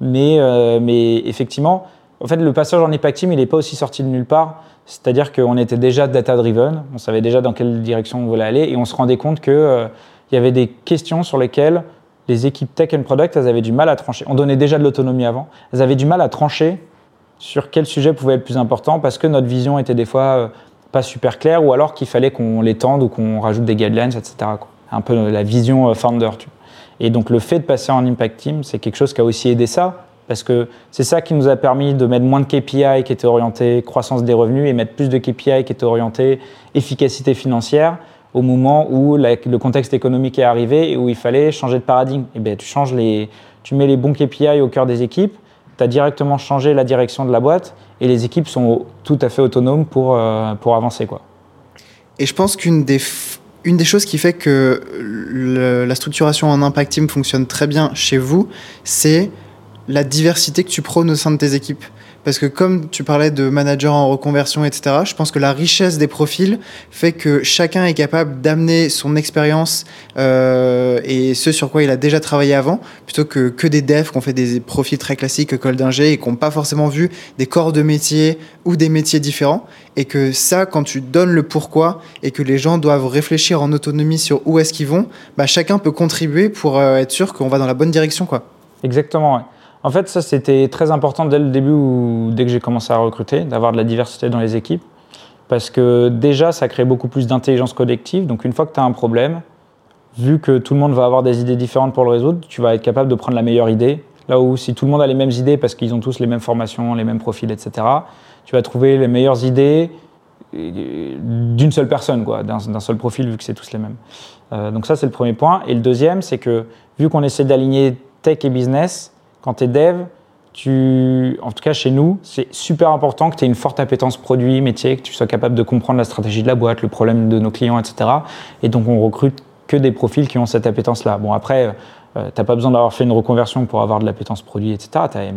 Mais, euh, mais effectivement, en fait, le passage en impact team, il n'est pas aussi sorti de nulle part. C'est-à-dire qu'on était déjà data-driven, on savait déjà dans quelle direction on voulait aller, et on se rendait compte qu'il euh, y avait des questions sur lesquelles les équipes tech and product, elles avaient du mal à trancher. On donnait déjà de l'autonomie avant. Elles avaient du mal à trancher sur quel sujet pouvait être plus important parce que notre vision était des fois euh, pas super claire ou alors qu'il fallait qu'on l'étende ou qu'on rajoute des guidelines, etc. Un peu la vision euh, founder. Et donc le fait de passer en impact team, c'est quelque chose qui a aussi aidé ça parce que c'est ça qui nous a permis de mettre moins de KPI qui étaient orientés croissance des revenus et mettre plus de KPI qui étaient orientés efficacité financière au moment où le contexte économique est arrivé et où il fallait changer de paradigme. Et eh bien, tu, changes les, tu mets les bons KPI au cœur des équipes, tu as directement changé la direction de la boîte et les équipes sont tout à fait autonomes pour, euh, pour avancer. Quoi. Et je pense qu'une des, une des choses qui fait que la structuration en impact team fonctionne très bien chez vous, c'est la diversité que tu prônes au sein de tes équipes. Parce que comme tu parlais de manager en reconversion, etc., je pense que la richesse des profils fait que chacun est capable d'amener son expérience euh, et ce sur quoi il a déjà travaillé avant, plutôt que, que des devs qui ont fait des profils très classiques, école d'ingé, et qui n'ont pas forcément vu des corps de métier ou des métiers différents. Et que ça, quand tu donnes le pourquoi et que les gens doivent réfléchir en autonomie sur où est-ce qu'ils vont, bah, chacun peut contribuer pour euh, être sûr qu'on va dans la bonne direction. Quoi. Exactement. En fait, ça, c'était très important dès le début, ou dès que j'ai commencé à recruter, d'avoir de la diversité dans les équipes. Parce que déjà, ça crée beaucoup plus d'intelligence collective. Donc, une fois que tu as un problème, vu que tout le monde va avoir des idées différentes pour le résoudre, tu vas être capable de prendre la meilleure idée. Là où, si tout le monde a les mêmes idées parce qu'ils ont tous les mêmes formations, les mêmes profils, etc., tu vas trouver les meilleures idées euh, d'une seule personne, quoi, d'un seul profil, vu que c'est tous les mêmes. Euh, donc, ça, c'est le premier point. Et le deuxième, c'est que vu qu'on essaie d'aligner tech et business, quand tu es dev, tu, en tout cas chez nous, c'est super important que tu aies une forte appétence produit, métier, que tu sois capable de comprendre la stratégie de la boîte, le problème de nos clients, etc. Et donc on recrute que des profils qui ont cette appétence-là. Bon après, euh, tu n'as pas besoin d'avoir fait une reconversion pour avoir de l'appétence produit, etc. Euh,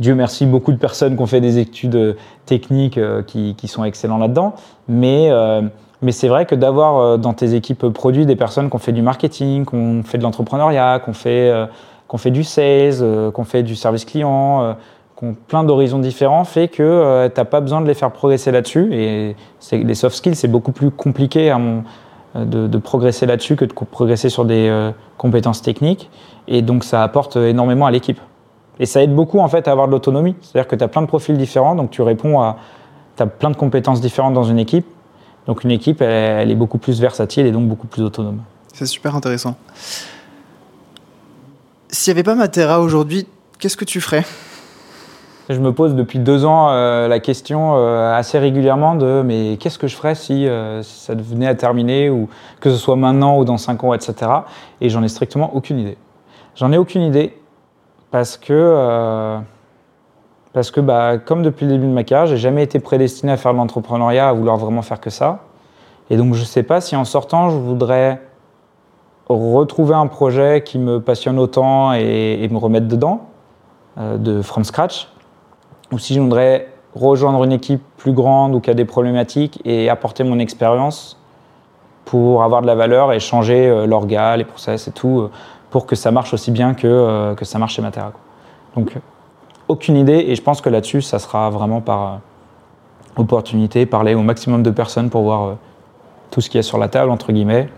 Dieu merci, beaucoup de personnes qui ont fait des études euh, techniques qui, sont excellents là-dedans. Mais, mais c'est vrai que d'avoir dans tes équipes produits des personnes qui ont fait du marketing, qui ont fait de l'entrepreneuriat, qui ont fait qu'on fait du sales, euh, qu'on fait du service client, euh, qu'on plein d'horizons différents, fait que euh, tu n'as pas besoin de les faire progresser là-dessus. Et les soft skills, c'est beaucoup plus compliqué de, progresser là-dessus que de progresser sur des compétences techniques. Et donc, ça apporte énormément à l'équipe. Et ça aide beaucoup en fait à avoir de l'autonomie. C'est-à-dire que tu as plein de profils différents, donc tu réponds à. Tu as plein de compétences différentes dans une équipe. Donc, une équipe, elle est beaucoup plus versatile et donc beaucoup plus autonome. C'est super intéressant. S'il n'y avait pas Matera aujourd'hui, qu'est-ce que tu ferais? Je me pose depuis deux ans euh, la question euh, assez régulièrement de mais qu'est-ce que je ferais si, euh, ça venait à terminer, ou que ce soit maintenant ou dans cinq ans, etc. Et j'en ai strictement aucune idée. J'en ai aucune idée parce que, parce que bah, comme depuis le début de ma carrière, j'ai jamais été prédestiné à faire de l'entrepreneuriat, à vouloir vraiment faire que ça. Et donc je ne sais pas si en sortant, je voudrais retrouver un projet qui me passionne autant et, me remettre dedans, euh, de from scratch, ou si je voudrais rejoindre une équipe plus grande ou qui a des problématiques et apporter mon expérience pour avoir de la valeur et changer euh, l'orga, les process et tout, euh, pour que ça marche aussi bien que, que ça marche chez Matera. Donc, aucune idée, et je pense que là-dessus, ça sera vraiment par opportunité, parler au maximum de personnes pour voir tout ce qu'il y a sur la table, entre guillemets,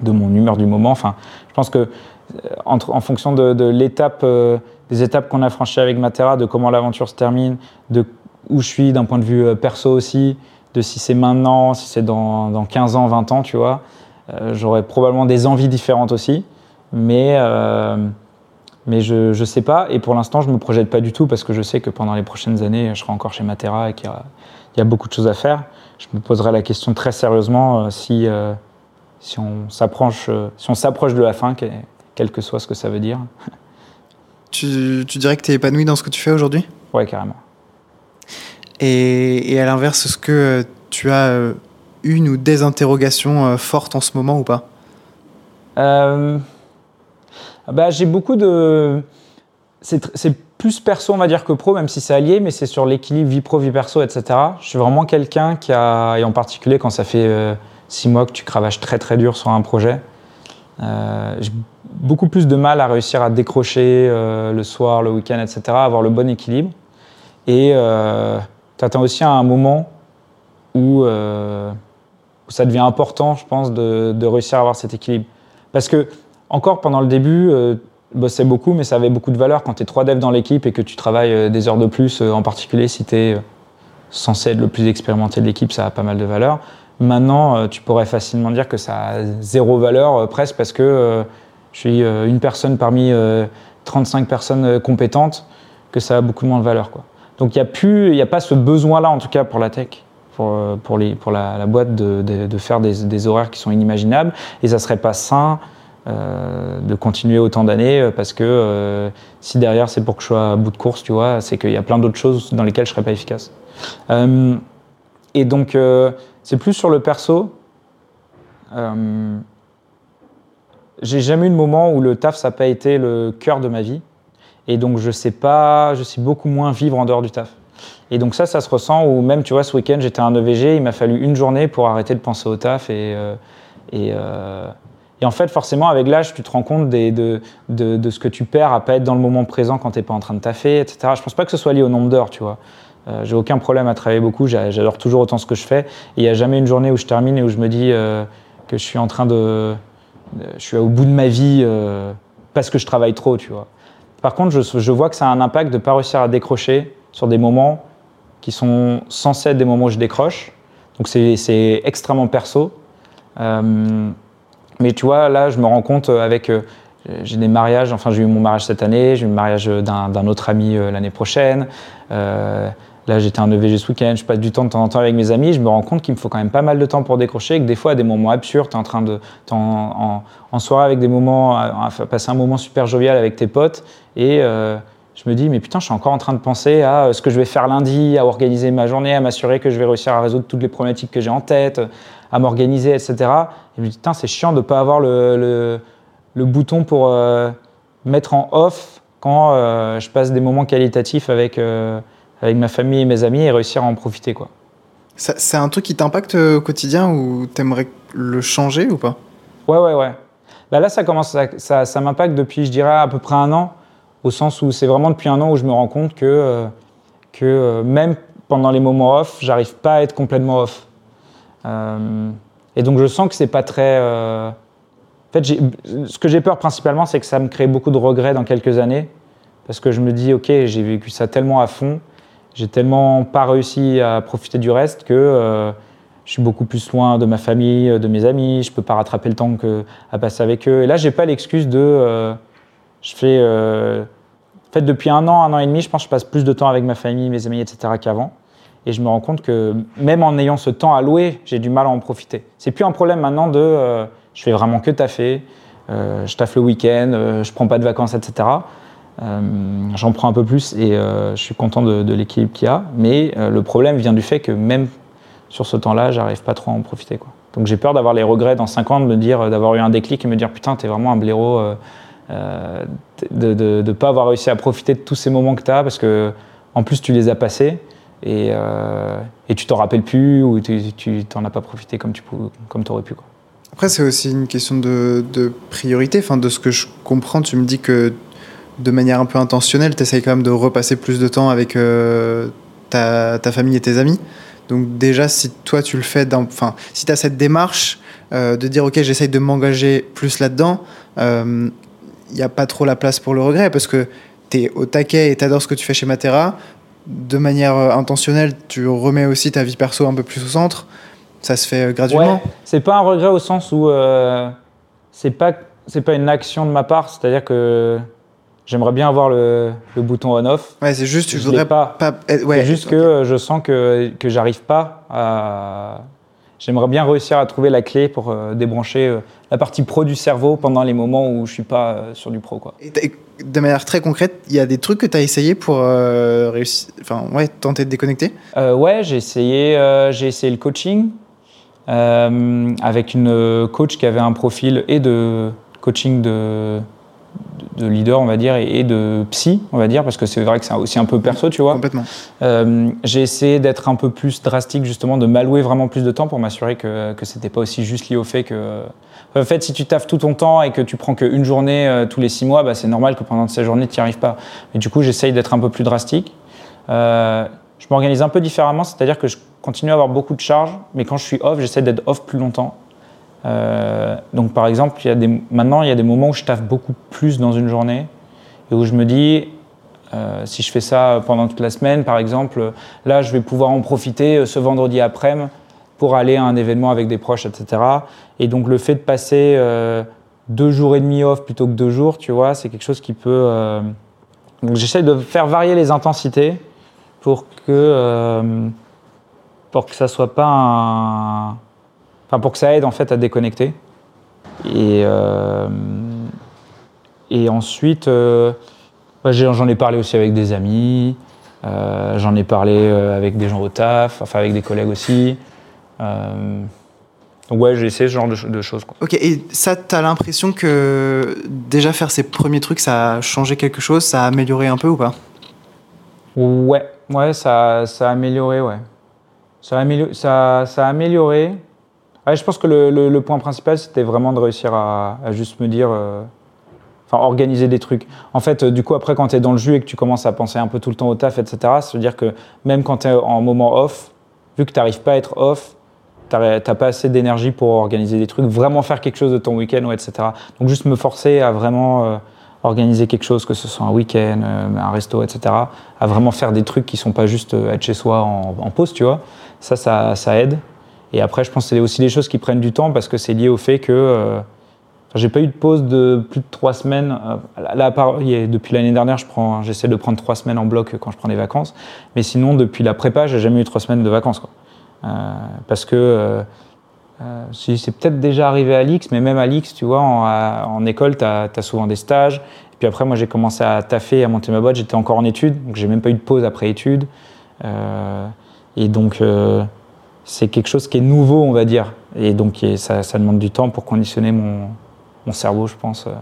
de mon humeur du moment. Enfin, je pense que euh, en fonction de, l'étape, euh, des étapes qu'on a franchies avec Matera, de comment l'aventure se termine, de où je suis d'un point de vue euh, perso aussi, de si c'est maintenant, si c'est dans, 15 ans, 20 ans, tu vois, j'aurais probablement des envies différentes aussi. Mais, Mais je ne sais pas, et pour l'instant, je ne me projette pas du tout parce que je sais que pendant les prochaines années, je serai encore chez Matera et qu'il y, a beaucoup de choses à faire. Je me poserai la question très sérieusement si, si on s'approche si de la fin, quel que soit ce que ça veut dire. Tu, tu dirais que tu es épanoui dans ce que tu fais aujourd'hui? Ouais, carrément. Et, et à l'inverse, est-ce que tu as une ou des interrogations fortes en ce moment ou pas? Euh, bah, J'ai beaucoup de. C'est plus perso, on va dire, que pro, même si c'est allié, mais c'est sur l'équilibre vie pro, vie perso, etc. Je suis vraiment quelqu'un qui a, et en particulier quand ça fait euh, six mois que tu cravaches très très dur sur un projet, euh, j'ai beaucoup plus de mal à réussir à décrocher le soir, le week-end, etc., avoir le bon équilibre. Et tu attends aussi à un moment où, où, ça devient important, je pense, de, réussir à avoir cet équilibre. Parce que, encore pendant le début, euh, bossais beaucoup, mais ça avait beaucoup de valeur quand tu es trois devs dans l'équipe et que tu travailles euh, des heures de plus, euh, en particulier si tu es euh, censé être le plus expérimenté de l'équipe, ça a pas mal de valeur. Maintenant, tu pourrais facilement dire que ça a zéro valeur presque parce que je suis une personne parmi 35 personnes compétentes, que ça a beaucoup moins de valeur. Quoi. Donc il n'y a, a pas ce besoin-là, en tout cas pour la tech pour, euh, pour, la, boîte de, de, faire des, horaires qui sont inimaginables. Et ça serait pas sain euh, de continuer autant d'années euh, parce que si derrière c'est pour que je sois à bout de course, tu vois, c'est qu'il y a plein d'autres choses dans lesquelles je serais pas efficace. et donc c'est plus sur le perso. j'ai jamais eu de moment où le taf ça n'a pas été le cœur de ma vie. Et donc je sais pas, je sais beaucoup moins vivre en dehors du taf. Et donc ça, ça se ressent, ou même, tu vois, ce week-end, j'étais un EVG, il m'a fallu une journée pour arrêter de penser au taf. Et, euh, euh, en fait, forcément, avec l'âge, tu te rends compte de, ce que tu perds à pas être dans le moment présent quand tu n'es pas en train de taffer, etc. Je pense pas que ce soit lié au nombre d'heures, tu vois. Euh, j'ai aucun problème à travailler beaucoup, j'adore toujours autant ce que je fais. Il n'y a jamais une journée où je termine et où je me dis euh, que je suis en train de... Je suis au bout de ma vie euh, parce que je travaille trop, tu vois. Par contre, je, vois que ça a un impact de ne pas réussir à décrocher sur des moments qui sont censés être des moments où je décroche. Donc c'est extrêmement perso. Euh, mais tu vois, là, je me rends compte avec. Euh, j'ai des mariages, enfin, j'ai eu mon mariage cette année, j'ai eu le mariage d'un autre ami euh, l'année prochaine. Là, j'étais un EVG ce week-end, je passe du temps de temps en temps avec mes amis. Je me rends compte qu'il me faut quand même pas mal de temps pour décrocher, que des fois, à des moments absurdes, tu es en train de. En, en, soirée avec des moments. À, passer un moment super jovial avec tes potes et je me dis, mais putain, je suis encore en train de penser à euh, ce que je vais faire lundi, à organiser ma journée, à m'assurer que je vais réussir à résoudre toutes les problématiques que j'ai en tête, à m'organiser, etc. Et je me dis, putain, c'est chiant de ne pas avoir le, le, bouton pour euh, mettre en off quand euh, je passe des moments qualitatifs avec, avec ma famille et mes amis et réussir à en profiter. quoi. C'est un truc qui t'impacte au quotidien ou t'aimerais le changer ou pas? Ouais, ouais, ouais. Bah là, ça commence, ça, ça, ça m'impacte depuis, je dirais, à peu près un an au sens où c'est vraiment depuis un an où je me rends compte que, euh, que euh, même pendant les moments off, j'arrive pas à être complètement off. Euh, et donc je sens que c'est pas très. En fait, ce que j'ai peur principalement, c'est que ça me crée beaucoup de regrets dans quelques années, parce que je me dis, ok, j'ai vécu ça tellement à fond, j'ai tellement pas réussi à profiter du reste que je suis beaucoup plus loin de ma famille, de mes amis, je peux pas rattraper le temps que, à passer avec eux. Et là, j'ai pas l'excuse de je fais. Euh, en fait, depuis un an, un an et demi, je pense que je passe plus de temps avec ma famille, mes amis, etc. qu'avant. Et je me rends compte que même en ayant ce temps alloué, j'ai du mal à en profiter. C'est plus un problème maintenant de euh, je fais vraiment que taffer, euh, je taffe le week-end, euh, je prends pas de vacances, etc. J'en prends un peu plus et je suis content de, de l'équilibre qu'il y a. Mais le problème vient du fait que même sur ce temps-là, j'arrive pas trop à en profiter. Donc j'ai peur d'avoir les regrets dans 5 ans, de me dire, d'avoir eu un déclic et me dire putain, t'es vraiment un blaireau euh, de ne pas avoir réussi à profiter de tous ces moments que tu as parce que en plus tu les as passés et, euh, et tu t'en rappelles plus ou tu t'en as pas profité comme tu aurais pu. Après, c'est aussi une question de, de, priorité. Enfin, de ce que je comprends, tu me dis que de manière un peu intentionnelle, tu essayes quand même de repasser plus de temps avec euh, ta, famille et tes amis. Donc déjà, si toi tu le fais, enfin, si tu as cette démarche euh, de dire ok, j'essaye de m'engager plus là-dedans, euh, il n'y a pas trop la place pour le regret parce que tu es au taquet et tu adores ce que tu fais chez Matera. De manière euh, intentionnelle, tu remets aussi ta vie perso un peu plus au centre. Ça se fait euh, graduellement. Ouais, c'est pas un regret au sens où euh, c'est pas c'est pas une action de ma part, c'est-à-dire que j'aimerais bien avoir le, le bouton on-off. Ouais, c'est juste, tu Je voudrais pas. eh, ouais, c'est juste que je sens que, que j'arrive pas à. J'aimerais bien réussir à trouver la clé pour euh, débrancher euh, la partie pro du cerveau pendant les moments où je suis pas euh, sur du pro. Quoi. Et de manière très concrète, il y a des trucs que tu as essayé pour réussir, enfin, ouais, tenter de déconnecter? Ouais, j'ai essayé, j'ai essayé le coaching avec une coach qui avait un profil et de coaching de, de, de leader, on va dire, et, et de psy, on va dire, parce que c'est vrai que c'est aussi un peu perso, tu vois. Complètement. Euh, j'ai essayé d'être un peu plus drastique, justement, de m'allouer vraiment plus de temps pour m'assurer que, que c'était pas aussi juste lié au fait que. En fait, si tu taffes tout ton temps et que tu prends qu'une journée euh, tous les six mois, bah, c'est normal que pendant ces journées, tu n'y arrives pas. Mais du coup, j'essaye d'être un peu plus drastique. Euh, je m'organise un peu différemment, c'est-à-dire que je continue à avoir beaucoup de charges, mais quand je suis off, j'essaie d'être off plus longtemps. Euh, donc, par exemple, maintenant, il y a des moments où je taffe beaucoup plus dans une journée et où je me dis, euh, si je fais ça pendant toute la semaine, par exemple, là, je vais pouvoir en profiter euh, ce vendredi après-midi pour aller à un événement avec des proches, etc. Et donc, le fait de passer deux jours et demi off plutôt que deux jours, tu vois, c'est quelque chose qui peut. Donc, j'essaie de faire varier les intensités pour que pour que ça soit pas un. Enfin, pour que ça aide en fait à déconnecter. Et euh, et ensuite. euh, bah, J'en ai parlé aussi avec des amis, euh, j'en ai parlé avec des gens au taf, enfin avec des collègues aussi. Donc ouais, j'ai essayé ce genre de, ch- de choses. quoi. Ok, et ça, tu as l'impression que déjà faire ces premiers trucs, ça a changé quelque chose, ça a amélioré un peu ou pas? Ouais, ouais, ça, ça a amélioré, ouais. Ça a amélioré. Ça, ça a amélioré. Je pense que le, point principal, c'était vraiment de réussir à, juste me dire. euh, Enfin, organiser des trucs. En fait, euh, du coup, après, quand tu es dans le jus et que tu commences à penser un peu tout le temps au taf, etc., ça veut dire que même quand tu es en moment off, vu que tu n'arrives pas à être off, tu n'as pas assez d'énergie pour organiser des trucs, vraiment faire quelque chose de ton week-end, etc. Donc, juste me forcer à vraiment euh, organiser quelque chose, que ce soit un week-end, un resto, etc., à vraiment faire des trucs qui sont pas juste être chez soi en, pause, tu vois. Ça, ça aide. Et après, je pense que c'est aussi des choses qui prennent du temps parce que c'est lié au fait que euh, j'ai pas eu de pause de plus de trois semaines. Euh, Là, depuis l'année dernière, j'essaie de prendre trois semaines en bloc quand je prends des vacances. Mais sinon, depuis la prépa, j'ai jamais eu trois semaines de vacances. Euh, parce que c'est peut-être déjà arrivé à l'X, mais même à l'X, tu vois, en, école, tu as, souvent des stages. Et puis après, moi, j'ai commencé à taffer, à monter ma boîte. J'étais encore en études, donc j'ai même pas eu de pause après études. Et donc, c'est quelque chose qui est nouveau, on va dire. Et donc, ça, demande du temps pour conditionner mon, cerveau, je pense. euh.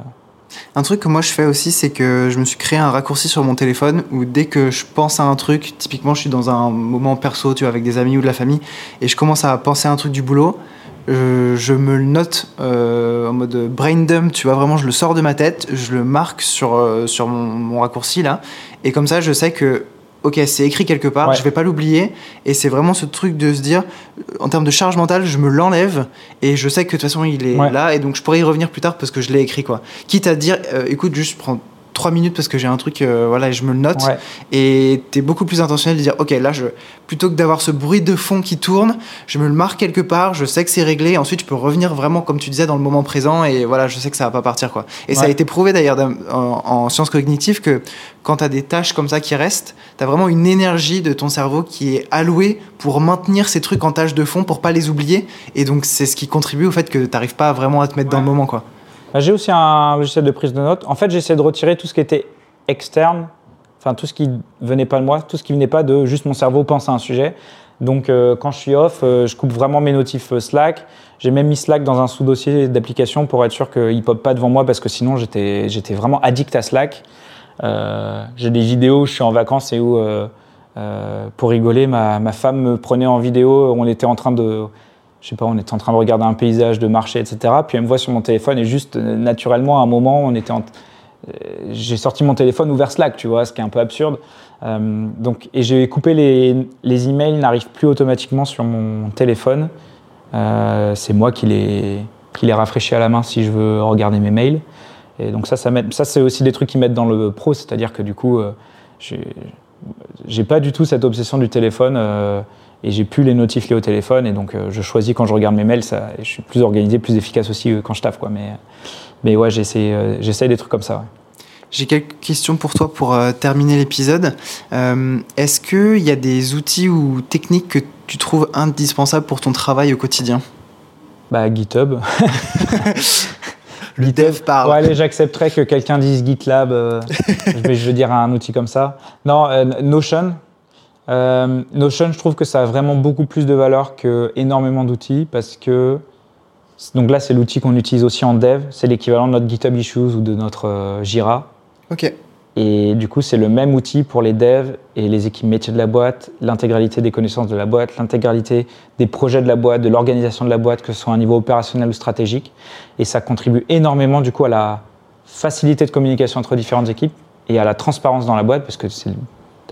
Un truc que moi je fais aussi, c'est que je me suis créé un raccourci sur mon téléphone où dès que je pense à un truc, typiquement je suis dans un moment perso, tu vois, avec des amis ou de la famille, et je commence à penser à un truc du boulot, je me le note euh, en mode brain dump, tu vois, vraiment je le sors de ma tête, je le marque sur, euh, sur mon raccourci là, et comme ça je sais que, ok, c'est écrit quelque part, Ouais. je vais pas l'oublier, et c'est vraiment ce truc de se dire, en termes de charge mentale, je me l'enlève, et je sais que de toute façon il est Ouais. là, et donc je pourrais y revenir plus tard parce que je l'ai écrit quoi. Quitte à dire, euh, écoute, juste prends trois minutes parce que j'ai un truc, euh, voilà, et je me le note. Ouais. Et t'es beaucoup plus intentionnel de dire, ok, là, je, plutôt que d'avoir ce bruit de fond qui tourne, je me le marque quelque part, je sais que c'est réglé, ensuite je peux revenir vraiment, comme tu disais, dans le moment présent, et voilà, je sais que ça va pas partir, quoi. Et ça a été prouvé d'ailleurs en, en sciences cognitives que quand t'as des tâches comme ça qui restent, t'as vraiment une énergie de ton cerveau qui est allouée pour maintenir ces trucs en tâches de fond, pour pas les oublier, et donc c'est ce qui contribue au fait que t'arrives pas vraiment à te mettre dans le moment, quoi. Bah, J'ai aussi un logiciel de prise de notes. En fait, j'essaie de retirer tout ce qui était externe, enfin tout ce qui venait pas de moi, tout ce qui venait pas de juste mon cerveau pense à un sujet. Donc euh, quand je suis off, euh, je coupe vraiment mes notifs euh, Slack. J'ai même mis Slack dans un sous-dossier d'application pour être sûr qu'il pop pas devant moi parce que sinon j'étais vraiment addict à Slack. J'ai des vidéos où je suis en vacances et où, pour rigoler, ma, ma femme me prenait en vidéo. On était en train de, je sais pas, on était en train de regarder un paysage, de marcher, etc. Puis elle me voit sur mon téléphone et juste euh, naturellement, à un moment, on était euh, j'ai sorti mon téléphone ouvert Slack, tu vois, ce qui est un peu absurde. Euh, donc, et j'ai coupé les, les emails n'arrivent plus automatiquement sur mon téléphone. C'est moi qui les, qui les rafraîchis à la main si je veux regarder mes mails. Et donc ça, ça, ça c'est aussi des trucs qui mettent dans le pro, c'est-à-dire que du coup, euh, j'ai pas du tout cette obsession du téléphone et j'ai plus les notifs liés au téléphone et donc euh, je choisis quand je regarde mes mails, ça, je suis plus organisé, plus efficace aussi euh, quand je taffe quoi. Mais, mais ouais, j'essaie euh, des trucs comme ça. ouais. J'ai quelques questions pour toi pour euh, terminer l'épisode. Euh, est-ce qu'il y a des outils ou techniques que tu trouves indispensables pour ton travail au quotidien? Bah, GitHub. Le dev parle. Ouais, allez, j'accepterais que quelqu'un dise GitLab. euh, je, vais, je vais dire un outil comme ça. Non, euh, Notion. Euh, Notion, je trouve que ça a vraiment beaucoup plus de valeur que énormément d'outils parce que donc là, c'est l'outil qu'on utilise aussi en dev. C'est l'équivalent de notre GitHub Issues ou de notre euh, Jira. Ok. Et du coup, c'est le même outil pour les devs et les équipes métiers de la boîte, l'intégralité des connaissances de la boîte, l'intégralité des projets de la boîte, de l'organisation de la boîte, que ce soit à un niveau opérationnel ou stratégique. Et ça contribue énormément du coup à la facilité de communication entre différentes équipes et à la transparence dans la boîte parce que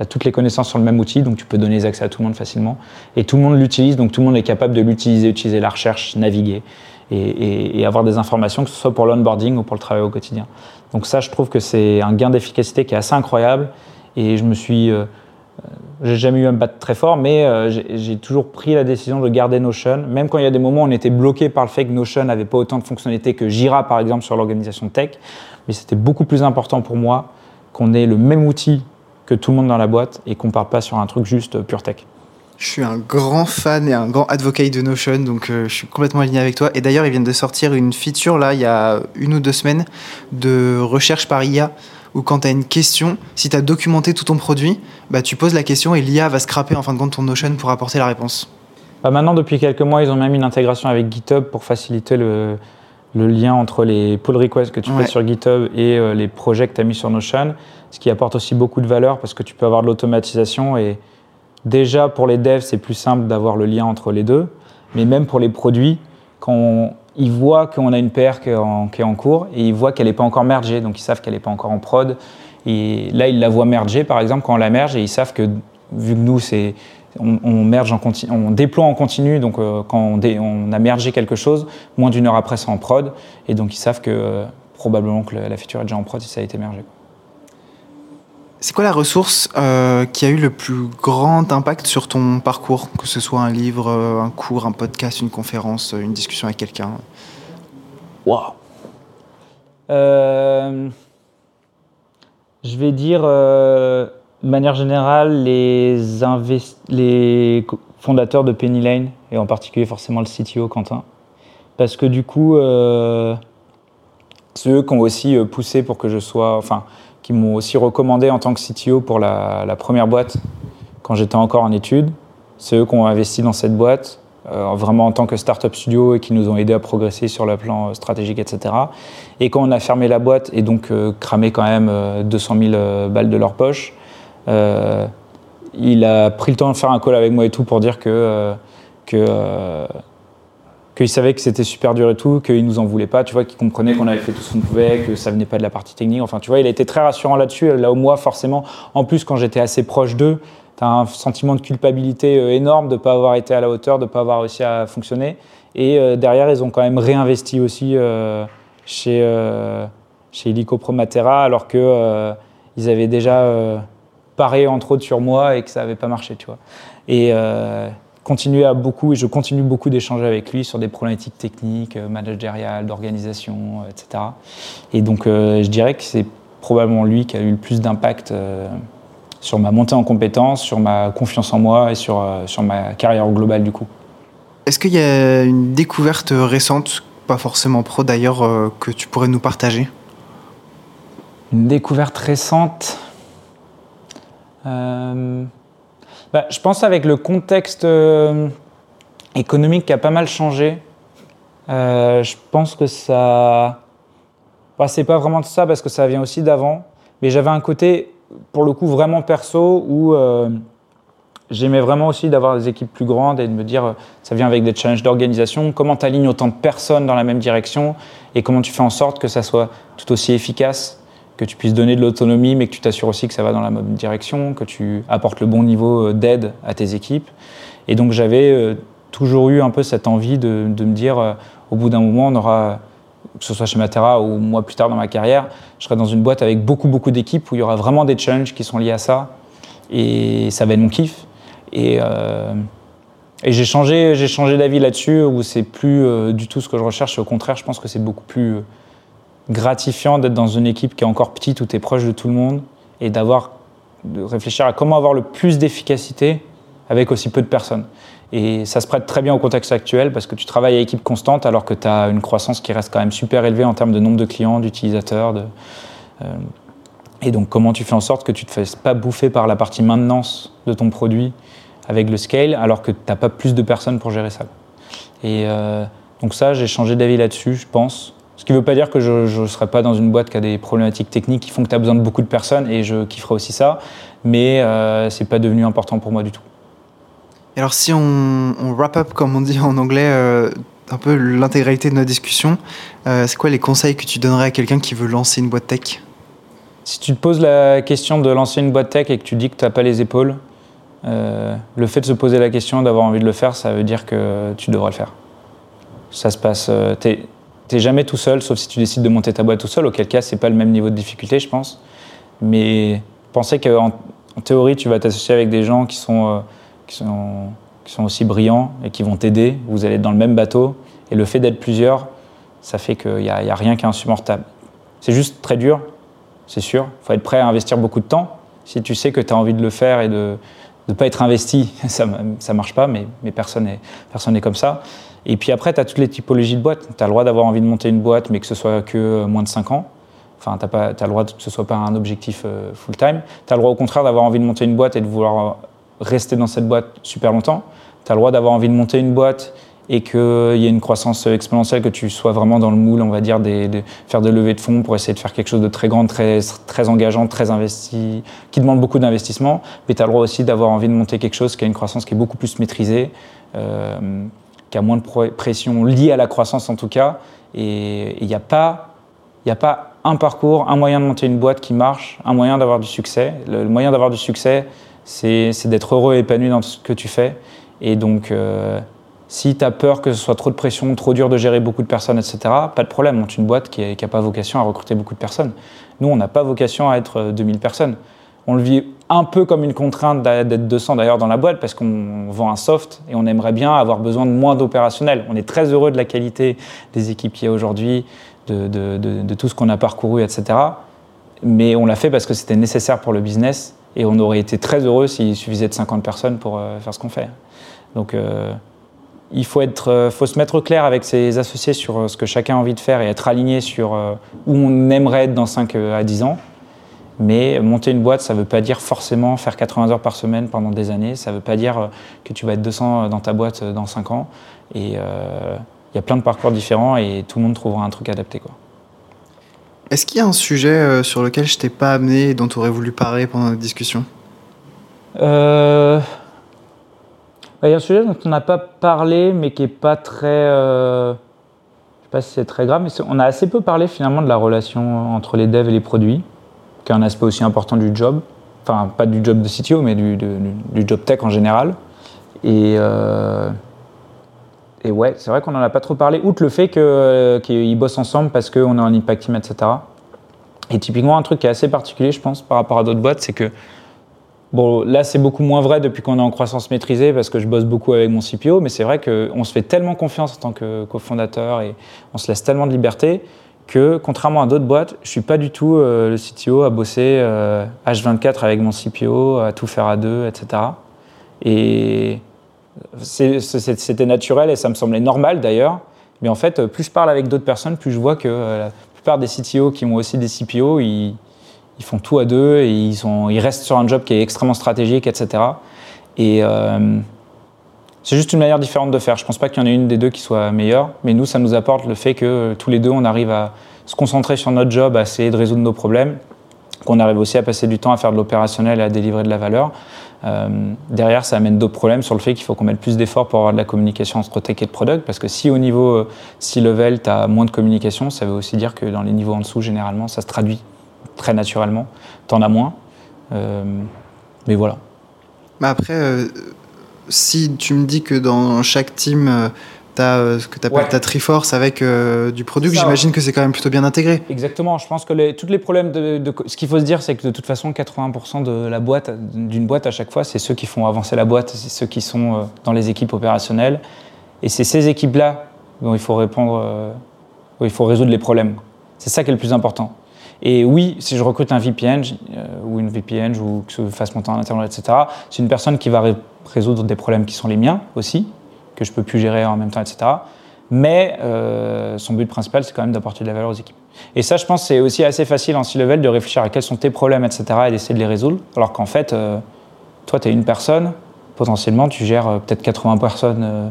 as toutes les connaissances sur le même outil, donc tu peux donner les accès à tout le monde facilement. Et tout le monde l'utilise, donc tout le monde est capable de l'utiliser, utiliser la recherche, naviguer et, avoir des informations, que ce soit pour l'onboarding ou pour le travail au quotidien. Donc ça, je trouve que c'est un gain d'efficacité qui est assez incroyable. Et je me suis, euh, euh, j'ai jamais eu me battre très fort, mais euh, j'ai toujours pris la décision de garder Notion, même quand il y a des moments où on était bloqué par le fait que Notion n'avait pas autant de fonctionnalités que Jira, par exemple, sur l'organisation tech. Mais c'était beaucoup plus important pour moi qu'on ait le même outil que tout le monde dans la boîte et qu'on parte pas sur un truc juste pure tech. Je suis un grand fan et un grand advocate de Notion, donc euh, je suis complètement aligné avec toi. Et d'ailleurs, ils viennent de sortir une feature, là, il y a une ou deux semaines, de recherche par IA, où quand tu as une question, si tu as documenté tout ton produit, bah, tu poses la question et l'IA va scraper en fin de compte ton Notion pour apporter la réponse. Bah, maintenant, depuis quelques mois, ils ont même une intégration avec GitHub pour faciliter le, le lien entre les pull requests que tu Ouais. fais sur GitHub et euh, les projets que tu as mis sur Notion, ce qui apporte aussi beaucoup de valeur parce que tu peux avoir de l'automatisation et déjà pour les devs, c'est plus simple d'avoir le lien entre les deux, mais même pour les produits, quand ils voient qu'on a une PR qui est en, cours et ils voient qu'elle n'est pas encore mergée, donc ils savent qu'elle n'est pas encore en prod. Et là, ils la voient merger, par exemple, quand on la merge, et ils savent que, vu que nous, c'est on, merge en continu, on déploie en continu, donc euh, quand on, a mergé quelque chose, moins d'une heure après, c'est en prod, et donc ils savent que euh, probablement que la, la feature est déjà en prod si ça a été mergé. C'est quoi la ressource euh, qui a eu le plus grand impact sur ton parcours Que ce soit un livre, euh, un cours, un podcast, une conférence, euh, une discussion avec quelqu'un? Waouh. Euh, Je vais dire, euh, de manière générale, les, invest- les co- fondateurs de Penny Lane, et en particulier forcément le CTO Quentin, parce que du coup, euh, c'est eux qui ont aussi poussé pour que je sois, enfin, qui m'ont aussi recommandé en tant que CTO pour la, première boîte quand j'étais encore en études. C'est eux qui ont investi dans cette boîte, euh, vraiment en tant que startup studio et qui nous ont aidés à progresser sur le plan euh, stratégique, etc. Et quand on a fermé la boîte et donc euh, cramé quand même euh, 200 000 euh, balles de leur poche, il a pris le temps de faire un call avec moi et tout pour dire que, que euh, qu'il savait que c'était super dur et tout, qu'il nous en voulait pas, tu vois, qu'il comprenait qu'on avait fait tout ce qu'on pouvait, que ça venait pas de la partie technique. Enfin, tu vois, il a été très rassurant là-dessus. Là où moi, forcément, en plus, quand j'étais assez proche d'eux, tu as un sentiment de culpabilité euh, énorme de ne pas avoir été à la hauteur, de ne pas avoir réussi à fonctionner. Et euh, derrière, ils ont quand même réinvesti aussi euh, chez, euh, chez Helico Promatera, alors que ils avaient déjà paré entre autres sur moi et que ça n'avait pas marché, tu vois. Et continuer à beaucoup, et je continue beaucoup d'échanger avec lui sur des problématiques techniques, euh, managériales, d'organisation, euh, etc. Et donc, euh, je dirais que c'est probablement lui qui a eu le plus d'impact sur ma montée en compétences, sur ma confiance en moi et sur, sur ma carrière au global, du coup. Est-ce qu'il y a une découverte récente, pas forcément pro d'ailleurs, que tu pourrais nous partager? Une découverte récente? Euh, bah, je pense avec le contexte euh, économique qui a pas mal changé, euh, je pense que ça. Bah, c'est pas vraiment de ça parce que ça vient aussi d'avant, mais j'avais un côté, pour le coup, vraiment perso où euh, j'aimais vraiment aussi d'avoir des équipes plus grandes et de me dire, ça vient avec des challenges d'organisation, comment tu alignes autant de personnes dans la même direction et comment tu fais en sorte que ça soit tout aussi efficace que tu puisses donner de l'autonomie, mais que tu t'assures aussi que ça va dans la bonne direction, que tu apportes le bon niveau euh, d'aide à tes équipes. Et donc j'avais euh, toujours eu un peu cette envie de, de me dire, euh, au bout d'un moment, on aura, que ce soit chez Matera ou moi plus tard dans ma carrière, je serai dans une boîte avec beaucoup, beaucoup d'équipes où il y aura vraiment des challenges qui sont liés à ça. Et ça va être mon kiff. Et, et j'ai changé, changé d'avis là-dessus, où c'est plus du tout ce que je recherche. Au contraire, je pense que c'est beaucoup plus... gratifiant d'être dans une équipe qui est encore petite où tu es proche de tout le monde et d'avoir de réfléchir à comment avoir le plus d'efficacité avec aussi peu de personnes. Et ça se prête très bien au contexte actuel parce que tu travailles à équipe constante alors que tu as une croissance qui reste quand même super élevée en termes de nombre de clients, d'utilisateurs. Euh, et donc comment tu fais en sorte que tu ne te fasses pas bouffer par la partie maintenance de ton produit avec le scale alors que tu n'as pas plus de personnes pour gérer ça. Et euh, donc ça, j'ai changé d'avis là-dessus, je pense. Ce qui ne veut pas dire que je ne serai pas dans une boîte qui a des problématiques techniques qui font que tu as besoin de beaucoup de personnes et je kifferai aussi ça, mais euh, ce n'est pas devenu important pour moi du tout. alors si on, wrap up, comme on dit en anglais, euh, un peu l'intégralité de notre discussion, euh, c'est quoi les conseils que tu donnerais à quelqu'un qui veut lancer une boîte tech? Si tu te poses la question de lancer une boîte tech et que tu dis que tu n'as pas les épaules, le fait de se poser la question, d'avoir envie de le faire, ça veut dire que tu devrais le faire. Ça se passe n'es jamais tout seul, sauf si tu décides de monter ta boîte tout seul, auquel cas, c'est pas le même niveau de difficulté, je pense. Mais penser qu'en en théorie, tu vas t'associer avec des gens qui sont, euh, qui, sont, qui sont aussi brillants et qui vont t'aider, vous allez être dans le même bateau, et le fait d'être plusieurs, ça fait qu'il n'y a, a, rien qui est insupportable. C'est juste très dur, c'est sûr. Il faut être prêt à investir beaucoup de temps. Si tu sais que tu as envie de le faire et de ne pas être investi, ça ne marche pas, mais, mais personne n'est personne comme ça. Et puis après, tu as toutes les typologies de boîtes. Tu as le droit d'avoir envie de monter une boîte, mais que ce soit que euh, moins de 5 ans. Enfin, tu as, le droit que ce soit pas un objectif euh, full-time. Tu as le droit au contraire d'avoir envie de monter une boîte et de vouloir euh, rester dans cette boîte super longtemps. Tu as le droit d'avoir envie de monter une boîte et qu'il y ait une croissance exponentielle, que tu sois vraiment dans le moule, on va dire, de faire des levées de fonds pour essayer de faire quelque chose de très grand, très, très engageant, très investi, qui demande beaucoup d'investissement. Mais tu as le droit aussi d'avoir envie de monter quelque chose qui a une croissance qui est beaucoup plus maîtrisée qui a moins de pression liée à la croissance en tout cas. Et il n'y a, pas, a pas un parcours, un moyen de monter une boîte qui marche, un moyen d'avoir du succès. Le, moyen d'avoir du succès, c'est d'être heureux et épanoui dans ce que tu fais. Et donc, euh, si tu as peur que ce soit trop de pression, trop dur de gérer beaucoup de personnes, etc., pas de problème, monte une boîte qui n'a pas vocation à recruter beaucoup de personnes. Nous, on n'a pas vocation à être 2000 personnes on le vit un peu comme une contrainte d'être 200 d'ailleurs dans la boîte parce qu'on vend un soft et on aimerait bien avoir besoin de moins d'opérationnel. On est très heureux de la qualité des équipes aujourd'hui, de, tout ce qu'on a parcouru, etc. Mais on l'a fait parce que c'était nécessaire pour le business et on aurait été très heureux s'il suffisait de 50 personnes pour euh, faire ce qu'on fait. Donc euh, il faut, être, euh, faut se mettre clair avec ses associés sur ce que chacun a envie de faire et être aligné sur où on aimerait être dans 5 à 10 ans mais monter une boîte, ça ne veut pas dire forcément faire 80 heures par semaine pendant des années. Ça ne veut pas dire euh, que tu vas être 200 dans ta boîte euh, dans 5 ans. Et euh, il y a plein de parcours différents et tout le monde trouvera un truc adapté. Quoi. Est-ce qu'il y a un sujet sur lequel je t'ai pas amené et dont tu aurais voulu parler pendant notre discussion? Bah, Il y a un sujet dont on n'a pas parlé, mais qui n'est pas très. je ne sais pas si c'est très grave, mais on a assez peu parlé finalement de la relation entre les devs et les produits qui est un aspect aussi important du job. Enfin, pas du job de CTO, mais du, du, job tech en général. Et, euh, ouais, c'est vrai qu'on n'en a pas trop parlé, outre le fait qu'ils bossent ensemble parce qu'on est en impact team, etc. Et typiquement, un truc qui est assez particulier, je pense, par rapport à d'autres boîtes, c'est que Bon, là, c'est beaucoup moins vrai depuis qu'on est en croissance maîtrisée parce que je bosse beaucoup avec mon CPO, mais c'est vrai qu'on se fait tellement confiance en tant que cofondateur et on se laisse tellement de liberté que, contrairement à d'autres boîtes, je suis pas du tout euh, le CTO à bosser H24 euh, avec mon CPO, à tout faire à deux, etc. Et c'était naturel et ça me semblait normal d'ailleurs. Mais en fait, plus je parle avec d'autres personnes, plus je vois que euh, la plupart des CTO qui ont aussi des CPO, ils, font tout à deux et ils, restent sur un job qui est extrêmement stratégique, etc. Et c'est juste une manière différente de faire. Je ne pense pas qu'il y en ait une des deux qui soit meilleure, mais nous, ça nous apporte le fait que tous les deux, on arrive à se concentrer sur notre job, à essayer de résoudre nos problèmes, qu'on arrive aussi à passer du temps à faire de l'opérationnel et à délivrer de la valeur. Euh, derrière, ça amène d'autres problèmes sur le fait qu'il faut qu'on mette plus d'efforts pour avoir de la communication entre tech et de product, parce que si au niveau C-level, tu as moins de communication, ça veut aussi dire que dans les niveaux en dessous, généralement, ça se traduit très naturellement. Tu en as moins. Euh, mais voilà. Mais après, euh, si tu me dis que dans chaque team, euh, tu as euh, ce que tu appelles ta Triforce avec euh, du produit, j'imagine que c'est quand même plutôt bien intégré. Exactement. Je pense que les, tous les problèmes de, ce qu'il faut se dire, c'est que de toute façon, 80% de la boîte, d'une boîte à chaque fois, c'est ceux qui font avancer la boîte, c'est ceux qui sont dans les équipes opérationnelles. Et c'est ces équipes-là dont il faut répondre, où il faut résoudre les problèmes. C'est ça qui est le plus important. Et oui, si je recrute un VPN euh, ou une VPN ou que je fasse monter en Internet, etc., c'est une personne qui va résoudre des problèmes qui sont les miens aussi, que je peux plus gérer en même temps, etc. Mais euh, son but principal, c'est quand même d'apporter de la valeur aux équipes. Et ça, je pense, c'est aussi assez facile en C-level de réfléchir à quels sont tes problèmes, etc., et d'essayer de les résoudre. Alors qu'en fait, euh, toi, tu es une personne, potentiellement, tu gères peut-être 80 personnes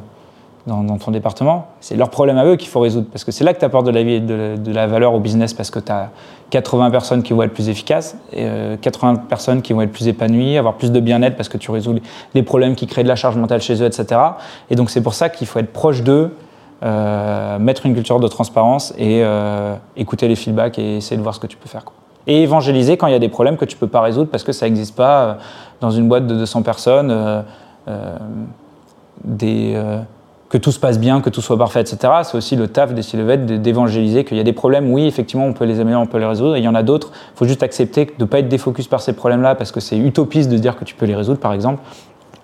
dans, ton département. C'est leur problème à eux qu'il faut résoudre. Parce que c'est là que tu apportes de la, vie, de, de, la valeur au business parce que tu as 80 personnes qui vont être plus efficaces, et, 80 euh, personnes qui vont être plus épanouies, avoir plus de bien-être parce que tu résous les problèmes qui créent de la charge mentale chez eux, etc. Et donc c'est pour ça qu'il faut être proche d'eux, euh, mettre une culture de transparence et euh, écouter les feedbacks et essayer de voir ce que tu peux faire. Et évangéliser quand il y a des problèmes que tu ne peux pas résoudre parce que ça n'existe pas dans une boîte de 200 personnes. Que tout se passe bien, que tout soit parfait, etc. C'est aussi le taf des C-Level d'évangéliser qu'il y a des problèmes, oui, effectivement, on peut les améliorer, on peut les résoudre, et il y en a d'autres, il faut juste accepter de ne pas être défocus par ces problèmes-là, parce que c'est utopiste de dire que tu peux les résoudre, par exemple.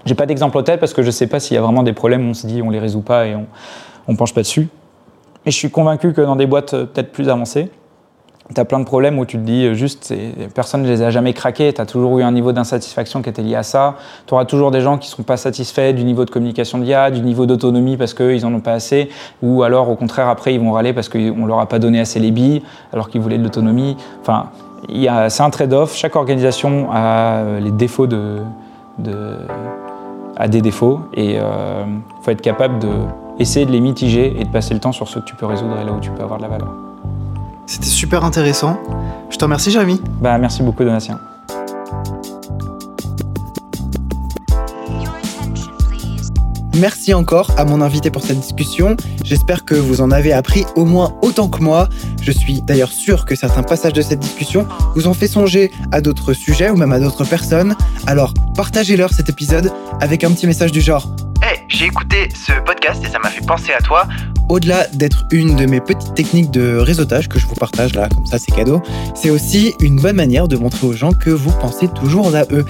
J'ai pas d'exemple tête, parce que je ne sais pas s'il y a vraiment des problèmes on se dit on les résout pas et on ne penche pas dessus. Mais je suis convaincu que dans des boîtes euh, peut-être plus avancées, tu as plein de problèmes où tu te dis euh, juste, personne ne les a jamais craqués, tu as toujours eu un niveau d'insatisfaction qui était lié à ça, tu auras toujours des gens qui ne sont pas satisfaits du niveau de communication d'IA, du niveau d'autonomie parce qu'ils n'en ont pas assez, ou alors au contraire après ils vont râler parce qu'on leur a pas donné assez les billes alors qu'ils voulaient de l'autonomie. Enfin, c'est un trade-off, chaque organisation a euh, de, de des défauts. Et il euh, faut être capable de essayer de les mitiger et de passer le temps sur ce que tu peux résoudre et là où tu peux avoir de la valeur. C'était super intéressant. Je te remercie, Jérémy. Bah, merci beaucoup, Donatien. Merci encore à mon invité pour cette discussion. J'espère que vous en avez appris au moins autant que moi. Je suis d'ailleurs sûr que certains passages de cette discussion vous ont fait songer à d'autres sujets ou même à d'autres personnes. Alors partagez-leur cet épisode avec un petit message du genre Hey, j'ai écouté ce podcast et ça m'a fait penser à toi au-delà d'être une de mes petites techniques de réseautage que je vous partage là, comme ça c'est cadeau, c'est aussi une bonne manière de montrer aux gens que vous pensez toujours à eux.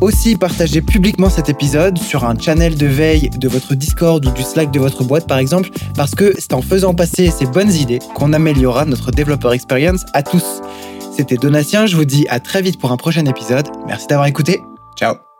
Aussi, partagez publiquement cet épisode sur un channel de veille de votre Discord ou du Slack de votre boîte par exemple, parce que c'est en faisant passer ces bonnes idées qu'on améliorera notre développeur experience à tous. C'était Donatien, je vous dis à très vite pour un prochain épisode. Merci d'avoir écouté. Ciao